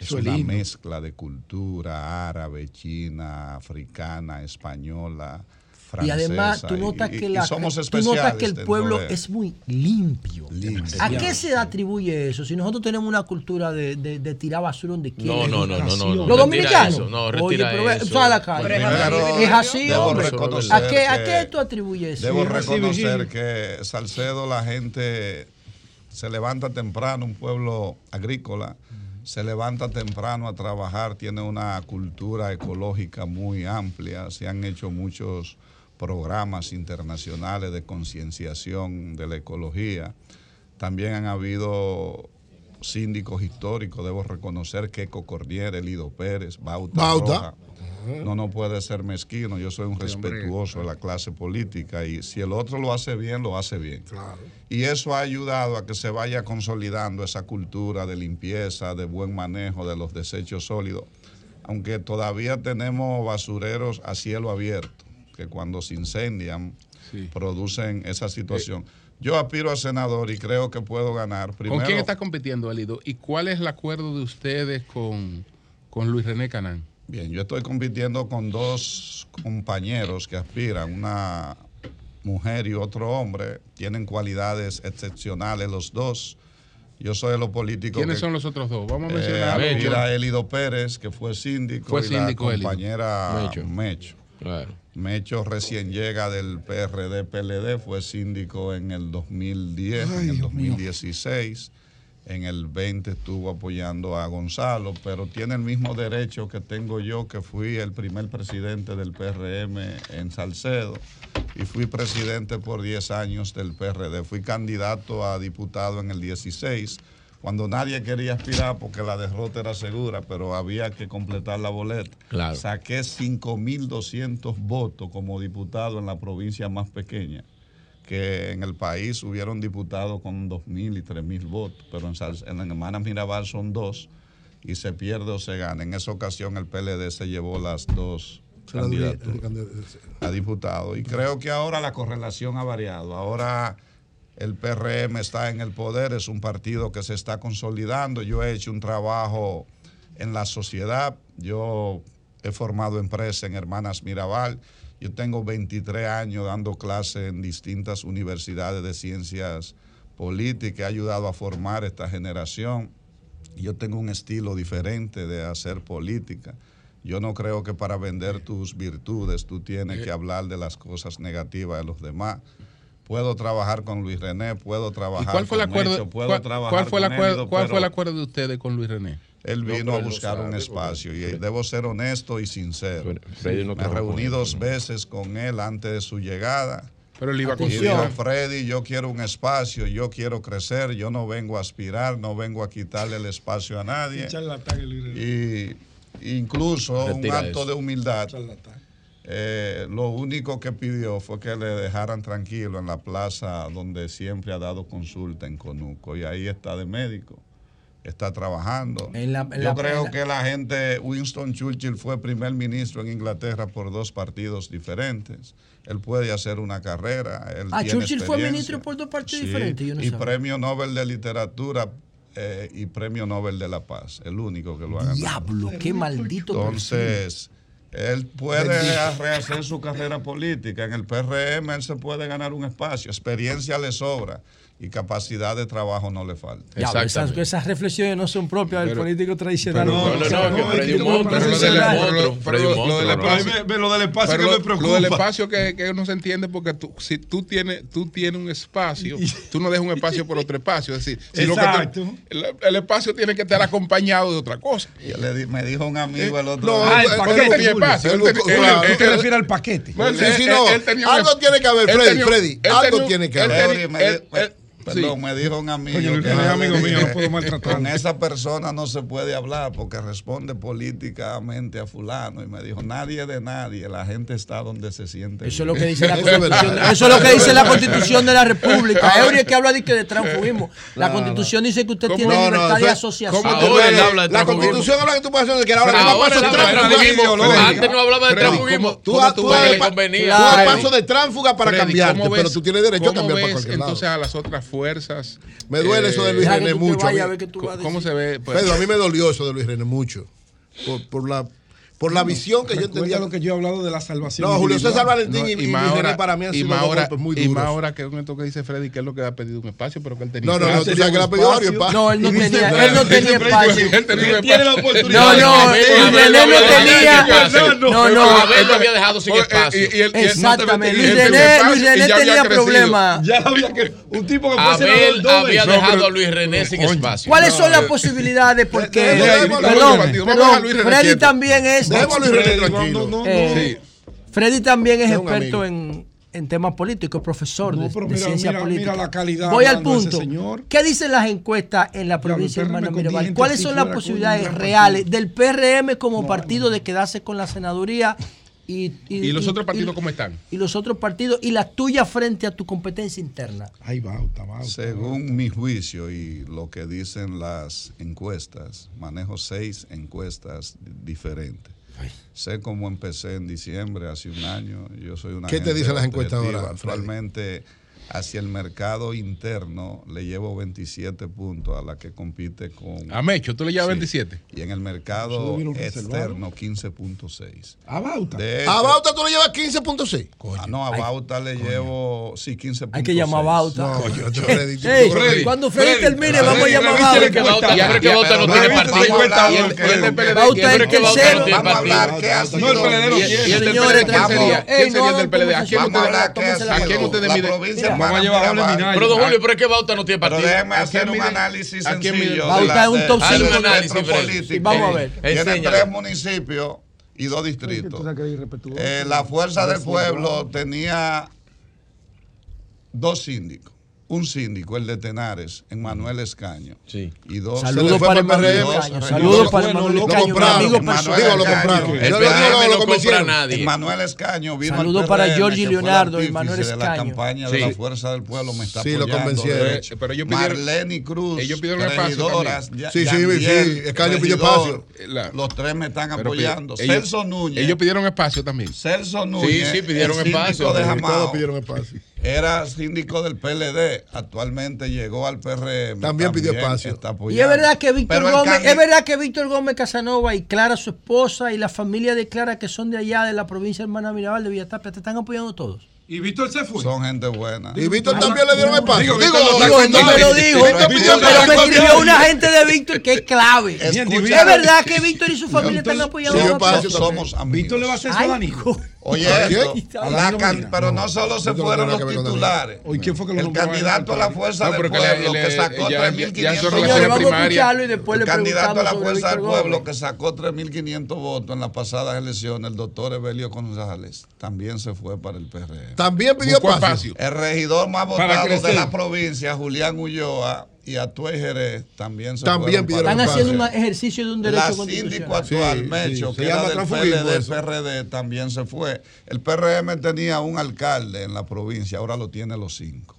es una lindo. mezcla de cultura árabe, china, africana, española, francesa. Y además tú y- notas y- que, la, somos tú notas que el pueblo de- es muy limpio. Limpio. ¿A qué se atribuye eso? Si nosotros tenemos una cultura de, de- de tirar basura donde quiera. No, no, no, no, no, no. Los dominicanos. eso, no, Oye, pero eso. a la calle. Primero, es así, debo hombre. reconocer ¿A qué, ¿A qué tú atribuyes eso? Debo reconocer que Salcedo la gente se levanta temprano, un pueblo agrícola, se levanta temprano a trabajar, tiene una cultura ecológica muy amplia, se han hecho muchos programas internacionales de concienciación de la ecología. También han habido síndicos históricos, debo reconocer que Cordier, Elido Pérez, Bauta, Bauta. Roja. No, no puede ser mezquino. Yo soy un respetuoso de la clase política y si el otro lo hace bien, lo hace bien. Y eso ha ayudado a que se vaya consolidando esa cultura de limpieza, de buen manejo de los desechos sólidos. Aunque todavía tenemos basureros a cielo abierto, que cuando se incendian producen esa situación. Yo aspiro a senador y creo que puedo ganar. Primero, ¿Con quién está compitiendo, Elido? ¿Y cuál es el acuerdo de ustedes con, con Luis René Canán? Bien, yo estoy compitiendo con dos compañeros que aspiran, una mujer y otro hombre. Tienen cualidades excepcionales los dos. Yo soy de los políticos. ¿Quiénes que- son los otros dos? Vamos a Eh, mencionar. mira, Elido Pérez, que fue síndico, Fue y síndico, la Elido. compañera Mecho. Mecho. Mecho recién llega del PRD PLD, fue síndico en el 2010, Ay, en el Dios mío. 2016. En el 20 estuvo apoyando a Gonzalo, pero tiene el mismo derecho que tengo yo, que fui el primer presidente del PRM en Salcedo y fui presidente por 10 años del PRD. Fui candidato a diputado en el 16, cuando nadie quería aspirar porque la derrota era segura, pero había que completar la boleta. Claro. Saqué 5.200 votos como diputado en la provincia más pequeña que en el país hubieron diputados con 2.000 y 3.000 votos, pero en, en Hermanas Mirabal son dos y se pierde o se gana. En esa ocasión el PLD se llevó las dos candidaturas a diputado y creo que ahora la correlación ha variado. Ahora el PRM está en el poder, es un partido que se está consolidando. Yo he hecho un trabajo en la sociedad, yo he formado empresa en Hermanas Mirabal. Yo tengo 23 años dando clases en distintas universidades de ciencias políticas, he ayudado a formar esta generación. Yo tengo un estilo diferente de hacer política. Yo no creo que para vender tus virtudes tú tienes eh. que hablar de las cosas negativas de los demás puedo trabajar con Luis René, puedo trabajar con el acuerdo, puedo cuál, trabajar fue, con el acuerdo, ¿Cuál fue el acuerdo de ustedes con Luis René? Él vino a buscar un espacio y debo ser honesto y sincero. Freddy no Me reuní dos veces con él antes de su llegada. Pero él iba con Freddy, yo quiero un espacio, yo quiero crecer, yo no vengo a aspirar, no vengo a quitarle el espacio a nadie. Y incluso un acto de humildad. Charlatán. Eh, lo único que pidió fue que le dejaran tranquilo en la plaza donde siempre ha dado consulta en Conuco y ahí está de médico, está trabajando. Yo creo que la gente, Winston Churchill fue primer ministro en Inglaterra por dos partidos diferentes. Él puede hacer una carrera. Ah, Churchill fue ministro por dos partidos diferentes. Y premio Nobel de Literatura eh, y premio Nobel de la Paz, el único que lo ha ganado. Diablo, qué maldito. Entonces... Él puede rehacer su carrera política. En el PRM él se puede ganar un espacio. Experiencia le sobra y capacidad de trabajo no le falta. Esas, reflexiones no son propias del político tradicional. Pero, no, no, no, no, que Freddy Lo del espacio que me preocupa. Lo del espacio que, no se entiende porque si tú tienes, tú tienes un espacio, tú no dejas un espacio por otro espacio. Es decir, el, espacio tiene que estar acompañado de otra cosa. Me dijo un amigo eh, el otro no, día. Ah, el paquete. Espacio, te refieres al paquete? Algo tiene que haber, Freddy, algo tiene que haber. Perdón, sí. me dijo un amigo. Oye, que amigo mío, no puedo maltratar. Con esa persona no se puede hablar porque responde políticamente a fulano. Y me dijo, nadie de nadie, la gente está donde se siente. Eso es lo que dice la constitución. Eso es lo que dice la constitución de la república. Eury que habla de que de transfugismo. La constitución dice que usted tiene no, libertad no, de asociación. ¿cómo tú eres, habla de la constitución habla que tú puedes hacer que ahora, no pasa Antes no hablaba de transfugismo. Tú actúas de paso de tránsfuga para cambiarte, pero tú tienes derecho a cambiar para cualquier lado. Entonces a las otras fuerzas. Me duele eso de Luis René mucho. ¿Cómo se ve? Pues, Pedro, a mí me dolió eso de Luis René mucho. Por, por la por la visión que yo entendía. lo que yo he hablado de la salvación. No, Julio César Valentín y, y, para mí han sido golpes muy duros. Y más ahora que esto que dice Freddy, que es lo que ha pedido un espacio, pero que él tenía. No, no, no, tú sabes que le ha pedido varios. No, él no tenía, él no tenía espacio. Él tiene la oportunidad. No, no, Internet no tenía. No, no. Él lo había dejado sin espacio. Exactamente. Luis René tenía problemas. Ya había que. Un tipo que puede ser. había dejado a Luis René sin espacio. ¿Cuáles son las posibilidades? Porque. Perdón, Freddy también es Déjalo y Freddy eh, también es, experto en, en, temas políticos, profesor de, ciencia política. La calidad. Voy al punto. ¿Qué dicen las encuestas en la provincia de Hermano Mirabal? ¿Cuáles son las posibilidades reales del PRM como partido de quedarse con la senaduría? Y, y, los otros partidos cómo están? Y los otros partidos y las tuyas frente a tu competencia interna. Ahí va, Según mi juicio y lo que dicen las encuestas, manejo seis encuestas diferentes. Sé cómo empecé en diciembre, hace un año. Yo soy una. ¿Qué te dicen las encuestadoras? Actualmente hacia el mercado interno le llevo 27 puntos a la que compite con. A Mecho, tú le llevas sí. 27. Y en el mercado externo 15.6. A Bauta. Hecho, a Bauta tú le llevas 15.6. Ah, no, a Bauta Ay, le coño. llevo, sí, 15.6. Hay que llamar a Bauta. No, coño, yo le dije, hey, yo cuando Freddy termine, Freddy, vamos a llamar a Bauta. Y abre que Bauta no tiene partido. Bauta es el tercero. Vamos a hablar qué hace. No, el PLD no quiere. Señores, ¿quién sería del PLD? ¿A quién ustedes miden? vamos a llevar a Pero, don ah, Julio, pero es que Bauta no tiene partido. Pero déjeme hacer un análisis sencillo. Bauta es un top 5 político. Vamos a ver. Tiene tres municipios y dos distritos. Eh, la Fuerza del Pueblo tenía dos síndicos un síndico, el de Tenares, en Manuel Escaño. Sí. Y dos. Saludos para el PRM. Saludos para Manuel Escaño. Lo compraron. Manuel lo compraron. El PRM no compra nadie. Manuel Escaño vino Saludos para Giorgi Leonardo y Manuel Escaño. la campaña de la Fuerza del Pueblo me está Sí, lo convencieron. Eh, pero ellos pidieron Marlene Cruz. Ellos pidieron espacio Sí, sí, sí. Escaño pidió espacio. Los tres me están apoyando. Celso Núñez. Ellos pidieron espacio también. Celso Núñez. Sí, sí, pidieron espacio. Todos pidieron espacio. Era síndico del PLD, actualmente llegó al PRM. También pidió espacio. está Y es verdad que Víctor Pero Gómez, es verdad que Víctor Gómez Casanova y Clara, su esposa, y la familia de Clara, que son de allá de la provincia de Hermana Mirabal de Villatapia, te están apoyando todos. Y Víctor se fue. Son gente buena. Y Víctor también le dieron espacio. Digo, Digo, Digo, no me lo pidió pero me escribió una gente de Víctor que es clave. Es verdad que Víctor y su familia están apoyando somos amigos. Víctor le va a hacer Danilo. Oye, pero no solo se fueron los titulares. Hoy, ¿quién fue que lo el candidato a la fuerza No, del pueblo que sacó ya- 3.500 ya en su votos. relación vamos a primaria. escucharlo y después el candidato a la fuerza del pueblo que sacó 3.500 votos en las pasadas elecciones, el doctor Evelio González, también se fue para el PRM. También pidió espacio. El regidor más votado de la provincia, Julián Ulloa, y Atuey Jerez también se También pidieron Están haciendo un ejercicio de un derecho La constitucional. síndico actual, Sí, Mecho, sí, que era del PLD. PRD, también se fue. El PRM tenía un alcalde en la provincia, ahora lo tiene los cinco.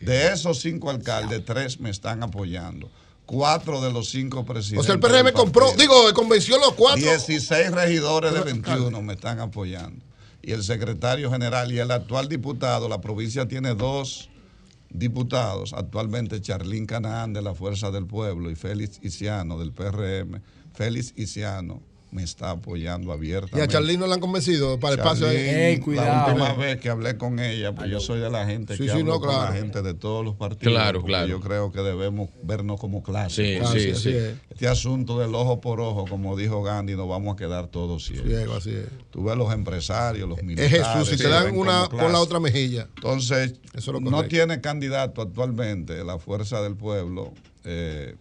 De esos cinco alcaldes, tres me están apoyando. Cuatro de los cinco presidentes. O sea, el PRM compró, digo, convenció a los cuatro. 16 regidores de Pero, 21 me están apoyando. Y el secretario general y el actual diputado, la provincia tiene dos diputados, actualmente Charlín Canaán de la Fuerza del Pueblo y Félix Isiano del PRM. Félix Isiano me está apoyando abiertamente. Y a Charlín no le han convencido para el espacio ahí. Charlín, Ey, La cuidado. última vez que hablé con ella, pues yo soy de la gente Sí, que sí, hablo no, con la claro. gente de todos los partidos. Claro, claro. Yo creo que debemos vernos como clase. Sí, Claro, sí, así sí. es. Este asunto del ojo por ojo, como dijo Gandhi, nos vamos a quedar todos ciegos. Ciego, así es. Tú ves los empresarios, los Es militares. Jesús, si te dan una, pon la otra mejilla. Entonces, Eso es lo no tiene candidato actualmente la fuerza del pueblo. Eh,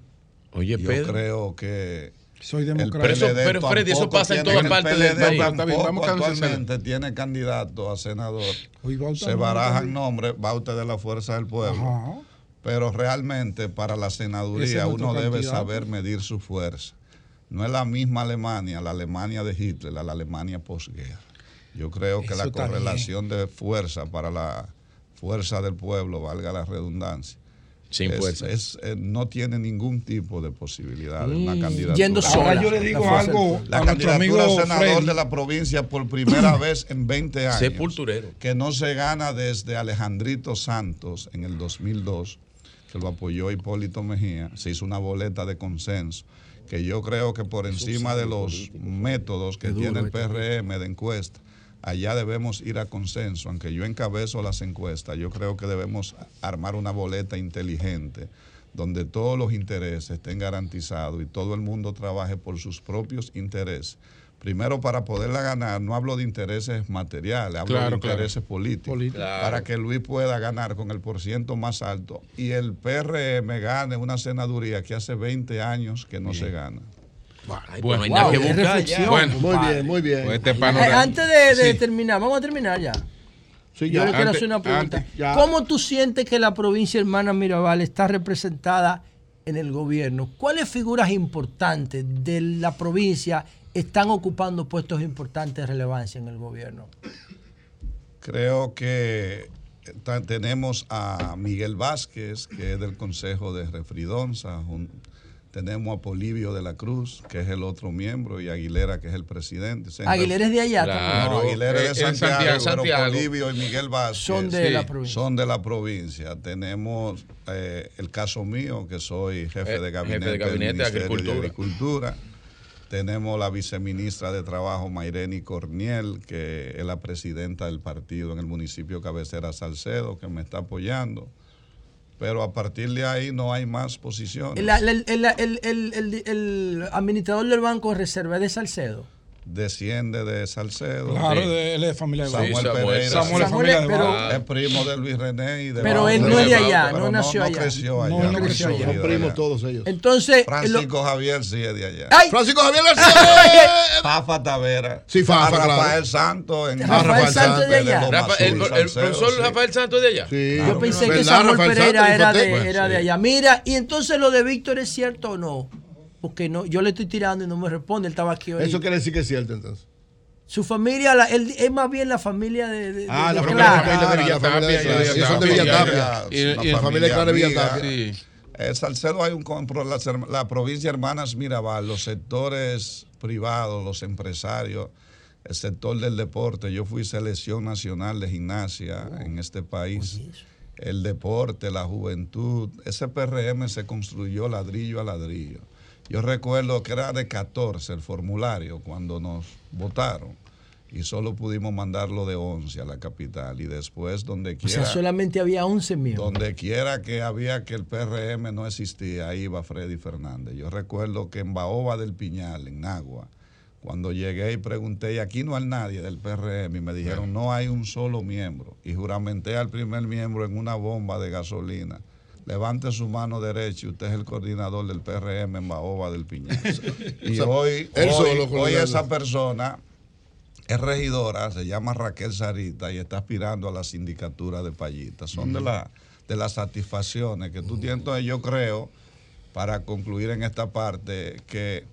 Oye, yo Pedro. creo que Soy el democrático. Pero eso- PLD pero, Freddy, eso pasa en todas partes el del país. Vamos actualmente tiene candidato a senador. Se barajan nombres, va usted de la fuerza del pueblo. Ajá. Pero realmente para la senaduría uno debe saber medir su fuerza. No es la misma Alemania, la Alemania de Hitler, la Alemania posguerra. Yo creo que Eso la correlación de fuerza para la fuerza del pueblo, valga la redundancia, Sin es- fuerza. es, eh, no tiene ningún tipo de posibilidad de una Mm, candidatura. yendo sola. Ahora yo le digo La algo La a nuestro amigo senador Freddy. de la provincia por primera vez en 20 años. Sepulturero. Que no se gana desde Alejandrito Santos en el 2002, que lo apoyó Hipólito Mejía. Se hizo una boleta de consenso, que yo creo que por encima de los métodos que tiene el PRM de encuesta, allá debemos ir a consenso. Aunque yo encabezo las encuestas, yo creo que debemos armar una boleta inteligente donde todos los intereses estén garantizados y todo el mundo trabaje por sus propios intereses. Primero, para poderla ganar, no hablo de intereses materiales, hablo Claro, de claro. intereses políticos. Claro. Para que Luis pueda ganar con el porciento más alto y el PRM gane una senaduría que hace 20 años que no se gana. Ay, Bueno, pues Wow, que buscar ya. Bueno, Muy bien, muy bien. Pues este Eh, antes de, de Sí. terminar, vamos a terminar ya. Sí, Yo le quiero hacer una pregunta. antes. ¿Cómo tú sientes que la provincia hermana Mirabal está representada en el gobierno? ¿Cuáles figuras importantes de la provincia están ocupando puestos importantes de relevancia en el gobierno? Creo que tenemos a Miguel Vázquez, que es del Consejo de Refridonza. Tenemos a Polivio de la Cruz, que es el otro miembro, y Aguilera, que es el presidente. Se- Aguilera es de allá Claro. también. No, Aguilera Eh, es de Santiago, Santiago, pero Santiago. Polivio y Miguel Vázquez Son de Sí. la provincia. son de la provincia. Tenemos eh, el caso mío, que soy jefe Eh, de jefe gabinete, de gabinete del de Ministerio Agricultura. de Agricultura. Tenemos la viceministra de Trabajo, Mayreni Corniel, que es la presidenta del partido en el municipio Cabecera Salcedo, que me está apoyando. Pero a partir de ahí no hay más posiciones. El, administrador del Banco de Reserva es de Salcedo. Desciende de Salcedo. Claro, Sí. de, él es familia de Samuel Sí, Samuel. Pereira. Samuel es Samuel, familia pero-. Es primo de Luis René y de Pero él no es de allá, Pero no nació allá. creció allá. No, no creció allá. Son primos todos ellos. Entonces, Francisco Javier sí es de allá. ¡Ay! Francisco Javier García. Fafa Tavera. Sí, Fafa, A claro. Rafael Santos. En Rafael Rafael Santos de allá. El, profesor. Rafael Santos de allá. Sí. Yo pensé que ¿Verdad, Samuel Pereira era de, allá. Mira, y entonces lo de Víctor es cierto o no? Porque no, yo le estoy tirando y no me responde. Él estaba aquí hoy. Eso quiere decir que es cierto entonces. Su familia, la- él, es más bien la familia de, de- Ah, de la Clara. familia de Villa Tapia, de Sí, son de Villa Villa Tapia. Tapia. Y- Una y- La familia Clara de Villa amiga. Tapia. Sí. En Salcedo hay un compro, la, la provincia Hermanas Mirabal, los sectores privados, los empresarios, el sector del deporte. Yo fui selección nacional de gimnasia en este país. El deporte, la juventud, ese PRM se construyó ladrillo a ladrillo. Yo recuerdo que era de 14 el formulario cuando nos votaron. y solo pudimos mandarlo de 11 a la capital y después donde O quiera sea, solamente había 11 miembros. donde quiera que había que el PRM no existía, ahí iba Freddy Fernández. Yo recuerdo que en Baoba del Piñal, en Nagua, cuando llegué y pregunté, y aquí no hay nadie del PRM, y me dijeron, no hay un solo miembro. Y juramenté al primer miembro en una bomba de gasolina. Levante su mano derecha y usted es el coordinador del PRM en Baoba del Piñal. Y O sea, hoy, hoy- esa persona es regidora, se llama Raquel Sarita y está aspirando a la sindicatura de Payita. Son de, la, de las satisfacciones que tú tienes. Entonces yo creo, para concluir en esta parte, que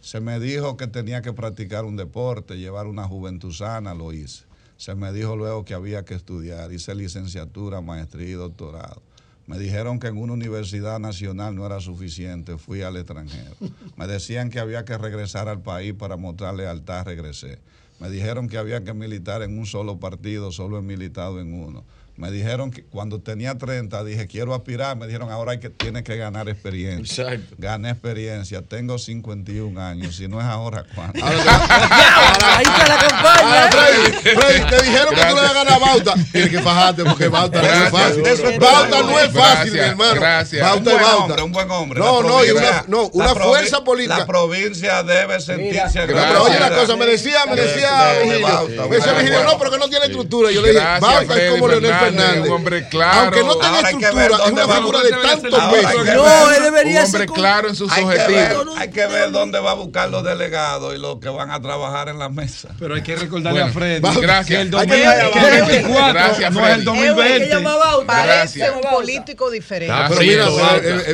se me dijo que tenía que practicar un deporte, llevar una juventud sana, lo hice. Se me dijo luego que había que estudiar, hice licenciatura, maestría y doctorado. Me dijeron que en una universidad nacional no era suficiente, fui al extranjero. Me decían que había que regresar al país para mostrar lealtad, regresé. Me dijeron que había que militar en un solo partido, solo he militado en uno. Me dijeron que cuando tenía 30 dije quiero aspirar, me dijeron ahora hay que tiene que ganar experiencia. Gané experiencia, tengo 51 años, si no es ahora cuándo. Ahí está la Ah, Freddy, Freddy, te dijeron que tú le vas a ganar a Bauta. Tienes que fajarte porque Bauta no es fácil. Bauta no es fácil, mi hermano. Gracias. Bauta un buen es Bauta. hombre, un buen hombre. No, no, y una, no, una fuerza política. La provincia debe sentirse No, pero oye una cosa, me decía, me decía Virgilio, me decía Virgilio, no, pero que no tiene estructura. Yo le dije, Gracias, Bauta es como Leonel Un hombre claro. Aunque no tenga Ahora estructura, es una va. figura de tantos ver- No, él debería un hombre ser claro en sus hay que, ver, objetivos. hay que ver dónde va a buscar los delegados y los que van a trabajar en la mesa. Pero hay que recordarle Bueno, a Freddy gracias. que el Hay que 2024 Gracias, no es el Freddy. 2020. Parece Gracias. un político diferente. Ah, pero sí, mira,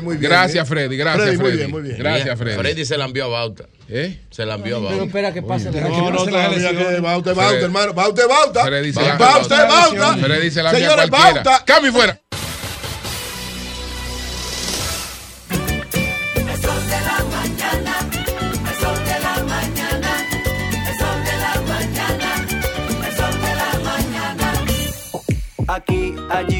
muy bien, Gracias, ¿eh? Freddy, gracias, Freddy. Gracias, Freddy. Freddy se la envió a Bauta. ¿Eh? Se la envió a Pero Bauta. espera que pase. No, no, todavía que Bauta Bauta, hermano. Bauta Bauta. Bauta Bauta. Freddy se la Señores. Bauta. Cambio fuera. El sol de la mañana, el sol de la mañana, el sol de la mañana, el sol de la mañana. Aquí, allí,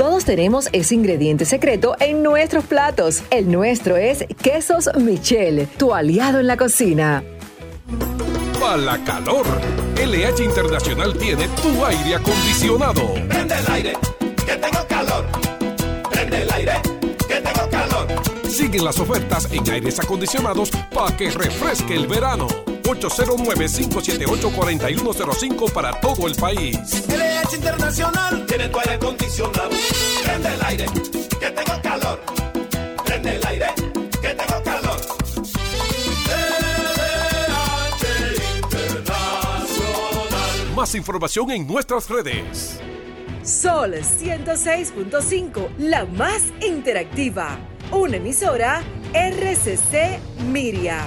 Todos tenemos ese ingrediente secreto en nuestros platos. El nuestro es Quesos Michel, tu aliado en la cocina. Para la calor, LH Internacional tiene tu aire acondicionado. Prende el aire, que tengo calor. Prende el aire, que tengo calor. Siguen las ofertas en aires acondicionados para que refresque el verano. 809-578-4105 para todo el país. LH Internacional tiene tu aire acondicionado. Prende el aire, que tengo calor. Prende el aire, que tengo calor. LH Internacional. Más información en nuestras redes. Sol 106.5, la más interactiva. Una emisora RCC Miria.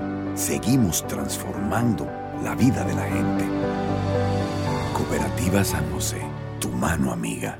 seguimos transformando la vida de la gente. Cooperativa San José, tu mano amiga.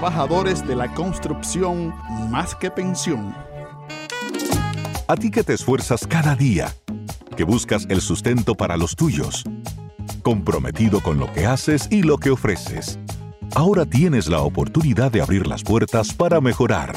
de la construcción más que pensión. A ti que te esfuerzas cada día, porque buscas el sustento para los tuyos. Comprometido con lo que haces y lo que ofreces. Ahora tienes la oportunidad de abrir las puertas para mejorar,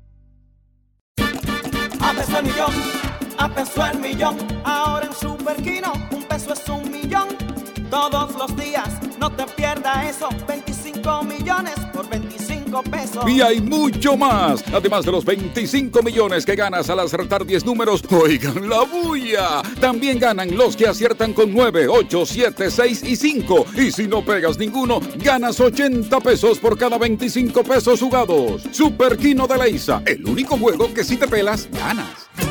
A peso el millón. Ahora en Superquino, un peso es un millón. Todos los días, no te pierdas eso. 25 millones por 25 pesos. Y hay mucho más. Además de los 25 millones que ganas al acertar 10 números, oigan la bulla. También ganan los que aciertan con 9, 8, 7, 6 y 5. Y si no pegas ninguno, ganas 80 pesos por cada 25 pesos jugados. Super Kino de Leisa, el único juego que si te pelas, ganas.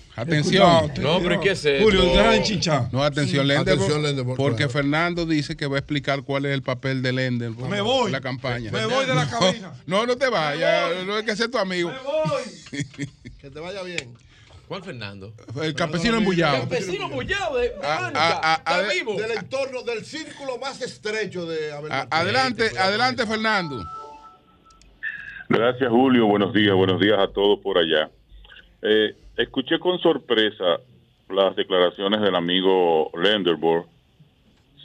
Atención. No, pero ¿qué es? Julio, deja de. No, atención, Sí. Lendenborg. Atención, Lendenborg, Porque claro. Fernando dice que va a explicar cuál es el papel de Lendenborg. Me voy. en la campaña. Me voy de la cabina. No, no te vayas. No hay que ser tu amigo. Que te vaya bien. ¿Cuál Fernando? El campesino embullado. Campesino bullado de, de Ah, Mónica. ah, ah, ¿Está ah, vivo? Del entorno, del círculo más estrecho de Abel A-. Adelante, adelante, Fernando. Gracias, Julio. Buenos días, buenos días a todos por allá. Eh, escuché con sorpresa las declaraciones del amigo Lenderborg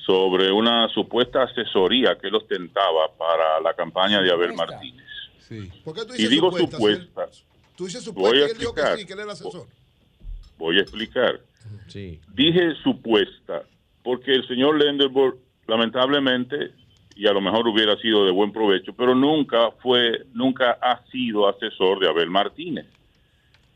sobre una supuesta asesoría que él ostentaba para la campaña de Abel Martínez. ¿Por qué tú Y digo supuesta? supuesta. Tú dices Voy supuesta a y él dijo que explicar. sí, que él era asesor. Voy a explicar. Sí. Dije supuesta porque el señor Lenderborg, lamentablemente, y a lo mejor hubiera sido de buen provecho, pero nunca fue, nunca ha sido asesor de Abel Martínez.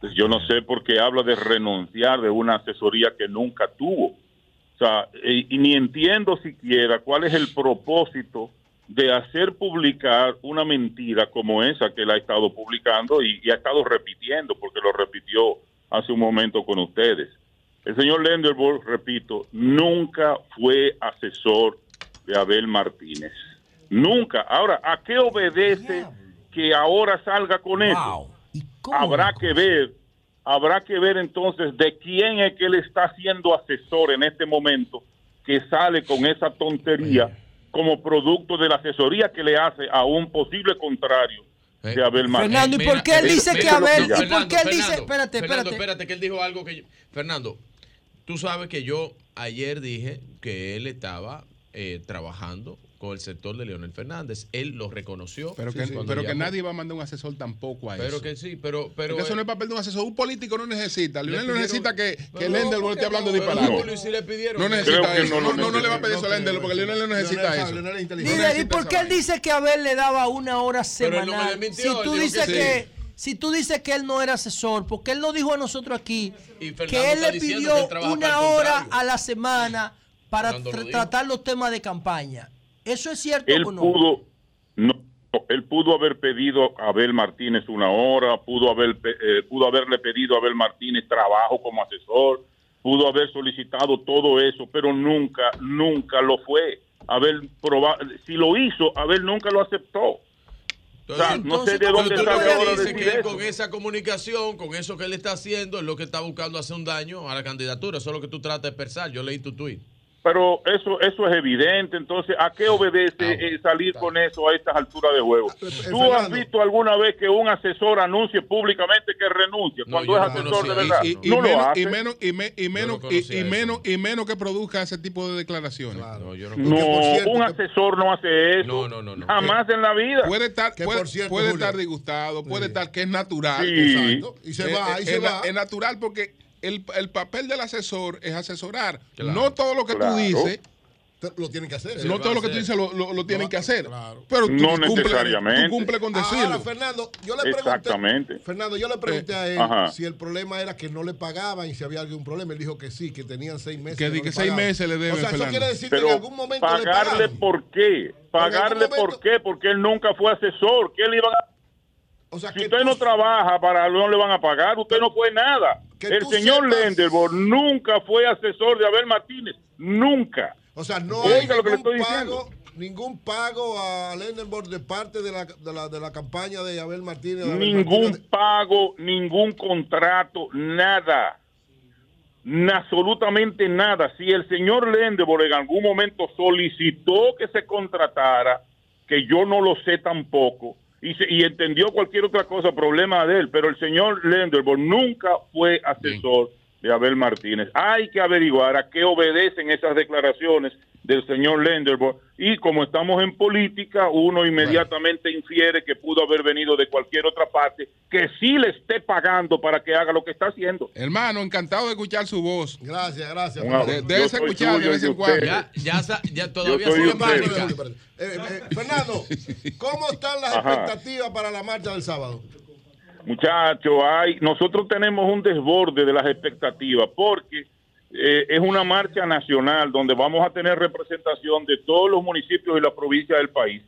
Entonces, yo no sé por qué habla de renunciar de una asesoría que nunca tuvo. O sea, y, y ni entiendo siquiera cuál es el propósito de hacer publicar una mentira como esa que él ha estado publicando y, y ha estado repitiendo, porque lo repitió hace un momento con ustedes. El señor Lenderborg, repito, nunca fue asesor de Abel Martínez. Nunca. Ahora, ¿a qué obedece que ahora salga con eso? Habrá que ver, habrá que ver entonces de quién es que él está siendo asesor en este momento que sale con esa tontería como producto de la asesoría que le hace a un posible contrario de Abel Martínez. Fernando, ¿y por qué él dice que Abel- y por qué él dice- Fernando, espérate, Fernando, espérate. espérate, que él dijo algo que yo- Fernando, tú sabes que yo ayer dije que él estaba eh, trabajando con el sector de Leonel Fernández. Él lo reconoció. Pero que, pero nadie va a mandar un asesor tampoco a Pero eso. que sí, pero... pero Porque eso eh, no es papel de un asesor. Un político no necesita. Leonel no necesita que, que Pero ¿por esté hablando no? Pero si le pidieron. No necesita que eso. no No, no, no le va a pedir eso a Lendelborg porque Leonel no necesita eso. ¿y por qué él dice que Abel le daba una hora Pero él no me semanal? si tú dices que que, sí. si tú dices que él no era asesor, porque él nos dijo a nosotros aquí que él le pidió él una hora a la semana para tra- tratar los temas de campaña. ¿Eso es cierto él o no? pudo no él pudo haber pedido a Abel Martínez una hora pudo haber eh, pudo haberle pedido a Abel Martínez trabajo como asesor pudo haber solicitado todo eso pero nunca nunca lo fue Abel proba- si lo hizo Abel nunca lo aceptó o sea, no sé de dónde ahora decir que eso. con esa comunicación, con eso que él está haciendo, es lo que está buscando hacer un daño a la candidatura. Eso es lo que tú tratas de expresar. Yo leí tu tweet. Pero eso eso es evidente. Entonces, ¿a qué obedece eh, salir con eso a estas alturas de juego? ¿Tú has visto alguna vez que un asesor anuncie públicamente que renuncia cuando es asesor de verdad? No menos, lo hace. y menos y me- y menos no y, menos y menos que produzca ese tipo de declaraciones. No, un asesor no hace eso. Jamás en la vida. Puede estar, Que, puede, por cierto, puede Julio- estar disgustado, puede estar que es natural. Sí. Exacto. Y se va, y se es, va. es natural porque el, el papel del asesor es asesorar. Claro. No todo lo que Claro. tú dices lo tienen que hacer. No todo lo que tú dices lo, lo- lo tienen que hacer. Pero tú No cumple, necesariamente. tú cumple con decirlo. Ahora, Fernando, yo le pregunté. Exactamente. Fernando, yo le pregunté a él Ajá. si el problema era que no le pagaban y si había algún problema. Él dijo que sí, que tenían seis meses. Que no di le que seis meses le deben, O sea, eso Fernando. quiere decir que en Pero algún momento le pagarle pagaron. por qué? ¿Pagarle momento- por qué? Porque él nunca fue asesor. ¿Qué le iban a... si usted no trabaja, para no le van a pagar, usted no fue nada. El señor sepas- Lenderborg nunca fue asesor de Abel Martínez. Nunca. O sea, no hay Oiga lo que le ningún estoy pago, diciendo. ningún pago a Lendenborg de parte de la, de la, de la campaña de Abel Martínez. de Abel Ningún Martínez. pago, ningún contrato, nada. Absolutamente nada. Si el señor Lendeborg en algún momento solicitó que se contratara, que yo no lo sé tampoco, y, se- y entendió cualquier otra cosa, problema de él, pero el señor Lendeborg nunca fue asesor de Abel Martínez. Hay que averiguar a qué obedecen esas declaraciones del señor Lenderborg y como estamos en política, uno inmediatamente infiere que pudo haber venido de cualquier otra parte que sí le esté pagando para que haga lo que está haciendo. Hermano, encantado de escuchar su voz. Gracias, gracias. De- Yo Debes escuchar de vez en cuando. Ya, ya, ya todavía soy pública. Eh, eh, Fernando, ¿cómo están las Ajá. expectativas para la marcha del sábado? Muchachos, hay, nosotros tenemos un desborde de las expectativas porque eh, es una marcha nacional donde vamos a tener representación de todos los municipios y las provincias del país.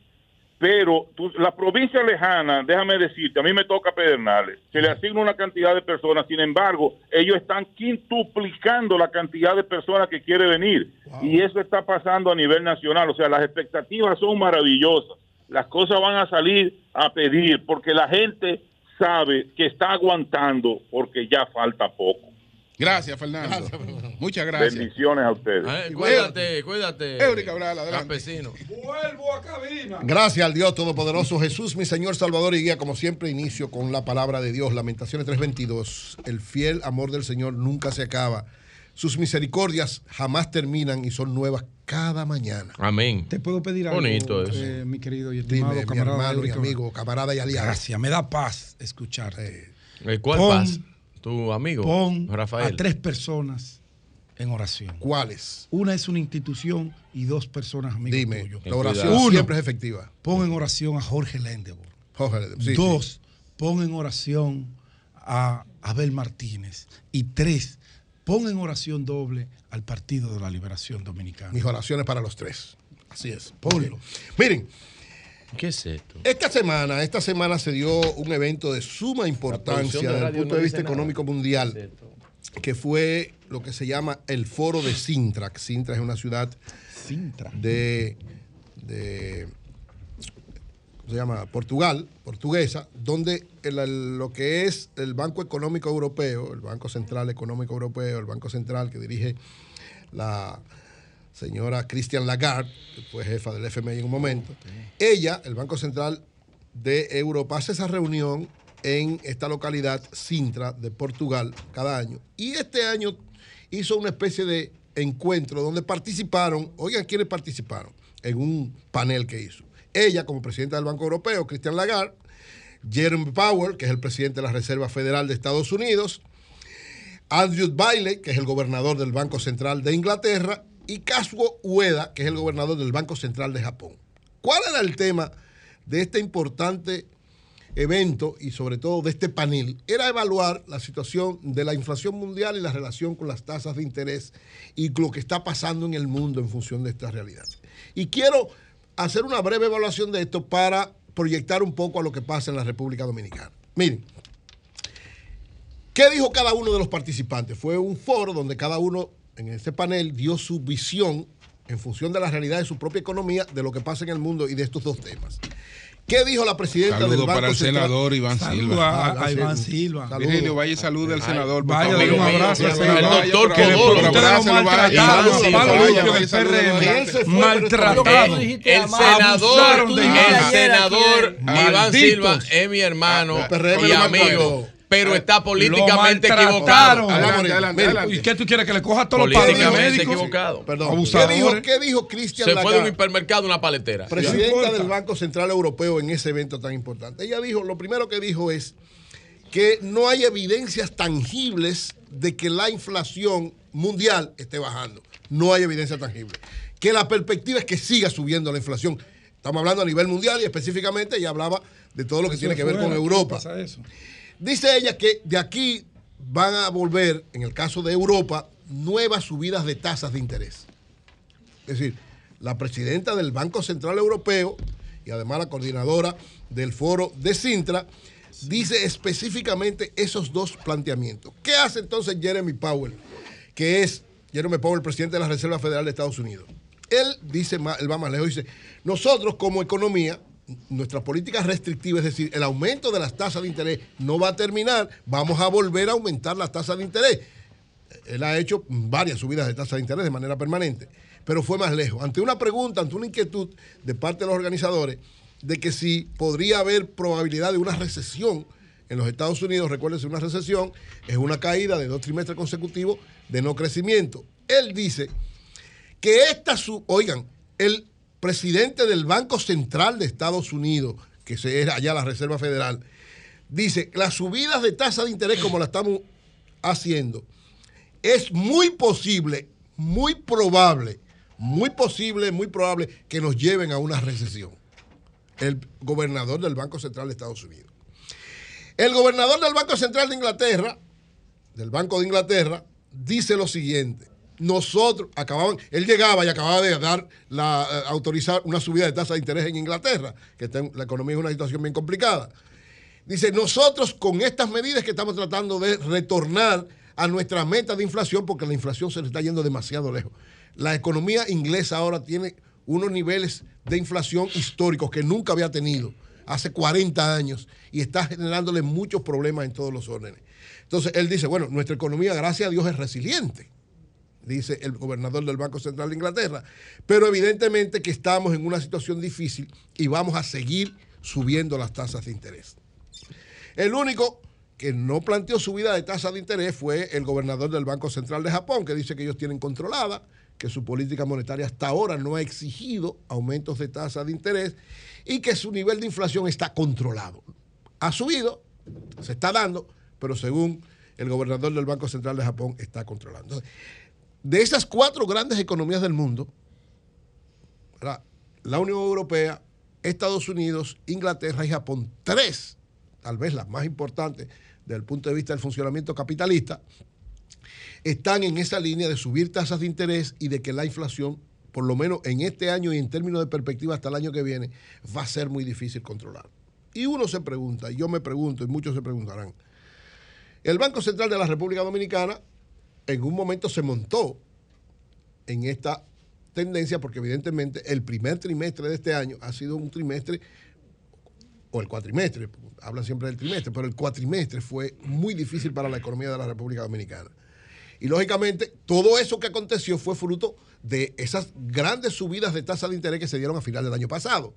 Pero tú- la provincia lejana, déjame decirte, a mí me toca Pedernales, se le asigna una cantidad de personas, sin embargo, ellos están quintuplicando la cantidad de personas que quiere venir. Y eso está pasando a nivel nacional, o sea, las expectativas son maravillosas. Las cosas van a salir a pedir porque la gente sabe que está aguantando porque ya falta poco. Gracias, Fernando. Muchas gracias. Bendiciones a ustedes. Eh, cuídate, cuídate. Eury Cabral, adelante. Campesino. Vuelvo a cabina. Gracias al Dios Todopoderoso Jesús, mi Señor Salvador y Guía. Como siempre, inicio con la palabra de Dios. Lamentaciones 3:22. El fiel amor del Señor nunca se acaba. Sus misericordias jamás terminan y son nuevas cada mañana. Amén. Te puedo pedir algo, Bonito eso. eh, mi querido y estimado Dime, mi camarada. hermano y amigo, camarada y aliado. Gracias, me da paz escucharte. ¿El cuál Pon- paz? Tu amigo, Pon Rafael. a tres personas en oración. ¿Cuáles? Una es una institución y dos personas amigos Dime, tuyos. la oración Uno, siempre es efectiva. Pon en oración a Jorge Lendebor. Jorge Lendebor, sí, Dos, pon en oración a Abel Martínez. Y tres, pon en oración doble al Partido de la Liberación Dominicana. Mis oraciones para los tres. Así es. Pónelo. Miren, ¿Qué es esto? Esta semana, esta semana se dio un evento de suma importancia de desde el punto no de vista económico mundial, que fue lo que se llama el foro de Sintra. Sintra es una ciudad de, de ¿cómo se llama? Portugal, portuguesa, donde el- el- lo que es el Banco Económico Europeo, el Banco Central Económico Europeo, el Banco Central que dirige la señora Christian Lagarde, que fue jefa del FMI en un momento, ella, el Banco Central de Europa, hace esa reunión en esta localidad, Sintra, de Portugal, cada año. Y este año hizo una especie de encuentro donde participaron, oigan quiénes participaron en un panel que hizo. Ella, como presidenta del Banco Europeo, Christian Lagarde, Jeremy Powell, que es el presidente de la Reserva Federal de Estados Unidos, Andrew Bailey, que es el gobernador del Banco Central de Inglaterra, y Kazuo Ueda, que es el gobernador del Banco Central de Japón. ¿Cuál era el tema de este importante evento y sobre todo de este panel? Era evaluar la situación de la inflación mundial y la relación con las tasas de interés y lo que está pasando en el mundo en función de esta realidad. Y quiero hacer una breve evaluación de esto para proyectar un poco a lo que pasa en la República Dominicana. Miren, ¿Qué dijo cada uno de los participantes? Fue un foro donde cada uno en este panel dio su visión en función de la realidad de su propia economía, de lo que pasa en el mundo y de estos dos temas. ¿Qué dijo la presidenta Saludo del Banco para el Central? senador Iván Saludo Silva. a- a Iván Silva. Virgilio, vaya y salude al senador. vaya, un abrazo al Vaya, senador. vaya, El doctor Ustedes lo maltrataron, Maltratado. El, senador, el senador Iván. Silva es mi hermano Ah, y amigo. Pero está Lo políticamente equivocado. Adelante, adelante, adelante. ¿Y qué tú quieres que le coja a todos los Políticamente paramédicos? equivocado. Perdón. ¿Qué dijo, qué dijo Christian Se fue de un hipermercado una paletera. presidenta del Banco Central Europeo en ese evento tan importante. Ella dijo, lo primero que dijo es que no hay evidencias tangibles de que la inflación mundial esté bajando. No hay evidencia tangible. que la perspectiva es que siga subiendo la inflación. Estamos hablando a nivel mundial y específicamente ella hablaba de todo lo que Eso tiene que ver fuera, con ¿cómo Europa. pasa eso? Dice ella que de aquí van a volver, en el caso de Europa, nuevas subidas de tasas de interés. Es decir, la presidenta del Banco Central Europeo y además la coordinadora del foro de Sintra dice específicamente esos dos planteamientos. ¿Qué hace entonces Jeremy Powell, que es Jeremy Powell, presidente de la Reserva Federal de Estados Unidos? Él dice, él va más lejos, dice, nosotros como economía, nuestra política restrictiva, es decir, el aumento de las tasas de interés no va a terminar, vamos a volver a aumentar las tasas de interés. Él ha hecho varias subidas de tasas de interés de manera permanente, pero fue más lejos. Ante una pregunta, ante una inquietud de parte de los organizadores de que si podría haber probabilidad de una recesión en los Estados Unidos, recuérdense, una recesión es una caída de dos trimestres consecutivos de no crecimiento. Él dice que esta, su, oigan, el presidente del Banco Central de Estados Unidos, que es allá la Reserva Federal, dice las subidas de tasa de interés como la estamos haciendo, es muy posible, muy probable, muy posible, muy probable que nos lleven a una recesión. El gobernador del Banco Central de Estados Unidos. El gobernador del Banco Central de Inglaterra, del Banco de Inglaterra, dice lo siguiente. Nosotros acababan, él llegaba y acababa de dar la eh, autorizar una subida de tasa de interés en Inglaterra, que está la economía es una situación bien complicada. Dice, nosotros con estas medidas que estamos tratando de retornar a nuestra meta de inflación, porque la inflación se le está yendo demasiado lejos. La economía inglesa ahora tiene unos niveles de inflación históricos que nunca había tenido hace 40 años y está generándole muchos problemas en todos los órdenes. Entonces, él dice, bueno, nuestra economía, gracias a Dios, es resiliente, dice el gobernador del Banco Central de Inglaterra, pero evidentemente que estamos en una situación difícil y vamos a seguir subiendo las tasas de interés. El único que no planteó subida de tasa de interés fue el gobernador del Banco Central de Japón, que dice que ellos tienen controlada, que su política monetaria hasta ahora no ha exigido aumentos de tasa de interés y que su nivel de inflación está controlado. Ha subido, se está dando, pero según el gobernador del Banco Central de Japón está controlando. De esas cuatro grandes economías del mundo, la Unión Europea, Estados Unidos, Inglaterra y Japón, tres, tal vez las más importantes desde el punto de vista del funcionamiento capitalista, están en esa línea de subir tasas de interés y de que la inflación, por lo menos en este año y en términos de perspectiva hasta el año que viene, va a ser muy difícil controlar. Y uno se pregunta, y yo me pregunto, y muchos se preguntarán, el Banco Central de la República Dominicana en un momento se montó en esta tendencia porque evidentemente el primer trimestre de este año ha sido un trimestre, o el cuatrimestre, hablan siempre del trimestre, pero el cuatrimestre fue muy difícil para la economía de la República Dominicana. Y lógicamente todo eso que aconteció fue fruto de esas grandes subidas de tasa de interés que se dieron a final del año pasado.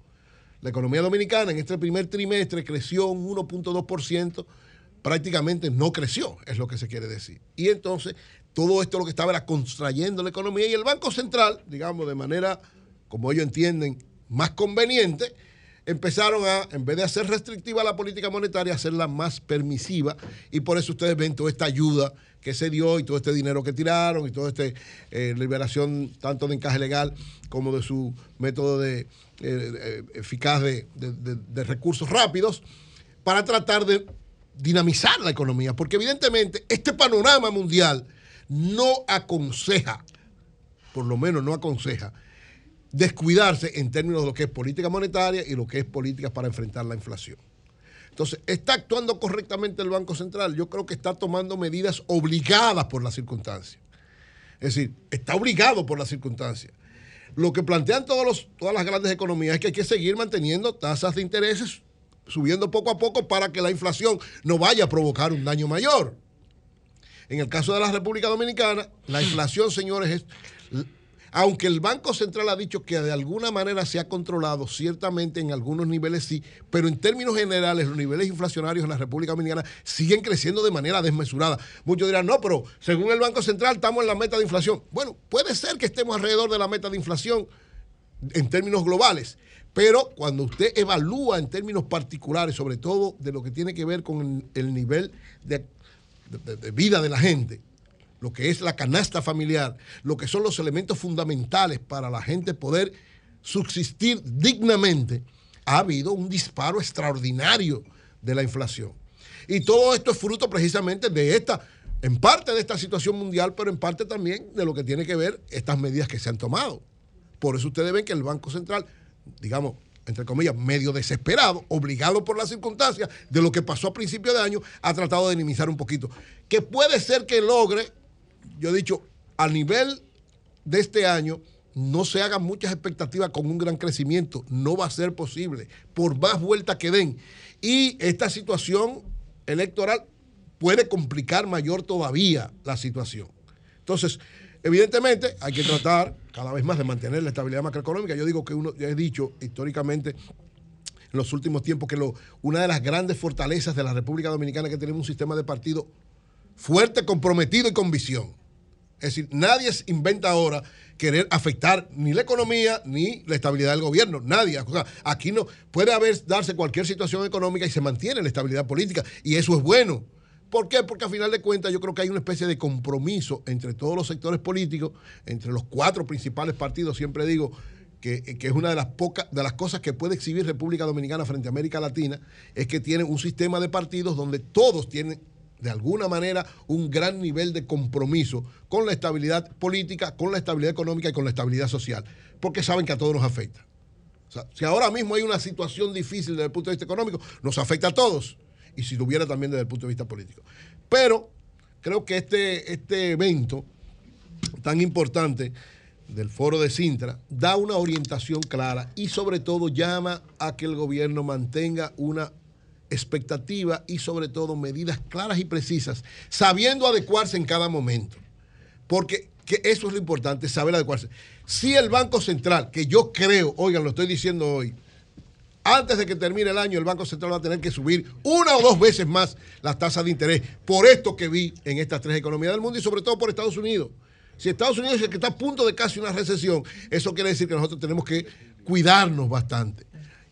La economía dominicana en este primer trimestre creció un 1.2%, prácticamente no creció, es lo que se quiere decir. Y entonces todo esto lo que estaba era contrayendo la economía y el Banco Central, digamos, de manera, como ellos entienden, más conveniente, empezaron a, en vez de hacer restrictiva la política monetaria, hacerla más permisiva y por eso ustedes ven toda esta ayuda que se dio y todo este dinero que tiraron y toda esta eh, liberación tanto de encaje legal como de su método de, eh, eh, eficaz de, de- recursos rápidos para tratar de dinamizar la economía, porque evidentemente este panorama mundial no aconseja, por lo menos no aconseja, descuidarse en términos de lo que es política monetaria y lo que es políticas para enfrentar la inflación. Entonces, ¿está actuando correctamente el Banco Central? Yo creo que está tomando medidas obligadas por las circunstancias. Es decir, está obligado por las circunstancias. Lo que plantean todos los, todas las grandes economías es que hay que seguir manteniendo tasas de intereses subiendo poco a poco para que la inflación no vaya a provocar un daño mayor. En el caso de la República Dominicana, la inflación, señores, es, aunque el Banco Central ha dicho que de alguna manera se ha controlado, ciertamente en algunos niveles sí, pero en términos generales los niveles inflacionarios en la República Dominicana siguen creciendo de manera desmesurada. Muchos dirán, no, pero según el Banco Central estamos en la meta de inflación. Bueno, puede ser que estemos alrededor de la meta de inflación en términos globales, pero cuando usted evalúa en términos particulares, sobre todo de lo que tiene que ver con el nivel de, vida de la gente, lo que es la canasta familiar, lo que son los elementos fundamentales para la gente poder subsistir dignamente, ha habido un disparo extraordinario de la inflación. Y todo esto es fruto precisamente de esta, en parte de esta situación mundial, pero en parte también de lo que tiene que ver estas medidas que se han tomado. Por eso ustedes ven que el Banco Central, digamos, entre comillas, medio desesperado, obligado por las circunstancias de lo que pasó a principio de año, ha tratado de minimizar un poquito. Que puede ser que logre, yo he dicho, a nivel de este año, no se hagan muchas expectativas con un gran crecimiento. No va a ser posible, por más vuelta que den. Y esta situación electoral puede complicar mayor todavía la situación. Entonces, evidentemente, hay que tratar cada vez más de mantener la estabilidad macroeconómica. Yo digo que uno, ya he dicho históricamente en los últimos tiempos que lo, una de las grandes fortalezas de la República Dominicana es que tenemos un sistema de partido fuerte, comprometido y con visión. Es decir, nadie inventa ahora querer afectar ni la economía ni la estabilidad del gobierno. Nadie. Aquí no puede haber darse cualquier situación económica y se mantiene la estabilidad política. Y eso es bueno. ¿Por qué? Porque a final de cuentas yo creo que hay una especie de compromiso entre todos los sectores políticos, entre los cuatro principales partidos, siempre digo, que, es una de las pocas de las cosas que puede exhibir República Dominicana frente a América Latina, es que tiene un sistema de partidos donde todos tienen de alguna manera un gran nivel de compromiso con la estabilidad política, con la estabilidad económica y con la estabilidad social, porque saben que a todos nos afecta. O sea, si ahora mismo hay una situación difícil desde el punto de vista económico, nos afecta a todos, y si lo hubiera también desde el punto de vista político. Pero creo que este, este evento tan importante del foro de Sintra da una orientación clara y sobre todo llama a que el gobierno mantenga una expectativa y sobre todo medidas claras y precisas, sabiendo adecuarse en cada momento. Porque que eso es lo importante, saber adecuarse. Si el Banco Central, que yo creo, oigan, lo estoy diciendo hoy, antes de que termine el año, el Banco Central va a tener que subir una o dos veces más las tasas de interés por esto que vi en estas tres economías del mundo y sobre todo por Estados Unidos. Si Estados Unidos es el que está a punto de casi una recesión, eso quiere decir que nosotros tenemos que cuidarnos bastante.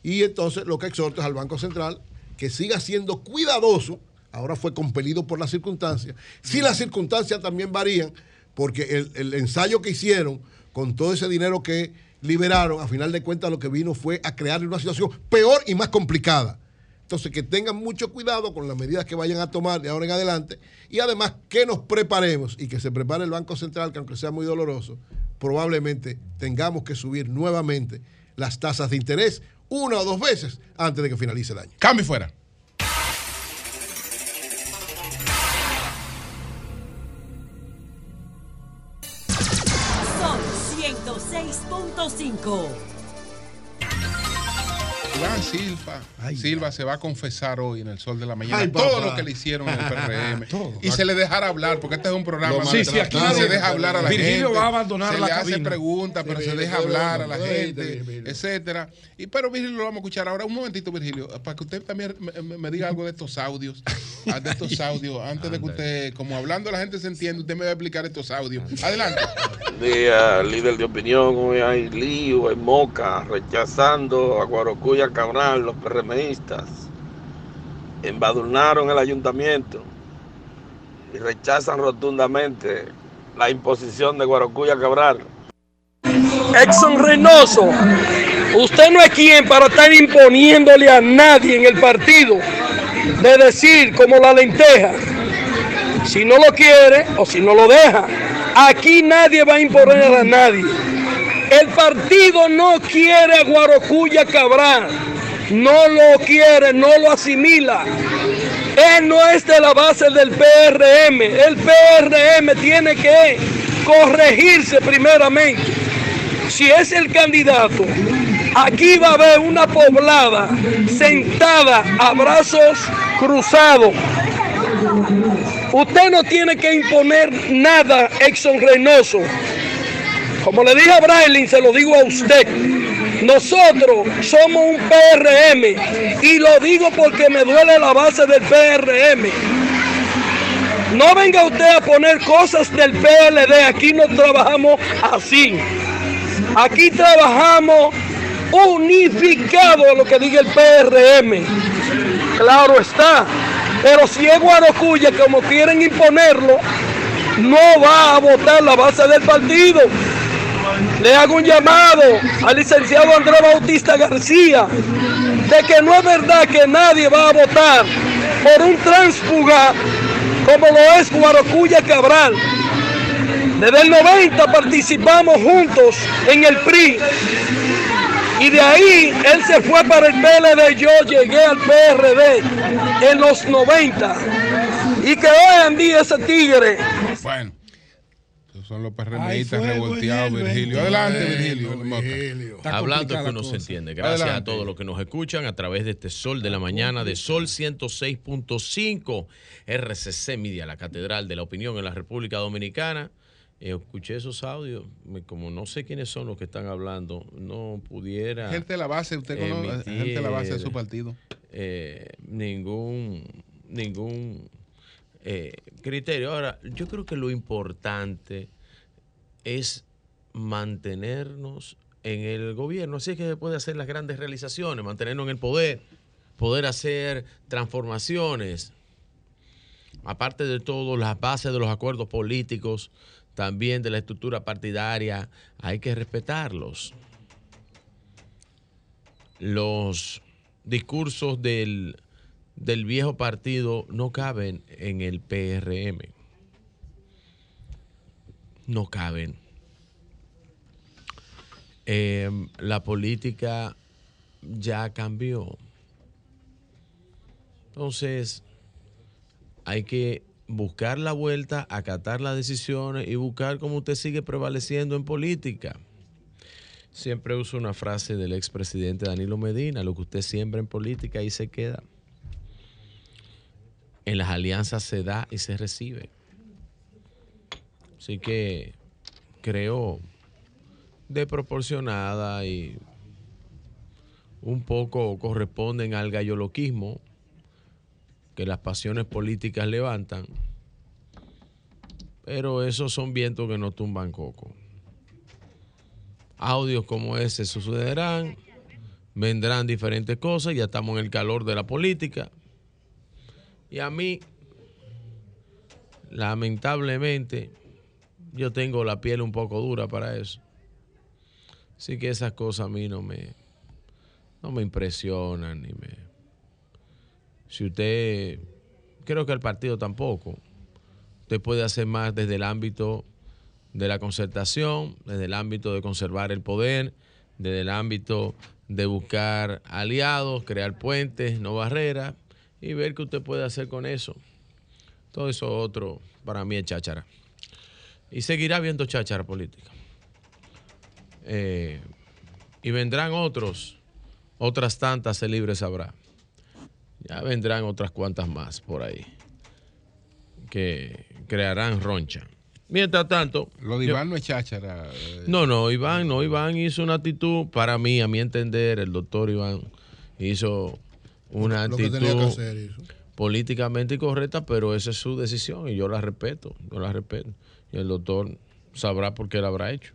Y entonces lo que exhorto es al Banco Central que siga siendo cuidadoso, ahora fue compelido por las circunstancias, si las circunstancias también varían, porque el, el, ensayo que hicieron con todo ese dinero que liberaron, a final de cuentas lo que vino fue a crear una situación peor y más complicada. Entonces, que tengan mucho cuidado con las medidas que vayan a tomar de ahora en adelante y además que nos preparemos y que se prepare el Banco Central, que aunque sea muy doloroso, probablemente tengamos que subir nuevamente las tasas de interés una o dos veces antes de que finalice el año. Cambio fuera. 106.5. Iván Silva, Silva se va a confesar hoy en el sol de la mañana Ay, todo papá. lo que le hicieron en el PRM Todo. y se le dejará hablar porque este es un programa Sí, sí, aquí se deja hablar a la Virgilio gente va a abandonar se la le hace cabina. preguntas pero Sí, se deja hablar a la gente etcétera. Y pero Virgilio lo vamos a escuchar ahora. Un momentito Virgilio para que usted también me, me- me diga algo de estos audios ah, de estos audios antes de que usted como hablando la gente se entiende usted me va a explicar estos audios. Adelante. Día, líder de opinión, hoy hay lío en Moca, rechazando a Guarocuya Cabral, los PRMistas. Embadurnaron el ayuntamiento y rechazan rotundamente la imposición de Guarocuya Cabral. Exxon Reynoso, usted no es quien para estar imponiéndole a nadie en el partido de decir como la lenteja, si no lo quiere o si no lo deja. Aquí nadie va a imponer a nadie. El partido no quiere a Guarocuya Cabral, no lo quiere, no lo asimila. Él no es de la base del PRM. El PRM tiene que corregirse primeramente. Si es el candidato, aquí va a haber una poblada sentada a brazos cruzados. Usted no tiene que imponer nada, Exxon Reynoso. Como le dije a Brailin, se lo digo a usted. Nosotros somos un PRM y lo digo porque me duele la base del PRM. No venga usted a poner cosas del PLD, aquí no trabajamos así. Aquí trabajamos unificado a lo que diga el PRM. Claro está. Pero si es Guarocuya como quieren imponerlo, no va a votar la base del partido. Le hago un llamado al licenciado Andrés Bautista García de que no es verdad que nadie va a votar por un tránsfuga como lo es Guarocuya Cabral. Desde el 90 participamos juntos en el PRI. Y de ahí él se fue para el PLD, yo llegué al PRD en los 90. Y que hoy en día ese tigre Bueno. Son los PRMistas revolteados, Virgilio. Adelante, Virgilio. Hablando que uno se entiende. Gracias a todos los que nos escuchan a través de este Sol de la Mañana de Sol 106.5 RCC Media, la Catedral de la Opinión en la República Dominicana. Eh, escuché esos audios, me- como no sé quiénes son los que están hablando, no pudiera. Gente de la base, usted conoce, emitir, gente de la base de su partido. eh, ningún ningún eh, criterio. Ahora, yo creo que lo importante es mantenernos en el gobierno. Así es que se puede hacer las grandes realizaciones, mantenernos en el poder, poder hacer transformaciones. Aparte de todo, las bases de los acuerdos políticos, también de la estructura partidaria, hay que respetarlos. Los discursos del, del viejo partido no caben en el PRM. No caben. Eh, la política ya cambió. Entonces, hay que buscar la vuelta, acatar las decisiones y buscar cómo usted sigue prevaleciendo en política. Siempre uso una frase del expresidente Danilo Medina, lo que usted siembra en política ahí se queda. En las alianzas se da y se recibe. Así que creo desproporcionada y un poco corresponden al galloloquismo que las pasiones políticas levantan. Pero esos son vientos que no tumban coco. Audios como ese sucederán, vendrán diferentes cosas, ya estamos en el calor de la política. Y a mí, lamentablemente, yo tengo la piel un poco dura para eso. Así que esas cosas a mí no me, no me impresionan ni me... Si usted, creo que el partido tampoco, usted puede hacer más desde el ámbito de la concertación, desde el ámbito de conservar el poder, desde el ámbito de buscar aliados, crear puentes, no barreras, y ver qué usted puede hacer con eso. Todo eso otro, para mí es cháchara. Y seguirá habiendo cháchara política. Eh, y vendrán otros, otras tantas, el libre sabrá. Ya vendrán otras cuantas más por ahí que crearán roncha. Mientras tanto. Lo de yo- Iván no es cháchara. eh, no, no, Iván, no, Iván hizo una actitud, para mí, a mi entender, el doctor Iván hizo una actitud hacer políticamente incorrecta, pero esa es su decisión y yo la respeto, yo la respeto. El doctor sabrá por qué la habrá hecho.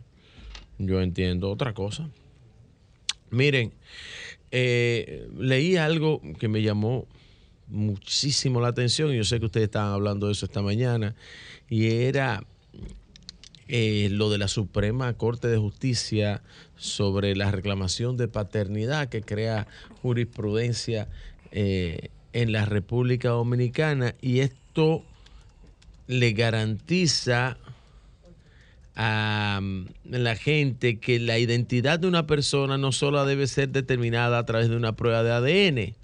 Yo entiendo otra cosa. Miren, eh, leí algo que me llamó muchísimo la atención y yo sé que ustedes estaban hablando de eso esta mañana y era eh, lo de la Suprema Corte de Justicia sobre la reclamación de paternidad que crea jurisprudencia eh, en la República Dominicana y esto le garantiza a mm, la gente que la identidad de una persona no solo debe ser determinada a través de una prueba de ADN,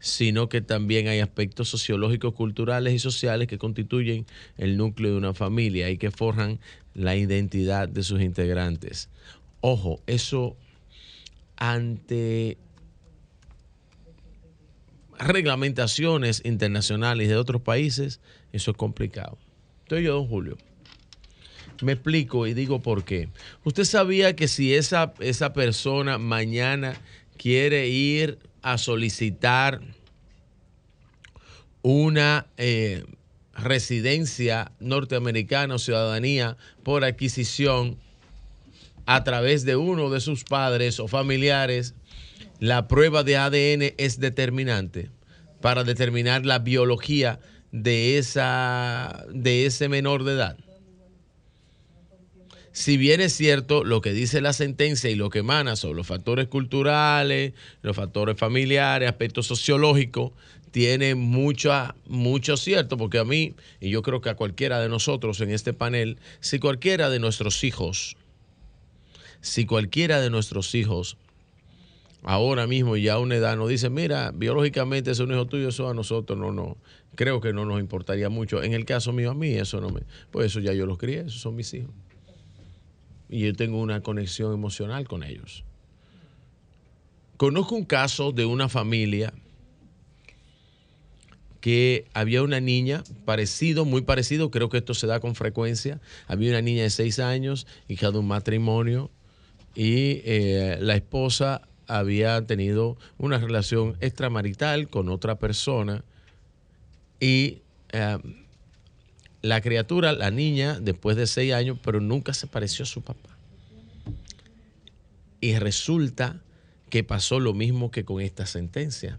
sino que también hay aspectos sociológicos, culturales y sociales que constituyen el núcleo de una familia y que forjan la identidad de sus integrantes. Ojo, eso ante reglamentaciones internacionales de otros países, eso es complicado. Entonces yo, don Julio, me explico y digo por qué. ¿Usted sabía que si esa, esa persona mañana quiere ir a solicitar una eh, residencia norteamericana o ciudadanía por adquisición a través de uno de sus padres o familiares, la prueba de ADN es determinante para determinar la biología de, esa, de ese menor de edad. Si bien es cierto lo que dice la sentencia y lo que emana sobre los factores culturales, los factores familiares, aspectos sociológicos, tiene mucha, mucho cierto, porque a mí, y yo creo que a cualquiera de nosotros en este panel, si cualquiera de nuestros hijos, si cualquiera de nuestros hijos ahora mismo ya a una edad nos dice, mira, biológicamente es un hijo tuyo, eso a nosotros no, no, creo que no nos importaría mucho. En el caso mío, a mí eso no me, pues eso ya yo los crié, esos son mis hijos. Y yo tengo una conexión emocional con ellos. Conozco un caso de una familia que había una niña parecido, muy parecido, creo que esto se da con frecuencia. Había una niña de seis años, hija de un matrimonio, y eh, la esposa había tenido una relación extramarital con otra persona y eh, la criatura, la niña, después de seis años, pero nunca se pareció a su papá. Y resulta que pasó lo mismo que con esta sentencia.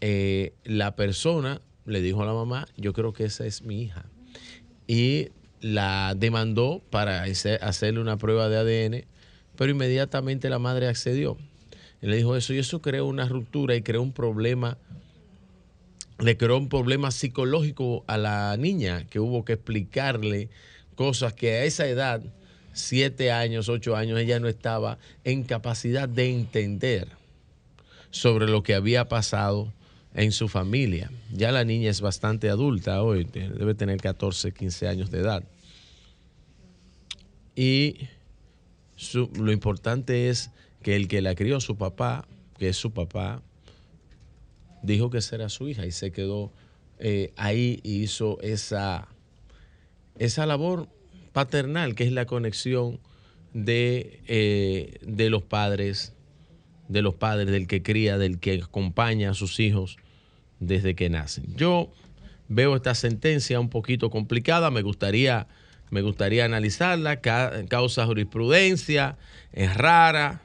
Eh, la persona le dijo a la mamá, yo creo que esa es mi hija. Y la demandó para hacer- hacerle una prueba de ADN, pero inmediatamente la madre accedió. Y le dijo eso y eso creó una ruptura y creó un problema, le creó un problema psicológico a la niña que hubo que explicarle cosas que a esa edad, siete años, ocho años, ella no estaba en capacidad de entender sobre lo que había pasado en su familia. Ya la niña es bastante adulta hoy, debe tener 14, 15 años de edad. Y lo importante es que el que la crió, su papá, que es su papá, dijo que esa era su hija y se quedó eh, ahí y hizo esa, esa labor paternal, que es la conexión de, eh, de los padres, de los padres, del que cría, del que acompaña a sus hijos desde que nacen. Yo veo esta sentencia un poquito complicada, me gustaría, me gustaría analizarla, ca- causa jurisprudencia, es rara,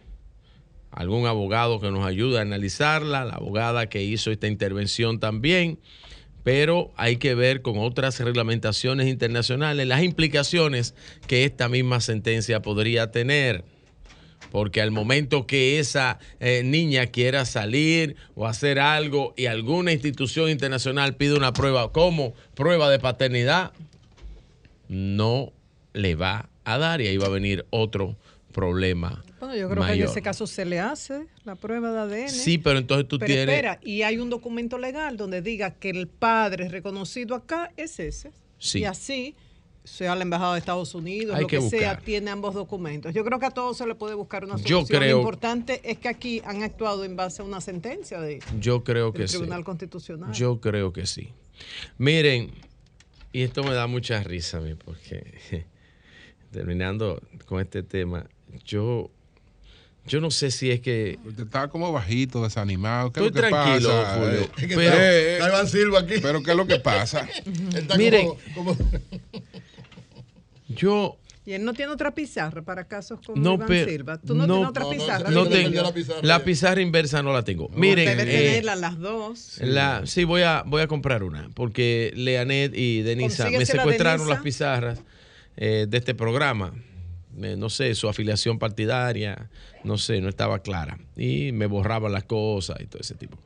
algún abogado que nos ayude a analizarla, la abogada que hizo esta intervención también, pero hay que ver con otras reglamentaciones internacionales las implicaciones que esta misma sentencia podría tener. Porque al momento que esa eh, niña quiera salir o hacer algo y alguna institución internacional pide una prueba como prueba de paternidad, no le va a dar y ahí va a venir otro problema. Bueno, yo creo que en ese caso se le hace la prueba de ADN. Sí, pero entonces tú Pero tienes... espera, y hay un documento legal donde diga que el padre reconocido acá es ese. Sí. Y así, sea la embajada de Estados Unidos, Hay lo que que, sea, tiene ambos documentos. Yo creo que a todos se le puede buscar una Yo solución. creo- Lo importante es que aquí han actuado en base a una sentencia de, Yo creo del que sí. Tribunal Constitucional. Yo creo que sí. Miren, y esto me da mucha risa a mí, porque terminando con este tema, yo, yo no sé si es que. Usted está como bajito, desanimado. ¿Qué Estoy es lo que tranquilo, pasa? Julio, Eh, pero- eh, Está Iván Silva aquí. Pero ¿qué es lo que pasa? Está Miren. como- como- Yo Y él no tiene otra pizarra para casos como no, Iván pe- Silva. Tú no, tienes otra pizarra. no tengo- la pizarra inversa no la tengo. Miren, Debe eh, tenerla las dos. La, sí, voy a, voy a comprar una, porque Leanet y Denisa me la secuestraron Denisa. las pizarras eh, de este programa. Eh, no sé, su afiliación partidaria, no sé, no estaba clara. Y me borraban las cosas y todo ese tipo.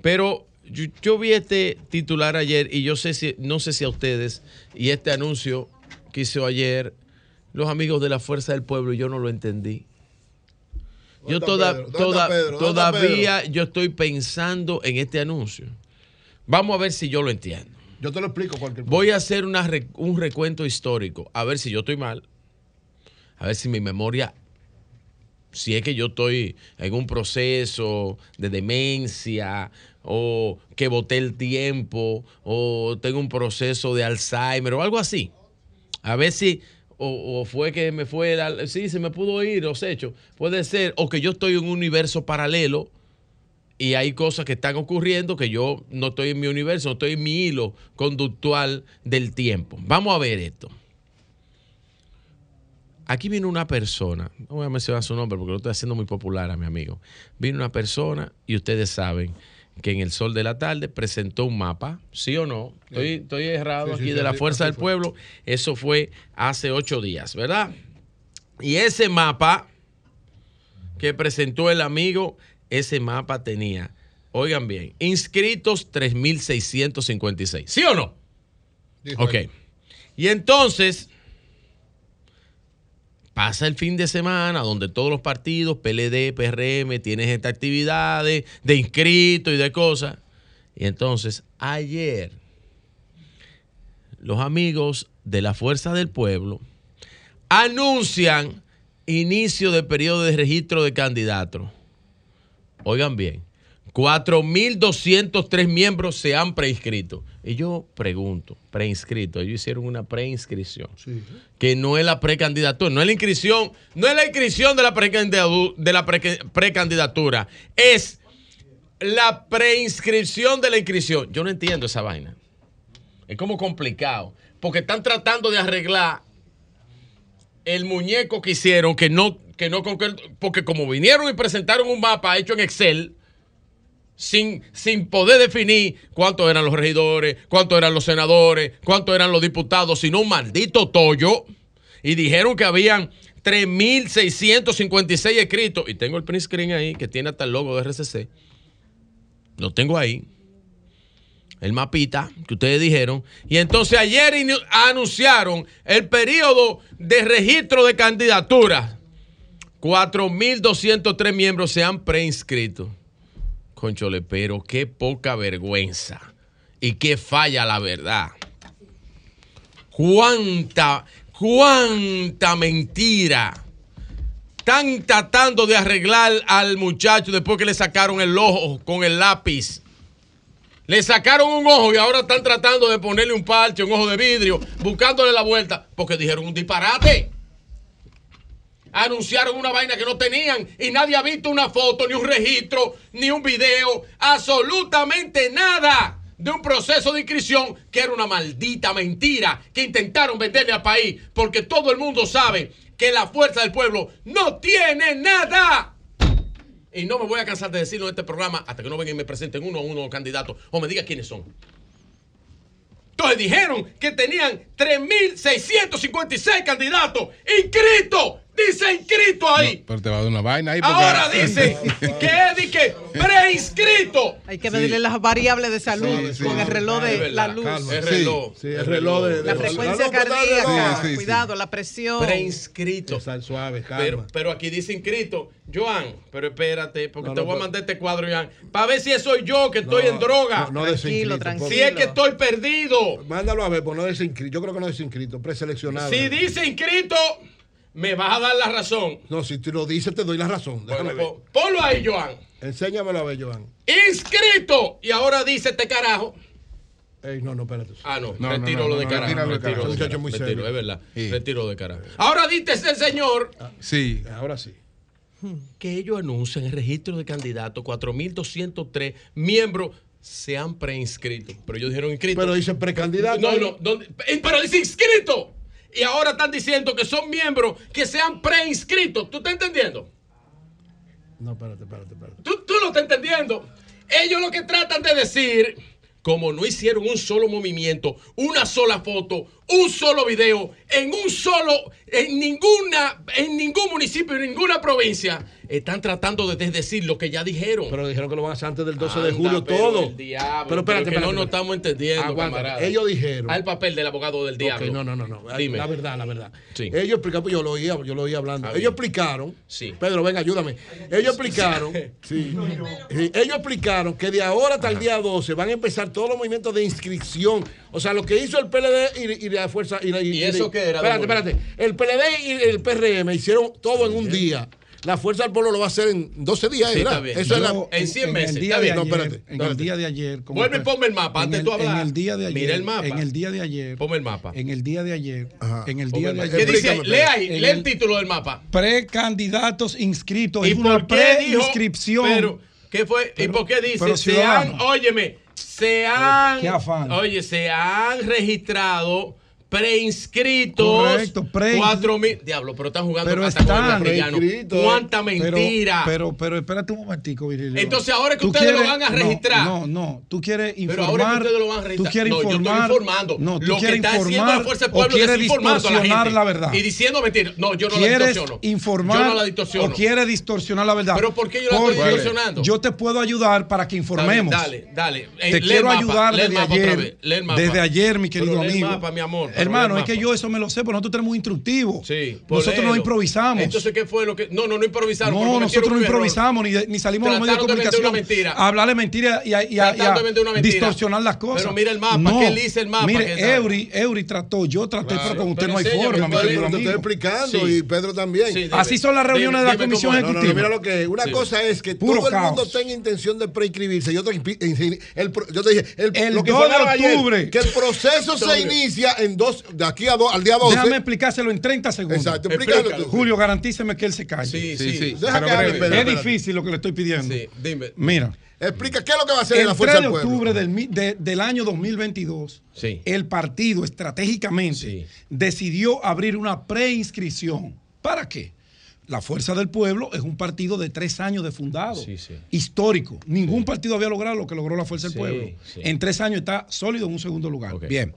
Pero yo, yo vi este titular ayer y yo sé si, no sé si a ustedes, y este anuncio que hizo ayer los amigos de la Fuerza del Pueblo, yo no lo entendí. Yo ¿Dónde toda- Pedro? ¿Dónde toda- Pedro? ¿Dónde está todavía yo estoy pensando en este anuncio. Vamos a ver si yo lo entiendo. Yo te lo explico cualquier Voy a hacer una un recuento histórico, a ver si yo estoy mal, a ver si mi memoria, si es que yo estoy en un proceso de demencia o que boté el tiempo o tengo un proceso de Alzheimer o algo así. A ver si, o, fue que me fue, el al- sí, se me pudo ir los hechos. Puede ser, o que yo estoy en un universo paralelo y hay cosas que están ocurriendo que yo no estoy en mi universo, no estoy en mi hilo conductual del tiempo. Vamos a ver esto. Aquí vino una persona, no voy a mencionar su nombre porque lo estoy haciendo muy popular a mi amigo. Vino una persona y ustedes saben que en el sol de la tarde presentó un mapa, ¿sí o no? Estoy, estoy errado Sí, aquí sí, de la Fuerza del. Pueblo. Eso fue hace ocho días, ¿verdad? Y ese mapa que presentó el amigo, ese mapa tenía, oigan bien, inscritos 3.656, ¿sí o no? Ok. Y entonces pasa el fin de semana donde todos los partidos, PLD, PRM, tienen estas actividades de inscritos y de cosas. Y entonces ayer los amigos de la Fuerza del Pueblo anuncian inicio de periodo de registro de candidatos. Oigan bien, 4.203 miembros se han preinscrito. Y yo pregunto, preinscrito, ellos hicieron una preinscripción, que no es la precandidatura, no es la inscripción, no es la inscripción de la, de la pre- precandidatura, es la preinscripción de la inscripción. Yo no entiendo esa vaina. Es como complicado, porque están tratando de arreglar el muñeco que hicieron, que no, que no porque como vinieron y presentaron un mapa hecho en Excel, sin, sin poder definir cuántos eran los regidores, cuántos eran los senadores, cuántos eran los diputados, sino un maldito tollo, y dijeron que habían 3.656 escritos, y tengo el print screen ahí, que tiene hasta el logo de RCC, lo tengo ahí, el mapita que ustedes dijeron. Y entonces ayer anunciaron el periodo de registro de candidaturas. 4.203 miembros se han preinscrito. Conchole, pero qué poca vergüenza. Y qué falla la verdad. Cuánta, cuánta mentira. Están tratando de arreglar al muchacho después que le sacaron el ojo con el lápiz. Le sacaron un ojo y ahora están tratando de ponerle un parche, un ojo de vidrio, buscándole la vuelta, porque dijeron un disparate. Anunciaron una vaina que no tenían y nadie ha visto una foto, ni un registro, ni un video, absolutamente nada de un proceso de inscripción que era una maldita mentira que intentaron venderle al país, porque todo el mundo sabe que la fuerza del pueblo no tiene nada. Y no me voy a cansar de decirlo en este programa hasta que no vengan y me presenten uno a uno candidatos o me digan quiénes son. Entonces dijeron que tenían 3.656 candidatos inscritos. Dice inscrito ahí. Pero te va a dar una vaina ahí. porque- Ahora dice que es que preinscrito. Hay que medirle las variables de salud Sí, sí. con el reloj Es de la luz. calma. El reloj. Sí, el reloj de, La de- frecuencia la cardíaca, cuidado, la presión. Preinscrito. Sal suave, calma. Pero, pero aquí dice inscrito. Joan, pero espérate, porque No, te no, voy a mandar este cuadro, Joan, para ver si soy yo que estoy No, en droga. no, no Tranquilo, desinscrito, tranquilo. si es que estoy perdido. Mándalo a ver, pues no desinscrito. Yo creo que no desinscrito, preseleccionado. Si dice inscrito, me vas a dar la razón. No, si tú lo dices, te doy la razón. Déjame Bueno, ver. po- ponlo ahí, Joan. Enséñamelo a ver, Joan. Inscrito. Y ahora dice este carajo. Ey, no, no, espérate. Ah, no, No, no, retiro no, lo de no, carajo. retíralo de retiro carajo. de Muchacho carajo, muy retiro, es verdad. Sí. Retiro de carajo. Ahora dice ese señor Sí. Ahora sí. que ellos anuncian el registro de candidatos, 4.203 miembros se han preinscrito. Pero ellos dijeron inscrito. Pero dice precandidato. No, no, ¿dónde? Eh, pero dice inscrito. Y ahora están diciendo que son miembros que se han preinscrito. ¿Tú estás entendiendo? No, espérate, espérate, espérate. ¿Tú, tú lo estás entendiendo. Ellos lo que tratan de decir, como no hicieron un solo movimiento, una sola foto, un solo video, en un solo, en ninguna, en ningún municipio, en ninguna provincia, están tratando de desdecir lo que ya dijeron. Pero dijeron que lo van a hacer antes del 12 de julio pero todo. el diablo, pero espérate, que espérate, no nos estamos entendiendo, Aguanta. camarada. Ellos dijeron. Al papel del abogado del diablo. No, no, no, no. Dime. La verdad, la verdad. Sí. Ellos explicaron, yo lo oía, yo lo oía hablando. Ellos explicaron. Sí. Pedro, venga, ayúdame. Ellos explicaron. sí. Sí, Ellos explicaron que de ahora hasta el día 12 van a empezar todos los movimientos de inscripción. O sea, lo que hizo el PLD y, y la fuerza. ¿Y, la- ¿Y eso qué era, Espérate, espérate. El PLD y el PRM hicieron todo en un día. La fuerza del pueblo lo va a hacer en 12 días, Sí, ¿verdad? está bien. Eso es la- Yo, en 100 el meses, día está de bien. No, espérate, en el día de ayer. como Vuelve y ponme el mapa en antes el- tú hablar. En el día de ayer. Mira el mapa. En el día de ayer. Ponme el mapa. En el día de ayer. Ajá. En el día el de ayer. ¿Qué dice? Lee ahí, lee el el- título del mapa. Precandidatos inscritos. ¿Y Es una por qué dijo? preinscripción. Pero, ¿qué fue? ¿Y por qué dice? pero se ciudadano. han, óyeme, se han, Qué afán. oye, se han registrado preinscritos. Correcto, pre- Cuatro mil. Diablo, pero están jugando Pero hasta con el están. guarrillano. Preinscritos, Cuánta Pero- mentira. Pero, pero, espérate un momentico, Virilio. Entonces, ahora que ustedes lo van a registrar. No, no, tú quieres informar. Pero ahora que ustedes lo van a registrar. Tú quieres no, yo informar. estoy informando. No, tú lo que quieres está haciendo la informar fuerza del pueblo es a la distorsionar gente. la verdad. Y diciendo mentiras. No, yo no la ¿Quieres distorsiono. informar Yo no la distorsiono. o quieres distorsionar la verdad? Pero ¿por qué yo la estoy distorsionando? Yo te puedo ayudar para que informemos. Dale, dale. Eh, Te quiero el ayudar el desde ayer. el. Desde ayer, mi querido Pero el amigo. mapa, mi amor, pero Hermano, es que yo eso me lo sé, porque nosotros tenemos instructivo. Sí, nosotros no improvisamos. Entonces, ¿qué fue lo que.? No, no, no improvisaron. No, nosotros no un improvisamos ni, ni salimos a los medios de comunicación una mentira. a hablarle mentiras y a, y a- y a mentira. distorsionar las cosas. Pero mira el mapa, ¿qué dice el mapa? Mire. Eury, Eury trató, yo traté, pero con usted Pero no hay forma, Te estoy explicando y Pedro también. Así son las reuniones de la comisión. No, no, no, ejecutiva. mira lo que. Una cosa es que todo el mundo tenga intención de preinscribirse. Yo te, dije, el, El lo que 2 fue de octubre. que el proceso se inicia en dos, de aquí a do- al día 12. Déjame explicárselo en 30 segundos. Exacto, explícalo tú. Julio, garantíceme que él se calle. Sí, sí, sí. Deja que hable, Pedro, Es difícil lo que le estoy pidiendo. Sí, dime. Mira. Explica qué es lo que va a hacer en El la 3 fuerza de del pueblo. octubre del, mi- de- del año 2022, Sí. el partido estratégicamente decidió abrir una preinscripción. ¿Para qué? La Fuerza del Pueblo es un partido de tres años de fundado, histórico. Ningún partido había logrado lo que logró la Fuerza del Sí, Pueblo. sí. En tres años está sólido en un segundo lugar. Bien.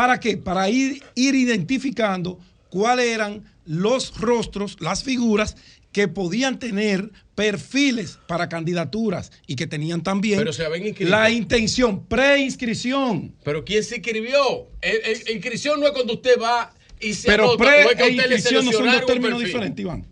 ¿Para qué? Para ir, ir identificando cuáles eran los rostros, las figuras que podían tener perfiles para candidaturas y que tenían también Pero se la intención, preinscripción. Pero ¿quién se inscribió? El, el- inscripción no es cuando usted va y se Pero pre e inscripción no son dos términos diferentes, Iván.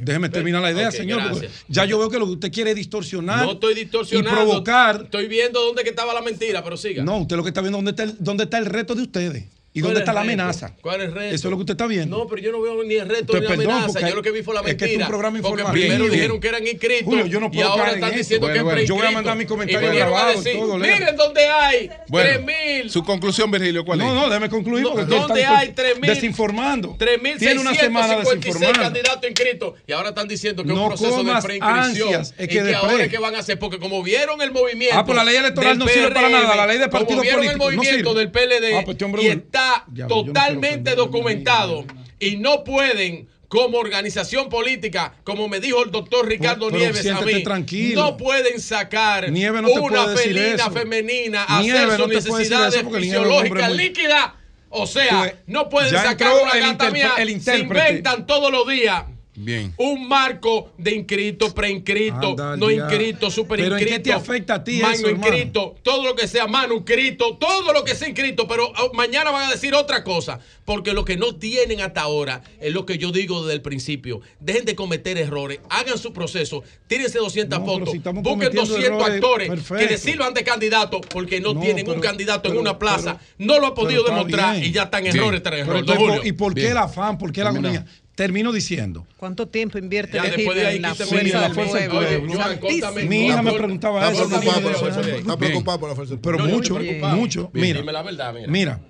Déjeme terminar la idea, señor. ya yo veo que lo que usted quiere es distorsionar No estoy distorsionando. y provocar. Estoy viendo dónde que estaba la mentira, pero siga. No, usted lo que está viendo dónde está el, dónde está el reto de ustedes y ¿Cuál dónde es está la amenaza. ¿Cuál es el reto? Eso es lo que usted está viendo. No, pero yo no veo ni el reto Usted, ni la perdón, amenaza. Yo lo que vi fue la es que mentira. es un programa porque informativo. primero Bien. dijeron que eran inscritos. Julio, yo no puedo y ahora están eso. diciendo Bueno, que es bueno, yo voy a mandar mi comentario Y vinieron a grabado y decir, todo, lea. Miren dónde hay Bueno, 3.000. su conclusión, Virgilio, ¿cuál No, es? no, déjeme concluir No, porque ¿Dónde hay 3.000? desinformando. Tiene una semana 3.656 desinformando. candidatos inscritos y ahora están diciendo que es No un proceso de preinscripción es y que ahora es que van a hacer porque como vieron el movimiento Ah, pues la ley electoral no sirve para nada, la ley de como partidos vieron políticos no el movimiento del PLD Ah, pues este hombre. Está totalmente documentado y no pueden como organización política, como me dijo el doctor Ricardo pero Nieves a mí, tranquilo. no pueden sacar no una felina femenina a hacer sus necesidades fisiológicas líquidas. O sea, Pues, no pueden sacar una gata mía. el Se inventan todos los días Bien. un marco de inscrito, preinscrito, no inscrito, super Pero ¿en inscrito. qué te afecta a ti mano eso, hermano? inscrito, todo lo que sea manuscrito, todo lo que sea inscrito, pero oh, mañana van a decir otra cosa, porque lo que no tienen hasta ahora es lo que yo digo desde el principio. Dejen de cometer errores, hagan su proceso, tírense 200 No, fotos, si busquen cometiendo 200 errores, actores perfecto. que les sirvan de candidato, porque no, No, tienen un pero- candidato en una plaza, pero- no lo ha podido demostrar bien. y ya están Sí. errores tras errores. ¿Y por qué Bien. el afán? ¿Por qué la agonía? Termino diciendo. ¿Cuánto tiempo invierte Ya, el después de ahí, en la fuerza, la fuerza del pueblo? córtame. Mi hija me preguntaba Está eso. preocupado por la Bien. fuerza. Está preocupado por la fuerza. del Pero mucho, mucho. Mira, dime la verdad, mira. mira,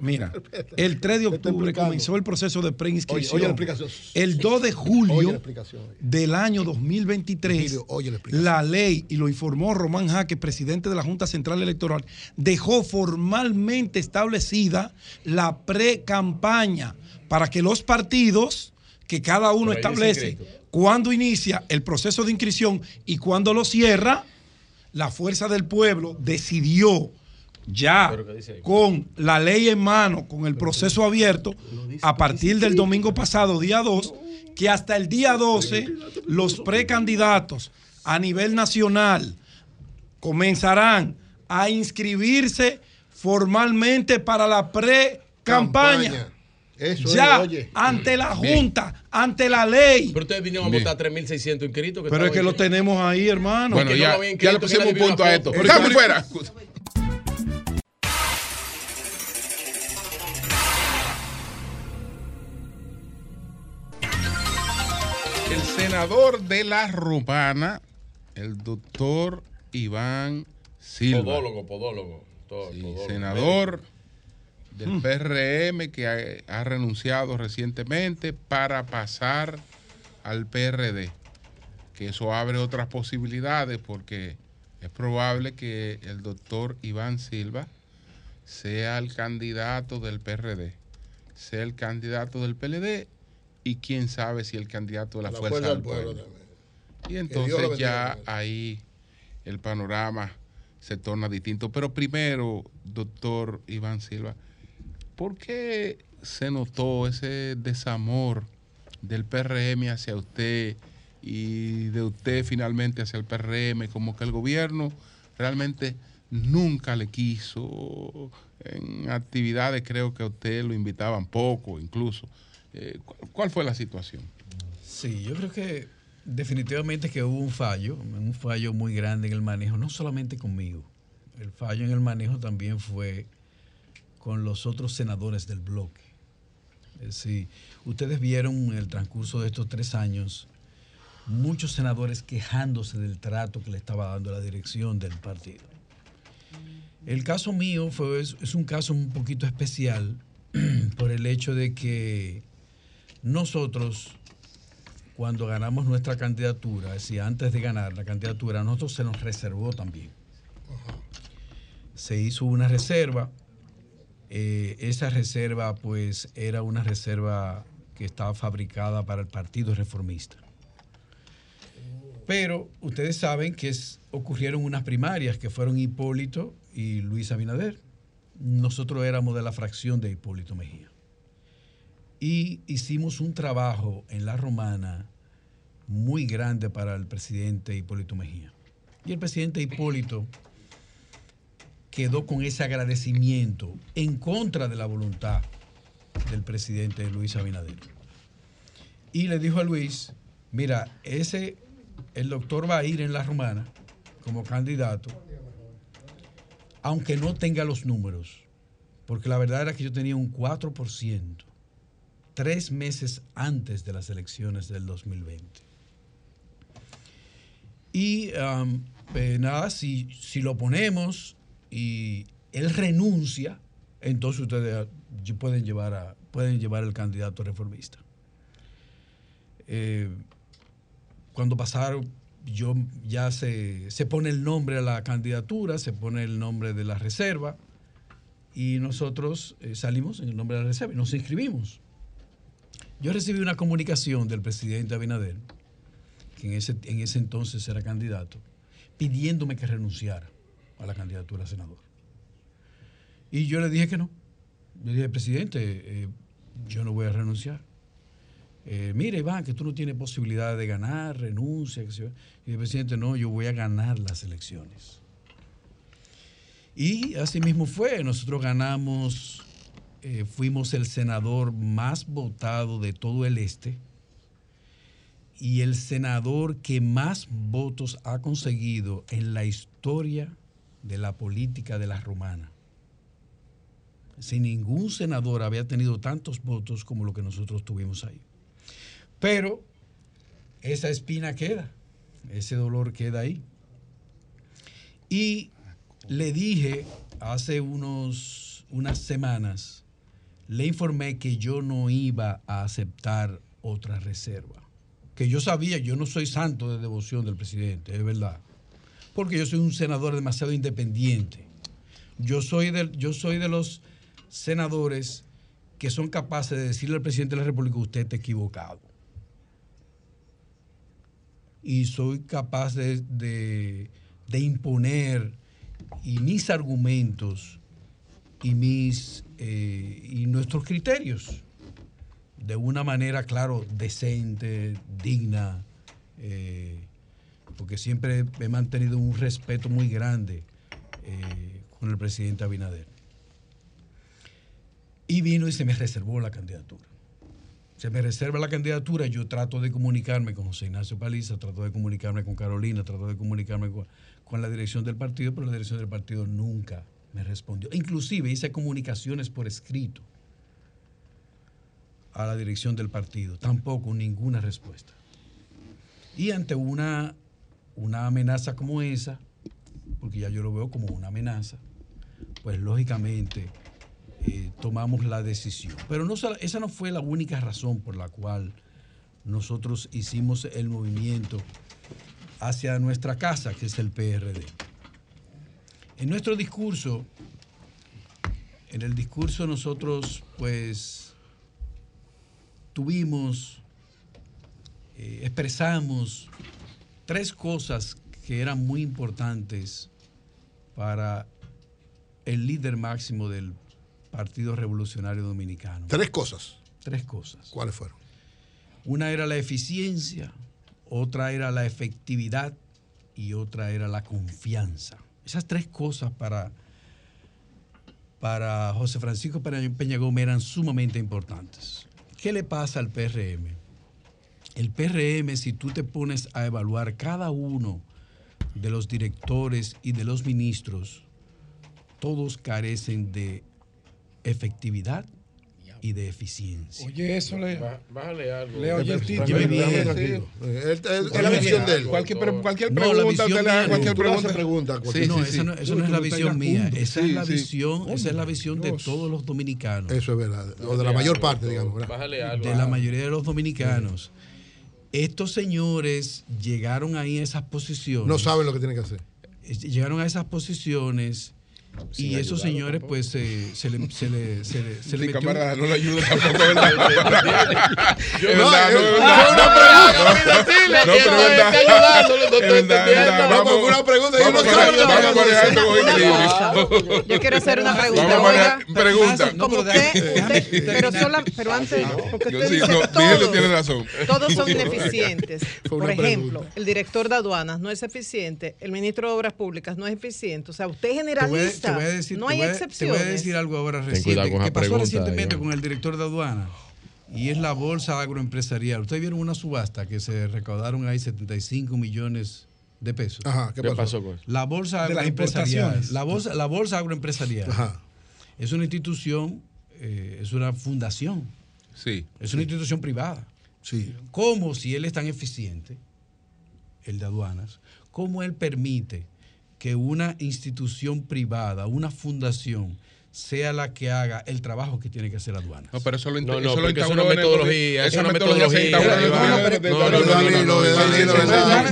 mira. El 3 de octubre comenzó el proceso de Oye, preinscripción. oye. El 2 de Oye julio oye. del año 2023, Virgilio, oye la la ley, y lo informó Román Jaque, presidente de la Junta Central Electoral, dejó formalmente establecida la pre-campaña para que los partidos, que cada uno Pero establece cuándo inicia el proceso de inscripción y cuándo lo cierra, la Fuerza del Pueblo decidió ya con la ley en mano, con el proceso abierto, a partir del domingo pasado, día 2, que hasta el día 12 los precandidatos a nivel nacional comenzarán a inscribirse formalmente para la pre-campaña. Eso Ya es, oye. ante la Junta, ante la ley. Pero ustedes vinieron a votar 3.600 inscritos. Pero es que lo tenemos ahí, hermano. Bueno, que no ya, ya le que pusimos un punto a esto. Pero ¡Estamos fuera! El senador de la Romana, el doctor Iván Silva. Podólogo, podólogo. todo, Sí, podólogo. senador. Del PRM que ha, ha renunciado recientemente para pasar al PRD. Que eso abre otras posibilidades porque es probable que el doctor Iván Silva sea el candidato del PRD, sea el candidato del PLD y quién sabe si el candidato de la, La Fuerza, Fuerza del Pueblo. Y entonces ya ahí el panorama se torna distinto. Pero primero, doctor Iván Silva, ¿por qué se notó ese desamor del PRM hacia usted y de usted finalmente hacia el PRM? Como que el gobierno realmente nunca le quiso. En actividades creo que a usted lo invitaban poco incluso. Eh, ¿cu- ¿Cuál fue la situación? Sí, yo creo que definitivamente que hubo un fallo, un fallo muy grande en el manejo, no solamente conmigo. El fallo en el manejo también fue con los otros senadores del bloque. Decir, ustedes vieron en el transcurso de estos tres años muchos senadores quejándose del trato que le estaba dando la dirección del partido. El caso mío fue, es, es un caso un poquito especial por el hecho de que nosotros, cuando ganamos nuestra candidatura, es decir, antes de ganar la candidatura, a nosotros se nos reservó también. Se hizo una reserva. Eh, esa reserva, pues, era una reserva que estaba fabricada para el Partido Reformista. Pero ustedes saben que ocurrieron unas primarias que fueron Hipólito y Luis Abinader. Nosotros éramos de la fracción de Hipólito Mejía. Y hicimos un trabajo en la romana muy grande para el presidente Hipólito Mejía. Y el presidente Hipólito quedó con ese agradecimiento en contra de la voluntad del presidente Luis Abinader. Y le dijo a Luis, mira, ese, el doctor va a ir en la romana como candidato, aunque no tenga los números, porque la verdad era que yo tenía un 4%, tres meses antes de las elecciones del 2020. Y um, nada, si, si lo ponemos y él renuncia, entonces ustedes ah, pueden llevar, pueden llevar el candidato reformista. Eh, cuando pasaron, yo ya se, se pone el nombre a la candidatura, se pone el nombre de la reserva y nosotros eh, salimos en el nombre de la reserva y nos inscribimos. Yo recibí una comunicación del presidente Abinader, que en ese, en ese entonces era candidato, pidiéndome que renunciara a la candidatura a senador. Y yo le dije que no. Le dije, presidente, eh, yo no voy a renunciar. Eh, mire, Iván, que tú no tienes posibilidad de ganar, renuncia. Y el presidente, no, yo voy a ganar las elecciones. Y así mismo fue. Nosotros ganamos, eh, fuimos el senador más votado de todo el este y el senador que más votos ha conseguido en la historia de la política de la romana. Sin ningún senador había tenido tantos votos como lo que nosotros tuvimos ahí. Pero esa espina queda, ese dolor queda ahí. Y le dije hace unos, unas semanas, le informé que yo no iba a aceptar otra reserva. Que yo sabía, yo no soy santo de devoción del presidente, es verdad. Porque yo soy un senador demasiado independiente. Yo soy de, yo soy de los senadores que son capaces de decirle al presidente de la República, usted está equivocado. Y soy capaz de, de, de imponer y mis argumentos y, mis, eh, y nuestros criterios de una manera, claro, decente, digna, eh, porque siempre he mantenido un respeto muy grande eh, con el presidente Abinader. Y vino y se me reservó la candidatura. Se me reserva la candidatura, yo trato de comunicarme con José Ignacio Paliza, trato de comunicarme con Carolina, trato de comunicarme con, con la dirección del partido, pero la dirección del partido nunca me respondió. Inclusive hice comunicaciones por escrito a la dirección del partido, tampoco ninguna respuesta. Y ante una, una amenaza como esa, porque ya yo lo veo como una amenaza, pues lógicamente eh, tomamos la decisión. Pero no, esa no fue la única razón por la cual nosotros hicimos el movimiento hacia nuestra casa, que es el PRD. En nuestro discurso En el discurso nosotros, pues, tuvimos, eh, expresamos tres cosas que eran muy importantes para el líder máximo del Partido Revolucionario Dominicano. Tres cosas. Tres cosas. ¿Cuáles fueron? Una era la eficiencia, otra era la efectividad y otra era la confianza. Esas tres cosas para, para José Francisco Peña Peña Gómez eran sumamente importantes. ¿Qué le pasa al PRM? El PRM, si tú te pones a evaluar cada uno de los directores y de los ministros, todos carecen de efectividad y de eficiencia. Oye, eso, Leo. Bá- Bájale algo. Leo, oye el título. Es la visión de él. Cualquier, cualquier No, la pregunta, usted le haga cualquier le pregunta. pregunta, Sí, no, sí, esa sí. no, eso no es la visión mía, esa es Sí, la sí. visión, esa es la visión de todos los dominicanos, Eso es verdad. O de la mayor parte, digamos. ¿verdad? Bájale algo. de la mayoría de los dominicanos. Estos señores llegaron ahí a esas posiciones. No saben lo que tienen que hacer. eh, Llegaron a esas posiciones y esos señores, pues, se le, se le, se le, se le no lo ayuda tampoco, ¿verdad? No. No, Vamos con una pregunta. Vamos esto. Yo quiero hacer una pregunta. Pregunta. Pero solo, pero antes, porque usted dice tiene. Todos son ineficientes. Por ejemplo, el director de aduanas no es eficiente, el ministro de Obras Públicas no es eficiente. O sea, usted generaliza te voy a- te generalista. voy a decir- no te hay voy a- excepciones. Te voy a decir algo ahora reciente, que pasó pregunta, recientemente con el director de aduana y es la bolsa agroempresarial. Ustedes vieron una subasta que se recaudaron ahí 75 millones de pesos. Ajá, ¿qué ¿Qué pasó? pasó con eso? La bolsa agroempresarial. La bolsa, la bolsa agroempresarial Ajá. es una institución, eh, es una fundación, Sí. es una institución privada. Sí. ¿Cómo si él es tan eficiente, el de aduanas, cómo él permite que una institución privada, una fundación, sea la que haga el trabajo que tiene que hacer aduana. No, pero eso lo, no, no, eso es una metodología. Es una metodología.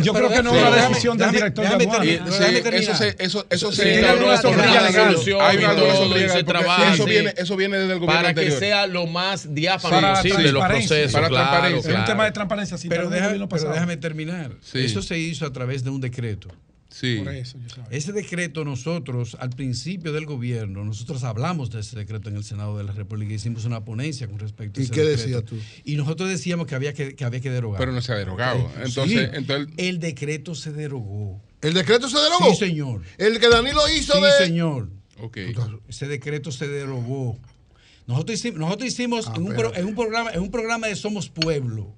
Yo creo que no es una decisión del director de. Eso se Eso viene eso viene desde el gobierno Para que sea lo más diáfano posible los procesos. Para transparencia. un tema de transparencia. Pero déjame terminar. Eso se hizo a través de un decreto. Sí. Por eso, yo sabía. Ese decreto nosotros, al principio del gobierno, nosotros hablamos de ese decreto en el Senado de la República, hicimos una ponencia con respecto a ¿Y ese qué decreto. decías tú? Y nosotros decíamos que había que, que había que derogar. Pero no se ha derogado. Sí. Entonces, entonces el decreto se derogó. ¿El decreto se derogó? Sí, señor. El que Danilo hizo Sí, de. señor. ok. Ese decreto se derogó. Nosotros hicimos, nosotros hicimos Ah, en, un pro- espérate. en un programa, en un programa de Somos Pueblo.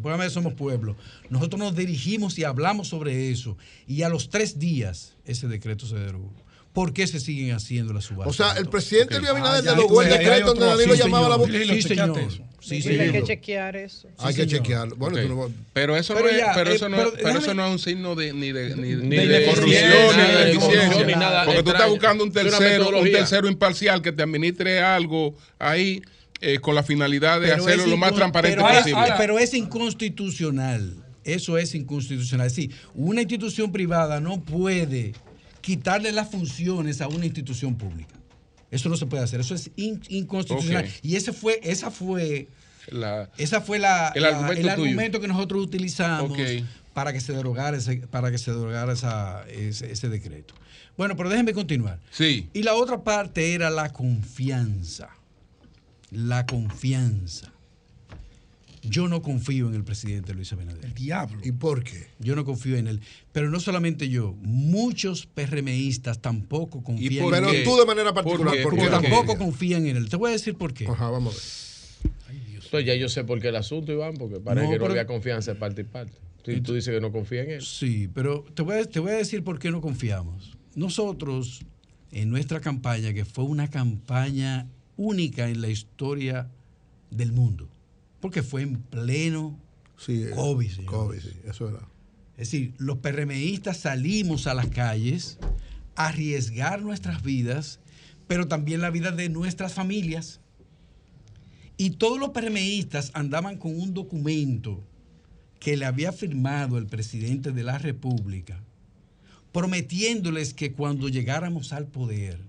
Programa de Somos Pueblo. Nosotros nos dirigimos y hablamos sobre eso. Y a los tres días ese decreto se derogó. ¿Por qué se siguen haciendo las subastas? O sea, el presidente Luis Abinader Ah, derogó el decreto donde Danilo sí, llamaba a la. Lilo, Sí, señor. eso. Sí, Hay que chequear eso. Hay que señor. chequearlo. Bueno, tú no Pero eso Pero no es, ya, pero eh, eso no, pero eso no es un signo de ni de ni, Ni de, de corrupción ni de ni de eficiencia. corrupción, ni nada Porque tú estás buscando un tercero, un tercero imparcial que te administre algo ahí eh, con la finalidad de Pero hacerlo lo más transparente pero posible. pero es inconstitucional. Eso es inconstitucional. Es decir, una institución privada no puede quitarle las funciones a una institución pública. Eso no se puede hacer. Eso es in- inconstitucional. Y ese fue, esa fue, La- esa fue la, El la- argumento el argumento que nosotros utilizamos para que se derogara ese, para que se derogara esa- ese, ese decreto. Bueno, pero déjenme continuar. Sí. Y la otra parte era la confianza. La confianza. Yo no confío en el presidente Luis Abinader. El diablo. ¿Y por qué? Yo no confío en él. Pero no solamente yo, muchos PRMistas tampoco confían por en Pero él. qué? tú de manera ¿Por particular, qué? ¿por Como qué? ¿Por qué? tampoco confían en él. Te voy a decir por qué. Ajá, vamos a ver. Entonces ya yo sé por qué el asunto, Iván, porque parece No, que no pero- había confianza de parte y parte. Si tú dices que no confía en él. Sí, pero te voy, a, te voy a decir por qué no confiamos. Nosotros, en nuestra campaña, que fue una campaña única en la historia del mundo, porque fue en pleno Sí, eh, COVID. COVID, sí, eso era. Es decir, los PRMistas salimos a las calles a arriesgar nuestras vidas, pero también la vida de nuestras familias. Y todos los PRMistas andaban con un documento que le había firmado el presidente de la República, prometiéndoles que cuando llegáramos al poder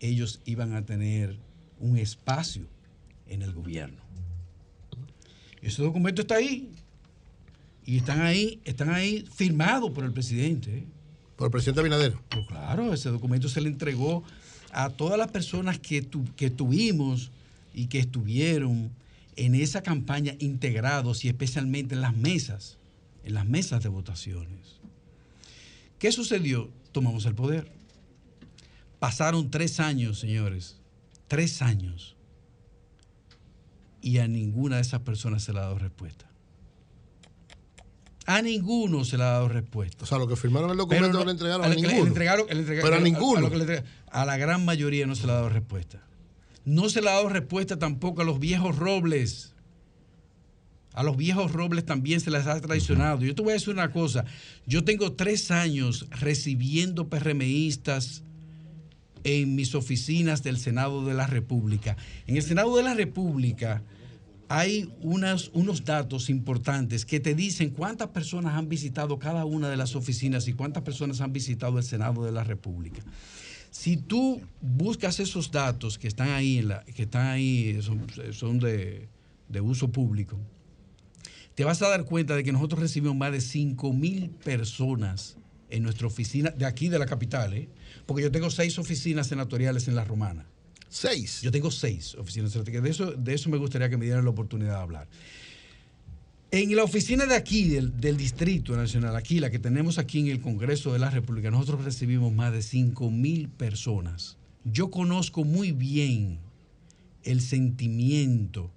ellos iban a tener un espacio en el gobierno. Ese documento está ahí. Y están ahí, están ahí firmados por el presidente. Por el presidente Abinader. Pues claro, ese documento se le entregó a todas las personas que, tu- que tuvimos y que estuvieron en esa campaña integrados y especialmente en las mesas, en las mesas de votaciones. ¿Qué sucedió? Tomamos el poder. Pasaron tres años, señores, tres años, y a ninguna de esas personas se le ha dado respuesta. A ninguno se le ha dado respuesta. O sea, los que firmaron el documento no, no- le entregaron a ninguno. le entregaron- le entregaron- Pero a a- ninguno. a le a la gran mayoría no se le ha dado respuesta. No se le ha dado respuesta tampoco a los viejos robles. A los viejos robles también se les ha traicionado. Yo te voy a decir una cosa. Yo tengo tres años recibiendo PRMistas en mis oficinas del Senado de la República. En el Senado de la República hay unos datos importantes que te dicen cuántas personas han visitado cada una de las oficinas y cuántas personas han visitado el Senado de la República. Si tú buscas esos datos que están ahí, que están ahí son, son de, de uso público, te vas a dar cuenta de que nosotros recibimos más de 5 mil personas en nuestra oficina de aquí de la capital, ¿eh? Porque yo tengo seis oficinas senatoriales en la Romana. ¿Seis? Yo tengo seis oficinas senatoriales. De eso, de eso me gustaría que me dieran la oportunidad de hablar. En la oficina de aquí, del, del Distrito Nacional, aquí, la que tenemos aquí en el Congreso de la República, nosotros recibimos más de 5 mil personas. Yo conozco muy bien el sentimiento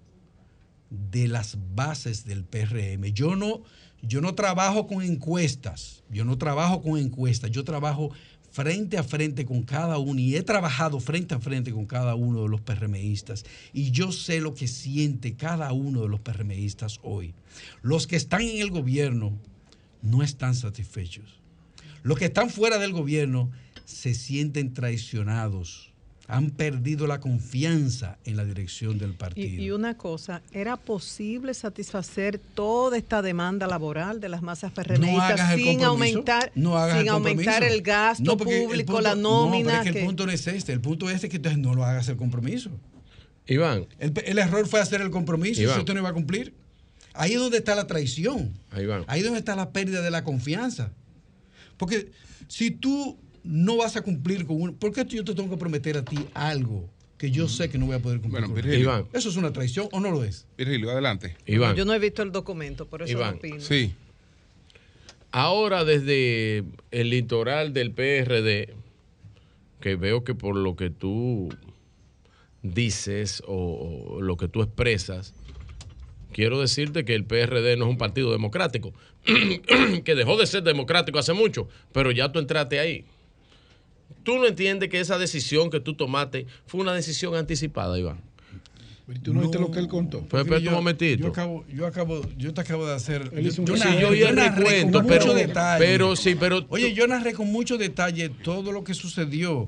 de las bases del PRM. Yo no, yo no trabajo con encuestas, yo no trabajo con encuestas, yo trabajo frente a frente con cada uno y he trabajado frente a frente con cada uno de los PRMistas y yo sé lo que siente cada uno de los PRMistas hoy. Los que están en el gobierno no están satisfechos. Los que están fuera del gobierno se sienten traicionados. Han perdido la confianza en la dirección del partido. Y, y una cosa, ¿era posible satisfacer toda esta demanda laboral de las masas No hagas el sin aumentar, no sin el aumentar el gasto No, porque el público, punto- la No, nómina? es que el punto no es este. El punto es este que entonces no lo hagas el compromiso. Iván. El, el error fue hacer el compromiso y Iván. si usted no iba a cumplir. Ahí es donde está la traición. Ahí van. Ahí es donde está la pérdida de la confianza. Porque si tú no vas a cumplir con uno, ¿por qué yo te tengo que prometer a ti algo que yo sé que no voy a poder cumplir? Bueno? Virgilio. Iván. ¿Eso es una traición o no lo es? Virgilio, adelante. Iván. Yo no he visto el documento, por eso Iván. no opino. Sí. Ahora desde el litoral del PRD, que veo que por lo que tú dices o, o lo que tú expresas, quiero decirte que el PRD no es un partido democrático, que dejó de ser democrático hace mucho, pero ya tú entraste ahí. Tú no entiendes que esa decisión que tú tomaste fue una decisión anticipada, Iván. ¿Tú no, viste lo que él contó? Pues espérate un momentito. Yo, acabo, yo, acabo, yo te acabo de hacer. Él hizo un yo, Sí, yo el narré con pero- mucho detalle. pero sí, pero- Oye, yo narré con mucho detalle todo lo que sucedió.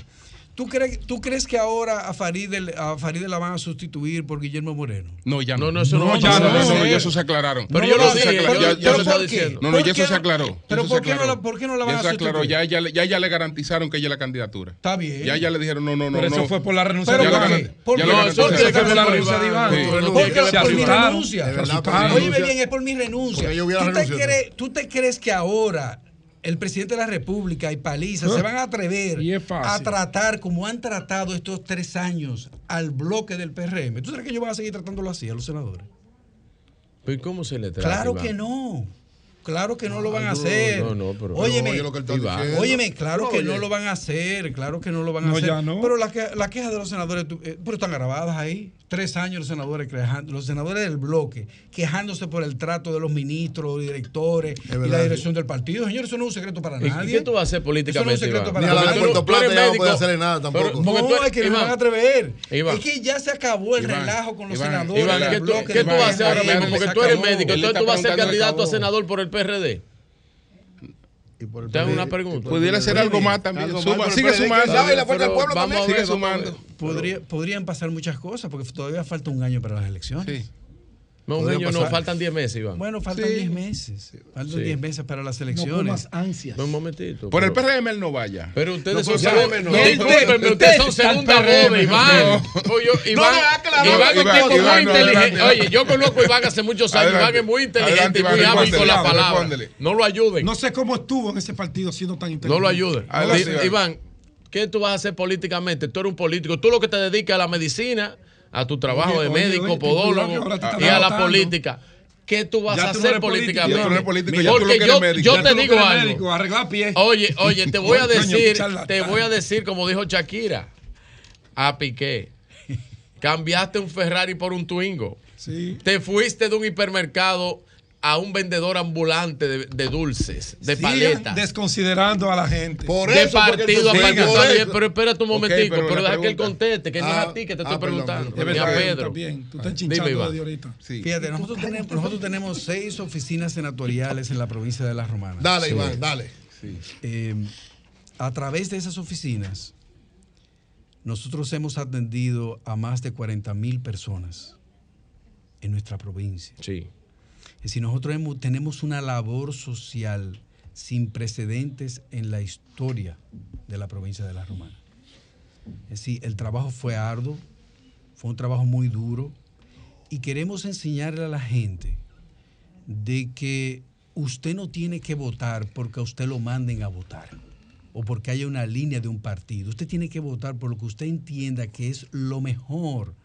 ¿Tú crees, ¿Tú crees que ahora a Farid, a Farid la van a sustituir por Guillermo Moreno? No, ya no. No, no, eso no ya no, no, no, Sí. ya eso se aclararon. Pero No, yo ya lo se dije, aclaró, yo- ya- lo se- estaba diciendo. No, no, ¿Por ya eso se aclaró. pero ¿por qué no la- por qué no la van Ya a aclaró, sustituir? ya, ya, le- ya, ya le garantizaron que ella es la candidatura. Está bien. Ya, ya le dijeron, no, no, no. Pero eso no. fue por la renuncia de Iván. ¿Por qué? la renuncia de Iván. Porque mi renuncia. Oye, bien, es por mi renuncia. Porque yo hubiera ¿Tú te, renunciado. crees, ¿Tú te crees que ahora el presidente de la República y Paliza se van a atrever a tratar como han tratado estos tres años al bloque del PRM? ¿Tú crees que ellos van a seguir tratándolo así a los senadores? ¿Y cómo se le trata? Claro Iván? que no. Claro que no lo van a no, hacer. no, no, pero- óyeme, Oye lo que óyeme, claro que Oye. no lo van a hacer, claro que no lo van a No, hacer. ya no. Pero la, que- la queja de los senadores, tú- eh, pero están grabadas ahí. Tres años los senadores quejando- los senadores del bloque quejándose por el trato de los ministros, directores y la sí. dirección del partido. Señor, eso no es un secreto para ¿Y nadie. qué tú vas a hacer Eso no es políticamente, un secreto Iván? para Ni a la nadie. Puerto Plata ya no puede hacerle nada tampoco. pero- No, es que no Iván, van a atrever. Iván. es que ya se acabó el Iván, relajo con los Iván, senadores. ¿qué tú, bloque qué del tú vas a hacer ahora mismo? Porque tú eres médico, entonces tú vas a ser candidato a senador por el PRD. Y por el Te hago PRD. una pregunta. Pudiera ser algo más también. Algo más Suma- el sigue PRD, sumando. sabe la fuerza del pueblo vamos también. Sigue sumando. Podría- podrían pasar muchas cosas porque todavía falta un año para las elecciones. Sí. No, un año no, faltan 10 meses, Iván. Bueno, faltan Sí. 10 meses. Faltan Sí. 10 meses para las No, elecciones. por más ansias. Un momentito. Por el pero- PRM él no vaya. Pero ustedes No, son PRM no. no, ustedes son segunda boda, Iván. Oye, Iván, No, no. Iván es un Iván, tipo muy no, inteligente. adelante. Oye, yo conozco a Iván hace muchos años. Adelante. Iván es muy inteligente Adelante, y muy hábil con la palabra. No lo ayuden. No sé cómo estuvo en ese partido siendo tan inteligente. No lo ayuden. Iván, ¿qué tú vas a hacer políticamente? Tú eres un político. Tú lo que te dedicas a la medicina, a tu trabajo Oye, de médico, oye, podólogo y a la política. ¿Qué tú vas Ya a tú hacer político, políticamente? no eres político, ya lo Porque yo, médico. yo Ya te tú digo algo. médico, arreglar pies. Oye, oye, te voy a decir, te voy a decir como dijo Shakira a Piqué. Cambiaste un Ferrari por un Twingo. Sí. Te fuiste de un hipermercado a un vendedor ambulante de, de dulces, de paletas. desconsiderando a la gente. de partido a partido. Pero espérate un momentico, pero deja que él conteste, que no es Ah, a ti que te ah, estoy perdón, preguntando, perdón. ni a Pedro. bien. Tú estás chinchando ahorita. Fíjate, nosotros tenemos, nosotros tenemos seis oficinas senatoriales en la provincia de Las Romanas. Dale, Iván, dale. Eh, a través de esas oficinas, nosotros hemos atendido a más de 40 mil personas en nuestra provincia. Sí. Es decir, nosotros tenemos una labor social sin precedentes en la historia de la provincia de La Romana. Es decir, el trabajo fue arduo, fue un trabajo muy duro y queremos enseñarle a la gente de que usted no tiene que votar porque a usted lo manden a votar o porque haya una línea de un partido. Usted tiene que votar por lo que usted entienda que es lo mejor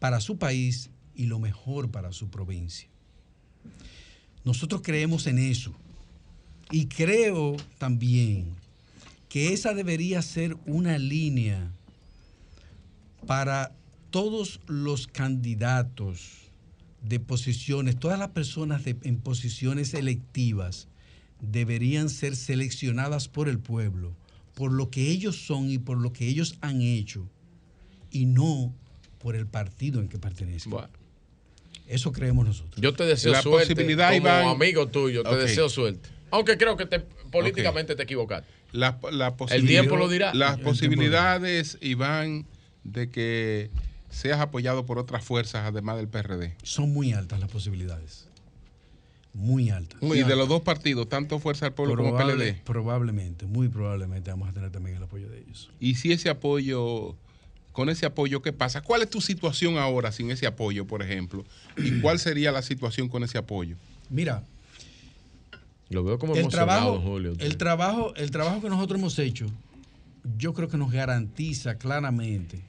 para su país y lo mejor para su provincia. Nosotros creemos en eso. Y creo también que esa debería ser una línea para todos los candidatos de posiciones, todas las personas en posiciones electivas deberían ser seleccionadas por el pueblo, por lo que ellos son y por lo que ellos han hecho, y no por el partido en que pertenecen. Eso creemos nosotros. Yo te deseo La suerte. posibilidad, como Iván- amigo tuyo, te deseo suerte. Aunque creo que te, políticamente te equivocaste. La, la El tiempo lo dirá. Las posibilidades, Iván, de que seas apoyado por otras fuerzas además del PRD. Son muy altas las posibilidades. Muy altas. y de los dos partidos, tanto Fuerza del Pueblo como Probable- PLD. Probablemente, muy probablemente vamos a tener también el apoyo de ellos. Y si ese apoyo, con ese apoyo, ¿qué pasa? ¿Cuál es tu situación ahora sin ese apoyo, por ejemplo? ¿Y cuál sería la situación con ese apoyo? Mira, Lo veo como el trabajo, Julio. el trabajo, el trabajo que nosotros hemos hecho, yo creo que nos garantiza claramente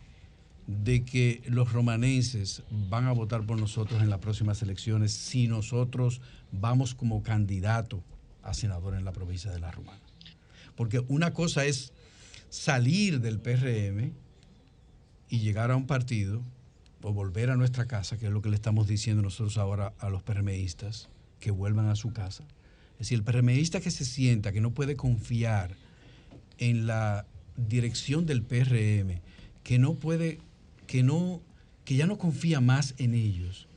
de que los romanenses van a votar por nosotros en las próximas elecciones si nosotros vamos como candidato a senador en la provincia de La Romana. Porque una cosa es salir del PRM y llegar a un partido o volver a nuestra casa, que es lo que le estamos diciendo nosotros ahora a los PRMistas, que vuelvan a su casa. Es decir, el PRMista que se sienta que no puede confiar en la dirección del PRM, que no puede, que no, que ya no confía más en ellos,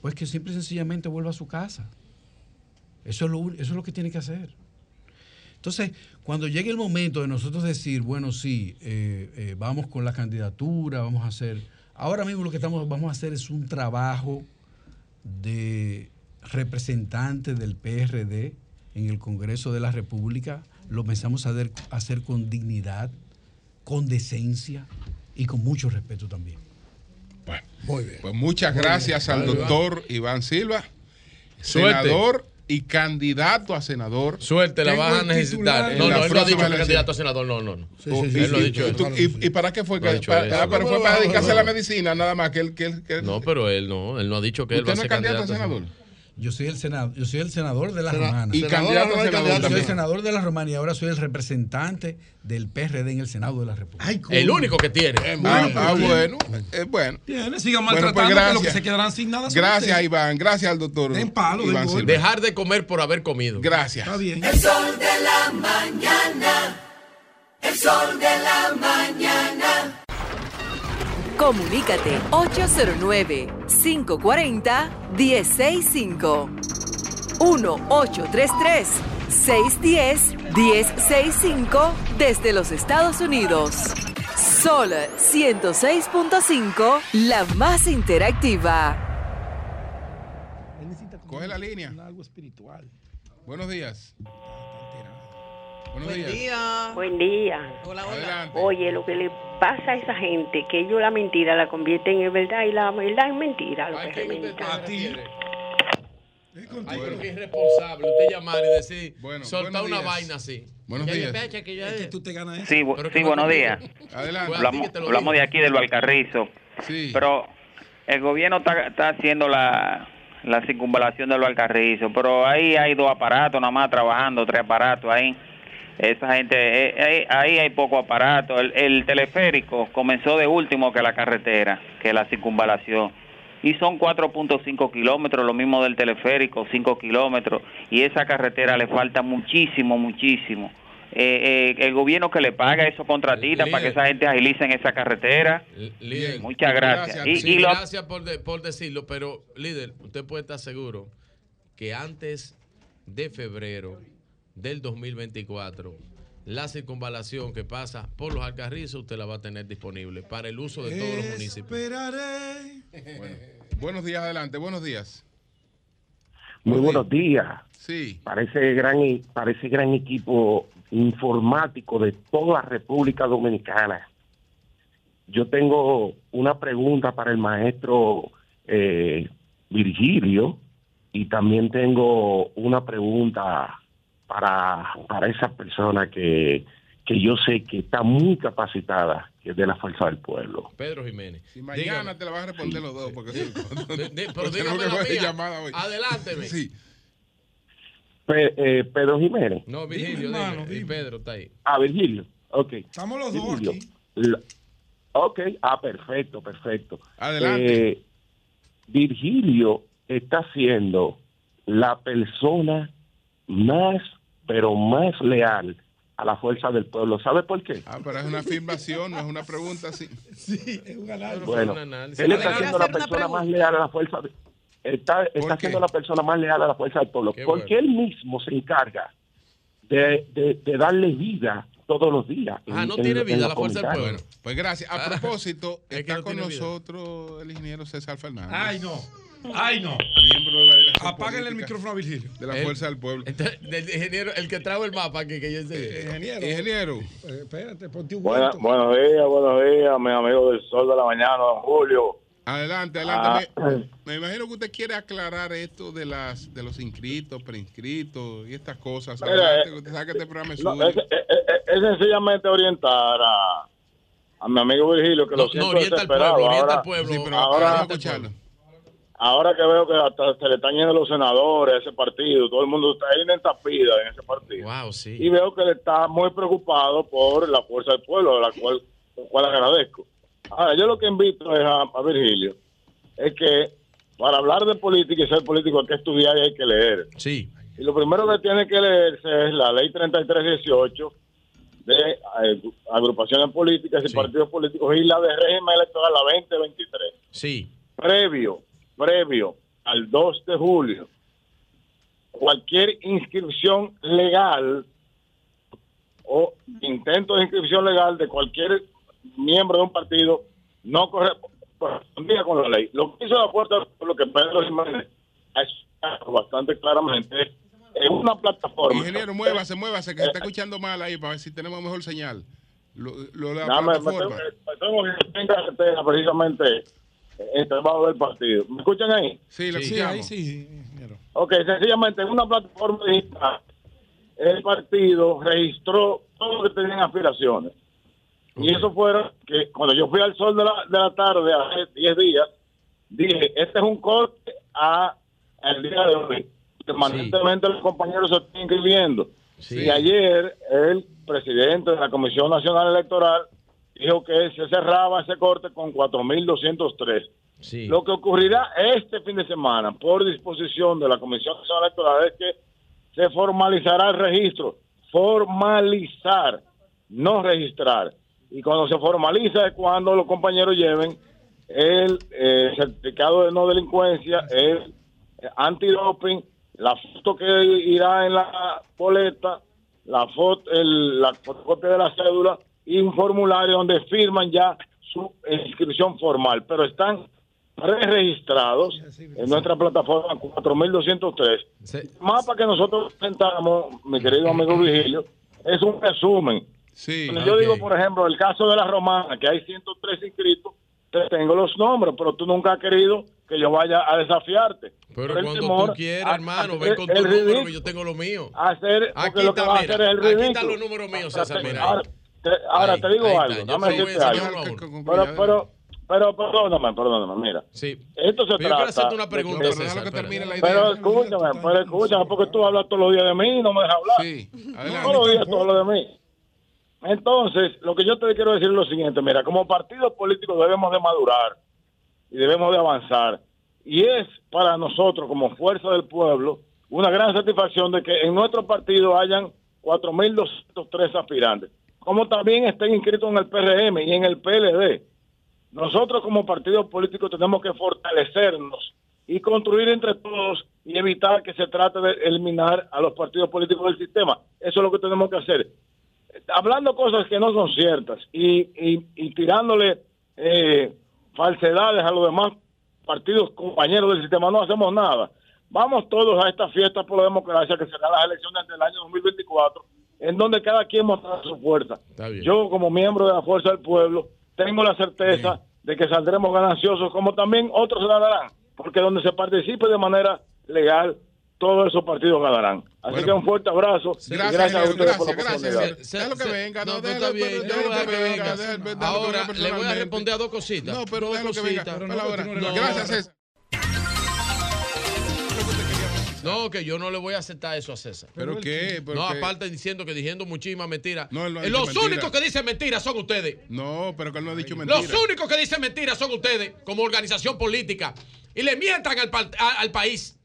pues que simple y sencillamente vuelva a su casa. Eso es lo, eso es lo que tiene que hacer. Entonces, cuando llegue el momento de nosotros decir, bueno, sí, eh, eh, vamos con la candidatura, vamos a hacer. Ahora mismo lo que estamos, vamos a hacer es un trabajo de representante del PRD en el Congreso de la República. Lo pensamos hacer, hacer con dignidad, con decencia y con mucho respeto también. Muy bien. Pues muchas Muy gracias bien. al doctor Iván Silva, Suerte. senador y candidato a senador. Suerte, la vas a necesitar. No, no, él no ha dicho que candidato a senador, no, no. no. Sí, él sí, no ha sí. dicho ¿Y eso. y, y para qué fue ha que para- eso. ah, pero fue para dedicarse a la medicina nada más que él que él, que él- No, pero él no, él no ha dicho que él va a ¿Usted no ser es candidato a candidato senador? Yo soy el senador, yo soy el senador de la Sena- Romana. y candidato a Yo senador soy el senador de la Romana y ahora soy el representante del PRD en el Senado de la República. El único que tiene. Ah, ah, bueno, eh, bueno. Tiene, sigan Bueno, pues maltratando, que lo que gracias. se quedarán sin nada. Gracias, ustedes. Iván. Gracias al doctor. Den palo, Iván. Silva. Dejar de comer por haber comido. Gracias. Está bien. El sol de la mañana. El sol de la mañana. Comunícate 809-540-1065. 1-833-610-1065 desde los Estados Unidos. Sol 106.5, la más interactiva. Coge la línea. Algo espiritual. Buenos días. Buenos Buen días. día. Buen día. Hola, hola. Oye, lo que le pasa a esa gente, que ellos la mentira la convierten en verdad y la verdad en mentira. Lo que revientan. Ay, pero qué irresponsable usted llamar y decir, Bueno, soltar una días. vaina así. Buenos Ya, días. que ya es. tú te ganas Sí, bu- Pero sí que no buenos días. Adelante. Hablamos, hablamos de aquí del Valcarrizo. Sí. Pero el gobierno está, está haciendo la, la circunvalación del Valcarrizo. Pero ahí hay dos aparatos nada más trabajando, tres aparatos ahí. Esa gente, eh, eh, ahí hay poco aparato. El, el teleférico comenzó de último que la carretera, que la circunvalación. Y son 4.5 kilómetros, lo mismo del teleférico, 5 kilómetros. Y esa carretera le falta muchísimo, muchísimo. Eh, eh, el gobierno que le paga esos contratistas para que esa gente agilice en esa carretera. Líder, Muchas gracias. Y- Sí, y lo- gracias por, de- por decirlo, pero líder, usted puede estar seguro que antes de febrero del 2024, la circunvalación que pasa por los alcarrizos, usted la va a tener disponible para el uso de todos los municipios. Bueno, buenos días, adelante. Buenos días. Muy buenos días. Sí. Parece gran, parece gran equipo informático de toda República Dominicana. Yo tengo una pregunta para el maestro eh, Virgilio y también tengo una pregunta para, para esa persona que, que yo sé que está muy capacitada, que es de la Fuerza del Pueblo. Pedro Jiménez. Y mañana te la vas a responder los dos. Porque Di- pero la mía. llamada hoy. Adelánteme. Sí. Pe- eh, Pedro Jiménez. No, Virgilio, Dime, hermano, dime. Y dime. Pedro está ahí. Ah, Virgilio. Ok. Estamos los dos aquí. la- ok, ah, perfecto, perfecto. Adelante. Eh, Virgilio está siendo la persona más, pero más leal a la fuerza del pueblo. ¿Sabe por qué? Ah, pero es una afirmación, no es una pregunta así. Sí, es un análisis. Bueno, un análisis. él está siendo la persona más leal a la fuerza de- está, está siendo la persona más leal a la fuerza del pueblo Qué porque él mismo se encarga de, de- de darle vida todos los días. Ah, en- no en- tiene en vida los la fuerza del pueblo. Pues gracias. A Ah. propósito, Es que está no con vida. nosotros el ingeniero César Fernández. Ay, no. Ay, no. Miembro de la dirección Apáguenle el micrófono a Virgilio. De la Fuerza del Pueblo. Entonces, del ingeniero, el que trajo el mapa aquí, que yo sé. Ingeniero. Ingeniero. Eh, espérate, ponte un Buena- buenos días, buenos días, mi amigo del sol de la mañana, don Julio. Adelante, adelante. Ah. Me, me imagino que usted quiere aclarar esto de las de los inscritos, preinscritos y estas cosas. Mira, Adelante, eh, que usted sabe que este programa es No, suyo. es, es- es- es sencillamente orientar a, a mi amigo Virgilio, que No, lo no, siento orienta al pueblo, orienta ahora, al pueblo. Sí, pero ahora- vamos a escucharlo. Ahora que veo que hasta se le están yendo los senadores a ese partido, todo el mundo está ahí en pida en ese partido. Wow, sí. Y veo que él está muy preocupado por la fuerza del pueblo, de la cual, lo cual agradezco. Ahora, yo lo que invito es a, a Virgilio, es que para hablar de política y ser político hay que estudiar y hay que leer. Sí. Y lo primero que tiene que leerse es la ley 3318 de agrupaciones políticas y partidos políticos y la de régimen electoral, la 2023. Sí. Previo, previo al 2 de julio, cualquier inscripción legal o intento de inscripción legal de cualquier miembro de un partido no correspondía con la ley. Lo que hizo la puerta, lo que Pedro Jiménez ha explicado bastante claramente, es una plataforma. Ingeniero, muévase, muévase, que se está escuchando mal ahí para ver si tenemos mejor señal. Lo, lo la Nada, me- me plataforma. tengo me tengo que en carretera precisamente en trabajo del partido. ¿Me escuchan ahí? Sí, lo Sí, escuchamos. ahí sí. Ok, sencillamente en una plataforma digital, el partido registró todo lo que tenían aspiraciones. Y eso fueron que cuando yo fui al sol de la, de la tarde hace 10 días, dije, este es un corte a el día de hoy. Permanentemente los compañeros se están inscribiendo. Sí. Y ayer el presidente de la Comisión Nacional Electoral dijo que se cerraba ese corte con 4.203. Sí. Lo que ocurrirá este fin de semana, por disposición de la Comisión Nacional Electoral, es que se formalizará el registro. Formalizar, no registrar. Y cuando se formaliza es cuando los compañeros lleven el eh, certificado de no delincuencia, el eh, antidoping, la foto que irá en la boleta, la foto, el- la fotocopia de la cédula y un formulario donde firman ya su inscripción formal. Pero están preregistrados en nuestra plataforma 4203. Mapa que nosotros presentamos, mi querido amigo Vigilio, es un resumen. Cuando yo digo, por ejemplo, el caso de la romana, que hay 103 inscritos, te tengo los nombres, pero tú nunca has querido que yo vaya a desafiarte. Pero Por el cuando temor tú quieras, hermano, ven con tu el número, yo tengo lo mío. Hacer, Aquí lo que está, va a mira, hacer es el aquí están los números míos, César, mira te, ahora Ahí, te digo ahí algo, dame decirte algo. Pero, pero, pero, perdóname, perdóname, mira. Sí. Esto se Pero yo quiero trata. hacerte una de pregunta, que-. Pero escúchame, pero escúchame, porque tú hablas todos los días de mí y no me dejas hablar. Sí, Todos los días tú hablas de mí. Entonces, lo que yo te quiero decir es lo siguiente, mira, como partidos políticos debemos de madurar y debemos de avanzar. Y es para nosotros, como fuerza del pueblo, una gran satisfacción de que en nuestro partido hayan 4.203 aspirantes, como también estén inscritos en el PRM y en el PLD. Nosotros como partido político tenemos que fortalecernos y construir entre todos y evitar que se trate de eliminar a los partidos políticos del sistema. Eso es lo que tenemos que hacer. Hablando cosas que no son ciertas y tirándole eh, falsedades a los demás partidos compañeros del sistema, no hacemos nada. Vamos todos a esta fiesta por la democracia que será las elecciones del año 2024, en donde cada quien mostrará su fuerza. Yo, como miembro de la Fuerza del Pueblo, tengo la certeza de que saldremos gananciosos, como también otros ganarán, porque donde se participe de manera legal, todos esos partidos ganarán. Así que un fuerte abrazo y Gracias, gracias a ustedes por la gracias, oportunidad. gracias. Déjalo que venga, no, No, está bien, Ahora le voy a responder a dos cositas. No, pero dos déjalo que venga. cositas. Gracias, César. No, que yo no le voy a aceptar eso a César. ¿Pero qué? ¿Pero no, qué? aparte diciendo que diciendo muchísimas mentiras. No, él no ha Eh, dicho Los mentira. únicos que dicen mentiras son ustedes. No, pero que él no ha dicho mentira. Los únicos que dicen mentiras son ustedes, como organización política. Y le mientan al, país.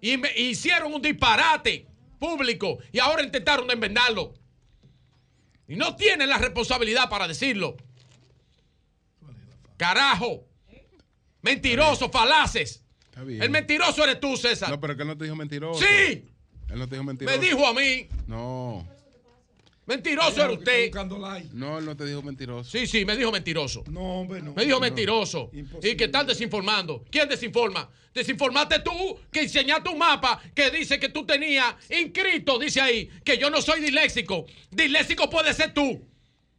Y me- hicieron un disparate público y ahora intentaron enmendarlo. Y no tienen la responsabilidad para decirlo. Carajo. Mentirosos, falaces. Está bien. El mentiroso eres tú, César. No, pero que él no te dijo mentiroso. Sí. Él no te dijo mentiroso. Me dijo a mí. No. Mentiroso era usted. No, él no te dijo mentiroso. Sí, sí, me dijo mentiroso. No, hombre, no. Me dijo No. mentiroso. Y que están desinformando. ¿Quién desinforma? Desinformaste tú, que enseñaste un mapa que dice que tú tenías inscrito, dice ahí, que yo no soy disléxico. Disléxico puede ser tú.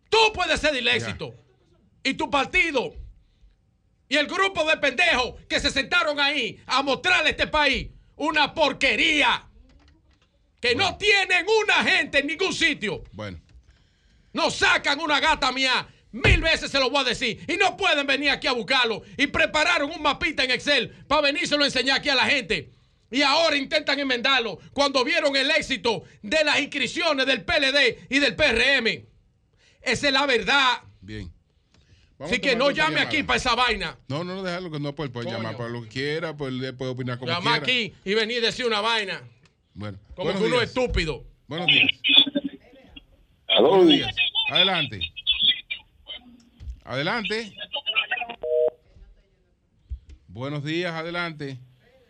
Tú puedes ser disléxico. Y tu partido. Y el grupo de pendejos que se sentaron ahí a mostrarle a este país una porquería. Que no tienen una gente en ningún sitio. Bueno. No sacan una gata mía. Mil veces se lo voy a decir. Y no pueden venir aquí a buscarlo. Y prepararon un mapita en Excel para venírselo a enseñar aquí a la gente. Y ahora intentan enmendarlo cuando vieron el éxito de las inscripciones del PLD y del PRM. Esa es la verdad. Bien. Así a que no llame llamada. aquí para esa vaina. No, no, no, déjalo que no puede, puede llamar para lo que quiera, pues puede opinar como Llama quiera. aquí y venir y decir una vaina. Bueno, Como que uno es estúpido. Buenos días. Buenos días. Adelante. Adelante. Buenos días, adelante.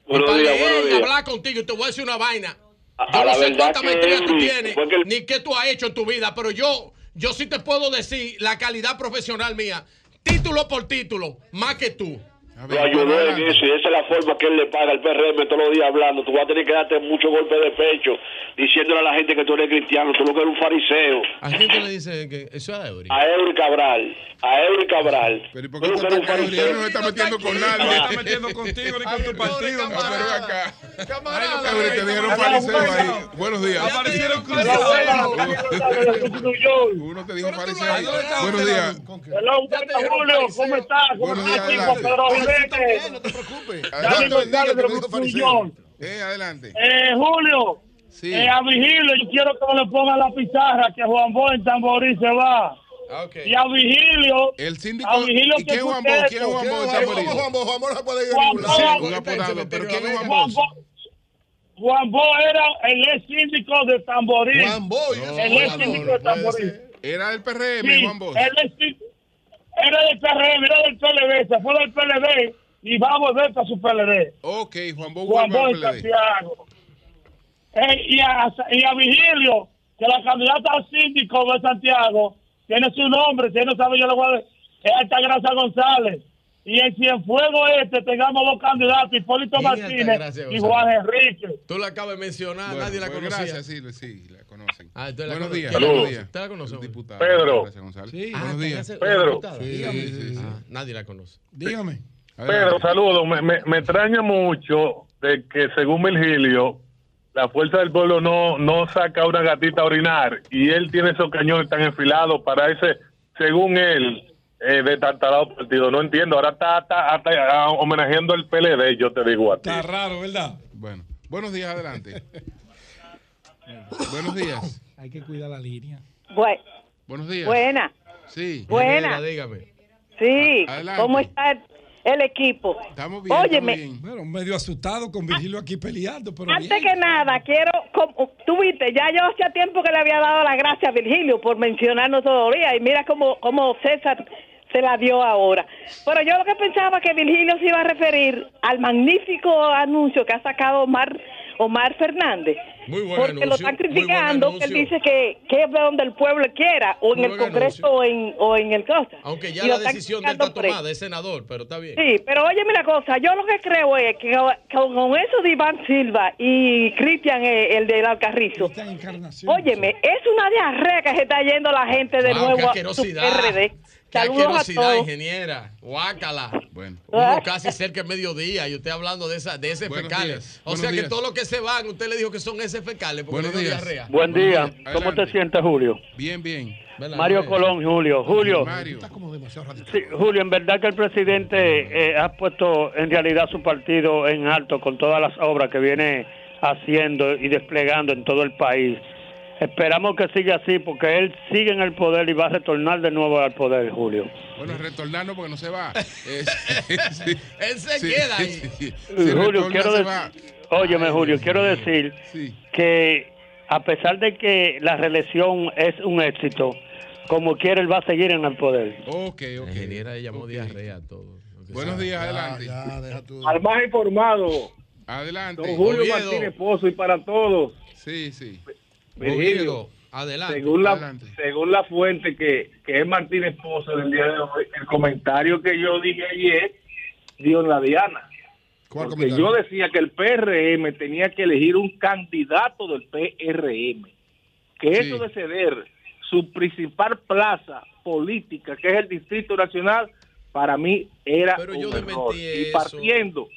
Buenos días, buenos días. hablar contigo y te voy a decir una vaina. A- Yo a no sé verdad cuánta que, maestría tú tienes, ni qué tú has hecho en tu vida, pero yo, yo sí te puedo decir la calidad profesional mía, título por título, más que tú. Lo ayudó en eso y esa es la forma que él le paga al PRM todos los días hablando. Tú vas a tener que darte muchos golpes de pecho diciéndole a la gente que tú eres cristiano, tú lo que eres un fariseo. ¿A quién te le dice que eso es a Eury? A Eury Cabral, a Eury Cabral. Pero ¿y por Tú lo que eres un fariseo. no se está metiendo con nadie. No se está metiendo contigo ni con tu partido. No, pero ven acá. Camarada, Eury, te dijeron fariseo ahí. Buenos días. Aparecieron Uno te dijo fariseo ahí. Buenos días. Hello, Julio, ¿cómo estás? ¿Cómo estás. Pedro Jiménez. No te preocupes. Unión. Eh, adelante. Eh, Julio, Sí. eh, a Vigilio, yo quiero que me le pongan la pizarra que Juan Bo en Tamborí se va. Y a Vigilio. El síndico. A Vigilio ¿Y que quién es Juan Bo? ¿Quién es Juan Bo? Juan Bo, Juan Bo no puede ir a ningún lado. Un apodado. ¿Pero quién es Juan Bo? Juan Bo, Juan Bo era el ex síndico de Tamborí. Juan Bo, el ex síndico de Tamborí. Era del PRM, Sí, Juan Bo. él es- era del PRM, era del PLD, se fue del PLD y va a volver para su PLD. Ok, Juan Bo Juan en. Santiago. Eh, y, a, y a Vigilio, que la candidata al síndico de Santiago tiene su nombre, si él no sabe, yo le voy a decir, es Altagracia González. y en Cienfuegos este tengamos dos candidatos, Hipólito ¿Quién es Martínez y? Juan Enrique. Tú la acabas de mencionar, Bueno, nadie la conocía. Gracias, sí, sí, la conocen. Ah, buenos días. Días. ¿Usted la conoce? El diputado. Pedro. Gracias, González. Sí. Ah, buenos días. ¿usted Pedro. diputada? Sí, Dígame. sí, sí. Ah, nadie la conoce. Dígame. Pedro, saludos. Me, me, me extraña mucho de que según Virgilio, la fuerza del pueblo no, no saca una gatita a orinar y él tiene esos cañones tan enfilados para ese, según él, eh, de tartarado partido. No entiendo. Ahora está, está- está, ah, homenajeando el PLD, yo te digo a ti. Está raro, ¿verdad? Bueno, buenos días, adelante. buenos días. Hay que cuidar la línea. Bue- Buenos días. buena, Sí. Buena. Dígame. sí. Adelante. ¿Cómo está el equipo? Estamos bien. Óyeme, estamos bien. Bueno, medio asustado con Virgilio aquí peleando, pero antes bien. que nada, quiero, como, tú viste, ya yo hacía tiempo que le había dado las gracias a Virgilio por mencionarnos todavía y mira cómo, cómo César se la dio ahora. Pero yo lo que pensaba que Virgilio se iba a referir al magnífico anuncio que ha sacado Omar, Omar Fernández. Muy buen porque lo anuncio, están muy buen criticando, que él dice que, que es de donde el pueblo quiera, o en Muy el buen Congreso o en, o en el cosa. Aunque ya Y la lo están decisión de él está tomada, es senador, pero está bien. Sí, pero óyeme la cosa, yo lo que creo es que con, con eso de Iván Silva y Cristian, eh, el del Alcarrizo, óyeme, es una diarrea que se está yendo la gente de qué nuevo a su. PRD. Qué Saludos a todos. ingeniera. Guácala. Bueno. Uno casi cerca de mediodía y usted hablando de, esa, de ese Buenos fecales. días, O buenos sea que días. todos los que se van, usted le dijo que son ese fecales porque Buenos días. diarrea. Buen día. Buenos días. ¿Cómo te sientes, Julio? Bien, bien. Mario Colón, Julio. Julio. Mario. Sí, Julio, en verdad que el presidente eh, ha puesto en realidad su partido en alto con todas las obras que viene haciendo y desplegando en todo el país. Esperamos que siga así porque él sigue en el poder y va a retornar de nuevo al poder, Julio. Bueno, retornarnos porque no se va. Sí. Él se queda ahí. Eh, Julio, quiero decir, óyeme, Julio, quiero decir que a pesar de que la reelección es un éxito, como quiera él va a seguir en el poder. Ok, ok. La ingeniera le llamó diarrea a todo. Lo que Buenos días, adelante. Al más informado, Adelante. don Julio Oviedo. Martínez Pozo y para todos. Sí, sí. Virgilio, adelante. según la, adelante. según la fuente que, que es Martínez Pozo del día de hoy, el comentario que yo dije ayer dio en la Diana. ¿Cuál Porque comentario? yo decía que el PRM tenía que elegir un candidato del PRM. Que Sí. eso de ceder su principal plaza política, que es el Distrito Nacional, para mí era Pero un yo error. Y partiendo,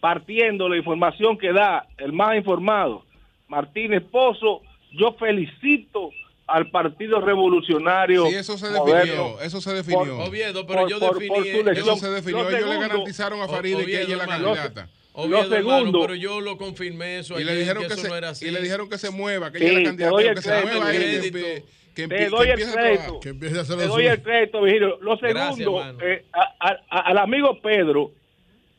partiendo la información que da el más informado, Martínez Pozo, yo felicito al Partido Revolucionario. Sí, eso se Moderno definió. Eso se definió. Oviedo, pero por- yo por- definí por su eso. se definió. Lo Ellos le segundo- garantizaron a Faride que Oviedo, ella es la candidata. Oviedo, Lo hermano, segundo- pero yo lo confirmé eso Y le dijeron que, eso se, no era así. y le dijeron que se mueva, que Sí, ella es la candidata, que se mueva ella, que, que, Te doy que el empiece a crédito. Que Te lo doy el crédito, Virgilio. Lo Gracias, segundo, hermano. eh, a- a- a- al amigo Pedro,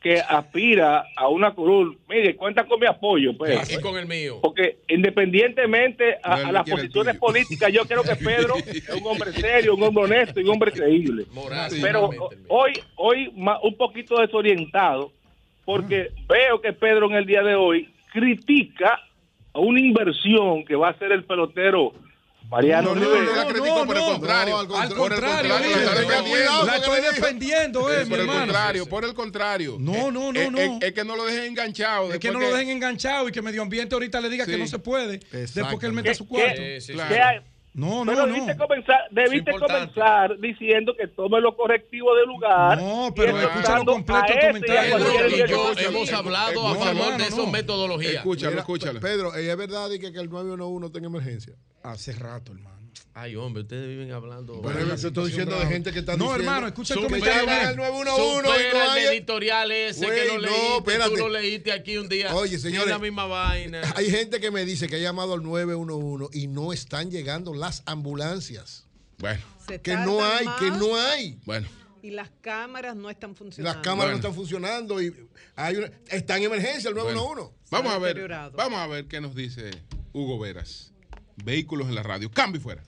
que aspira a una curul, mire, cuenta con mi apoyo. Y con el mío. Porque independientemente a, No, él a las posiciones políticas, yo creo que Pedro es un hombre serio, un hombre honesto y un hombre creíble. Moral, Pero hoy, hoy un poquito desorientado, porque veo que Pedro en el día de hoy critica a una inversión que va a hacer el pelotero Mariano No, no, Rivera. no la critico, por el contrario. No, al Por el contrario, contrario, la estoy defendiendo, eh, mi Por el hermano. contrario, por el contrario. No, no, no, Es- no. Es, es que no lo dejen enganchado. Es que no lo dejen enganchado y que Medio Ambiente ahorita le diga Sí. que no se puede. Después que él meta ¿Qué- su cuarto. Sí, sí, hay? No, Pero no, debiste, no. comenzar, debiste comenzar diciendo que tome lo correctivo del lugar. No, pero escúchalo completo el a comentario. Pedro y yo hemos hablado a No, favor hermano, de esa no. metodología. Escúchalo, escúchalo. Pedro, ¿es verdad y que, que el 911 está en emergencia? Hace rato, hermano. Ay, hombre, ustedes viven hablando. Bueno, yo estoy diciendo de gente que está No, diciendo... hermano, escucha el comentario al 911 y no hay- el editorial ese que no no, leíste. espérate. Tú lo leíste aquí un día. Oye, Es señores, la misma vaina. Hay gente que me dice que ha llamado al 911 y no están llegando las ambulancias. Bueno, Se Que no hay, que no hay. bueno. Y las cámaras no están funcionando. Las cámaras Bueno. no están funcionando y hay una, está en emergencia el 911. Vamos a ver, vamos a ver qué nos dice Hugo Veras. Vehículos en la radio. Cambio y fuera.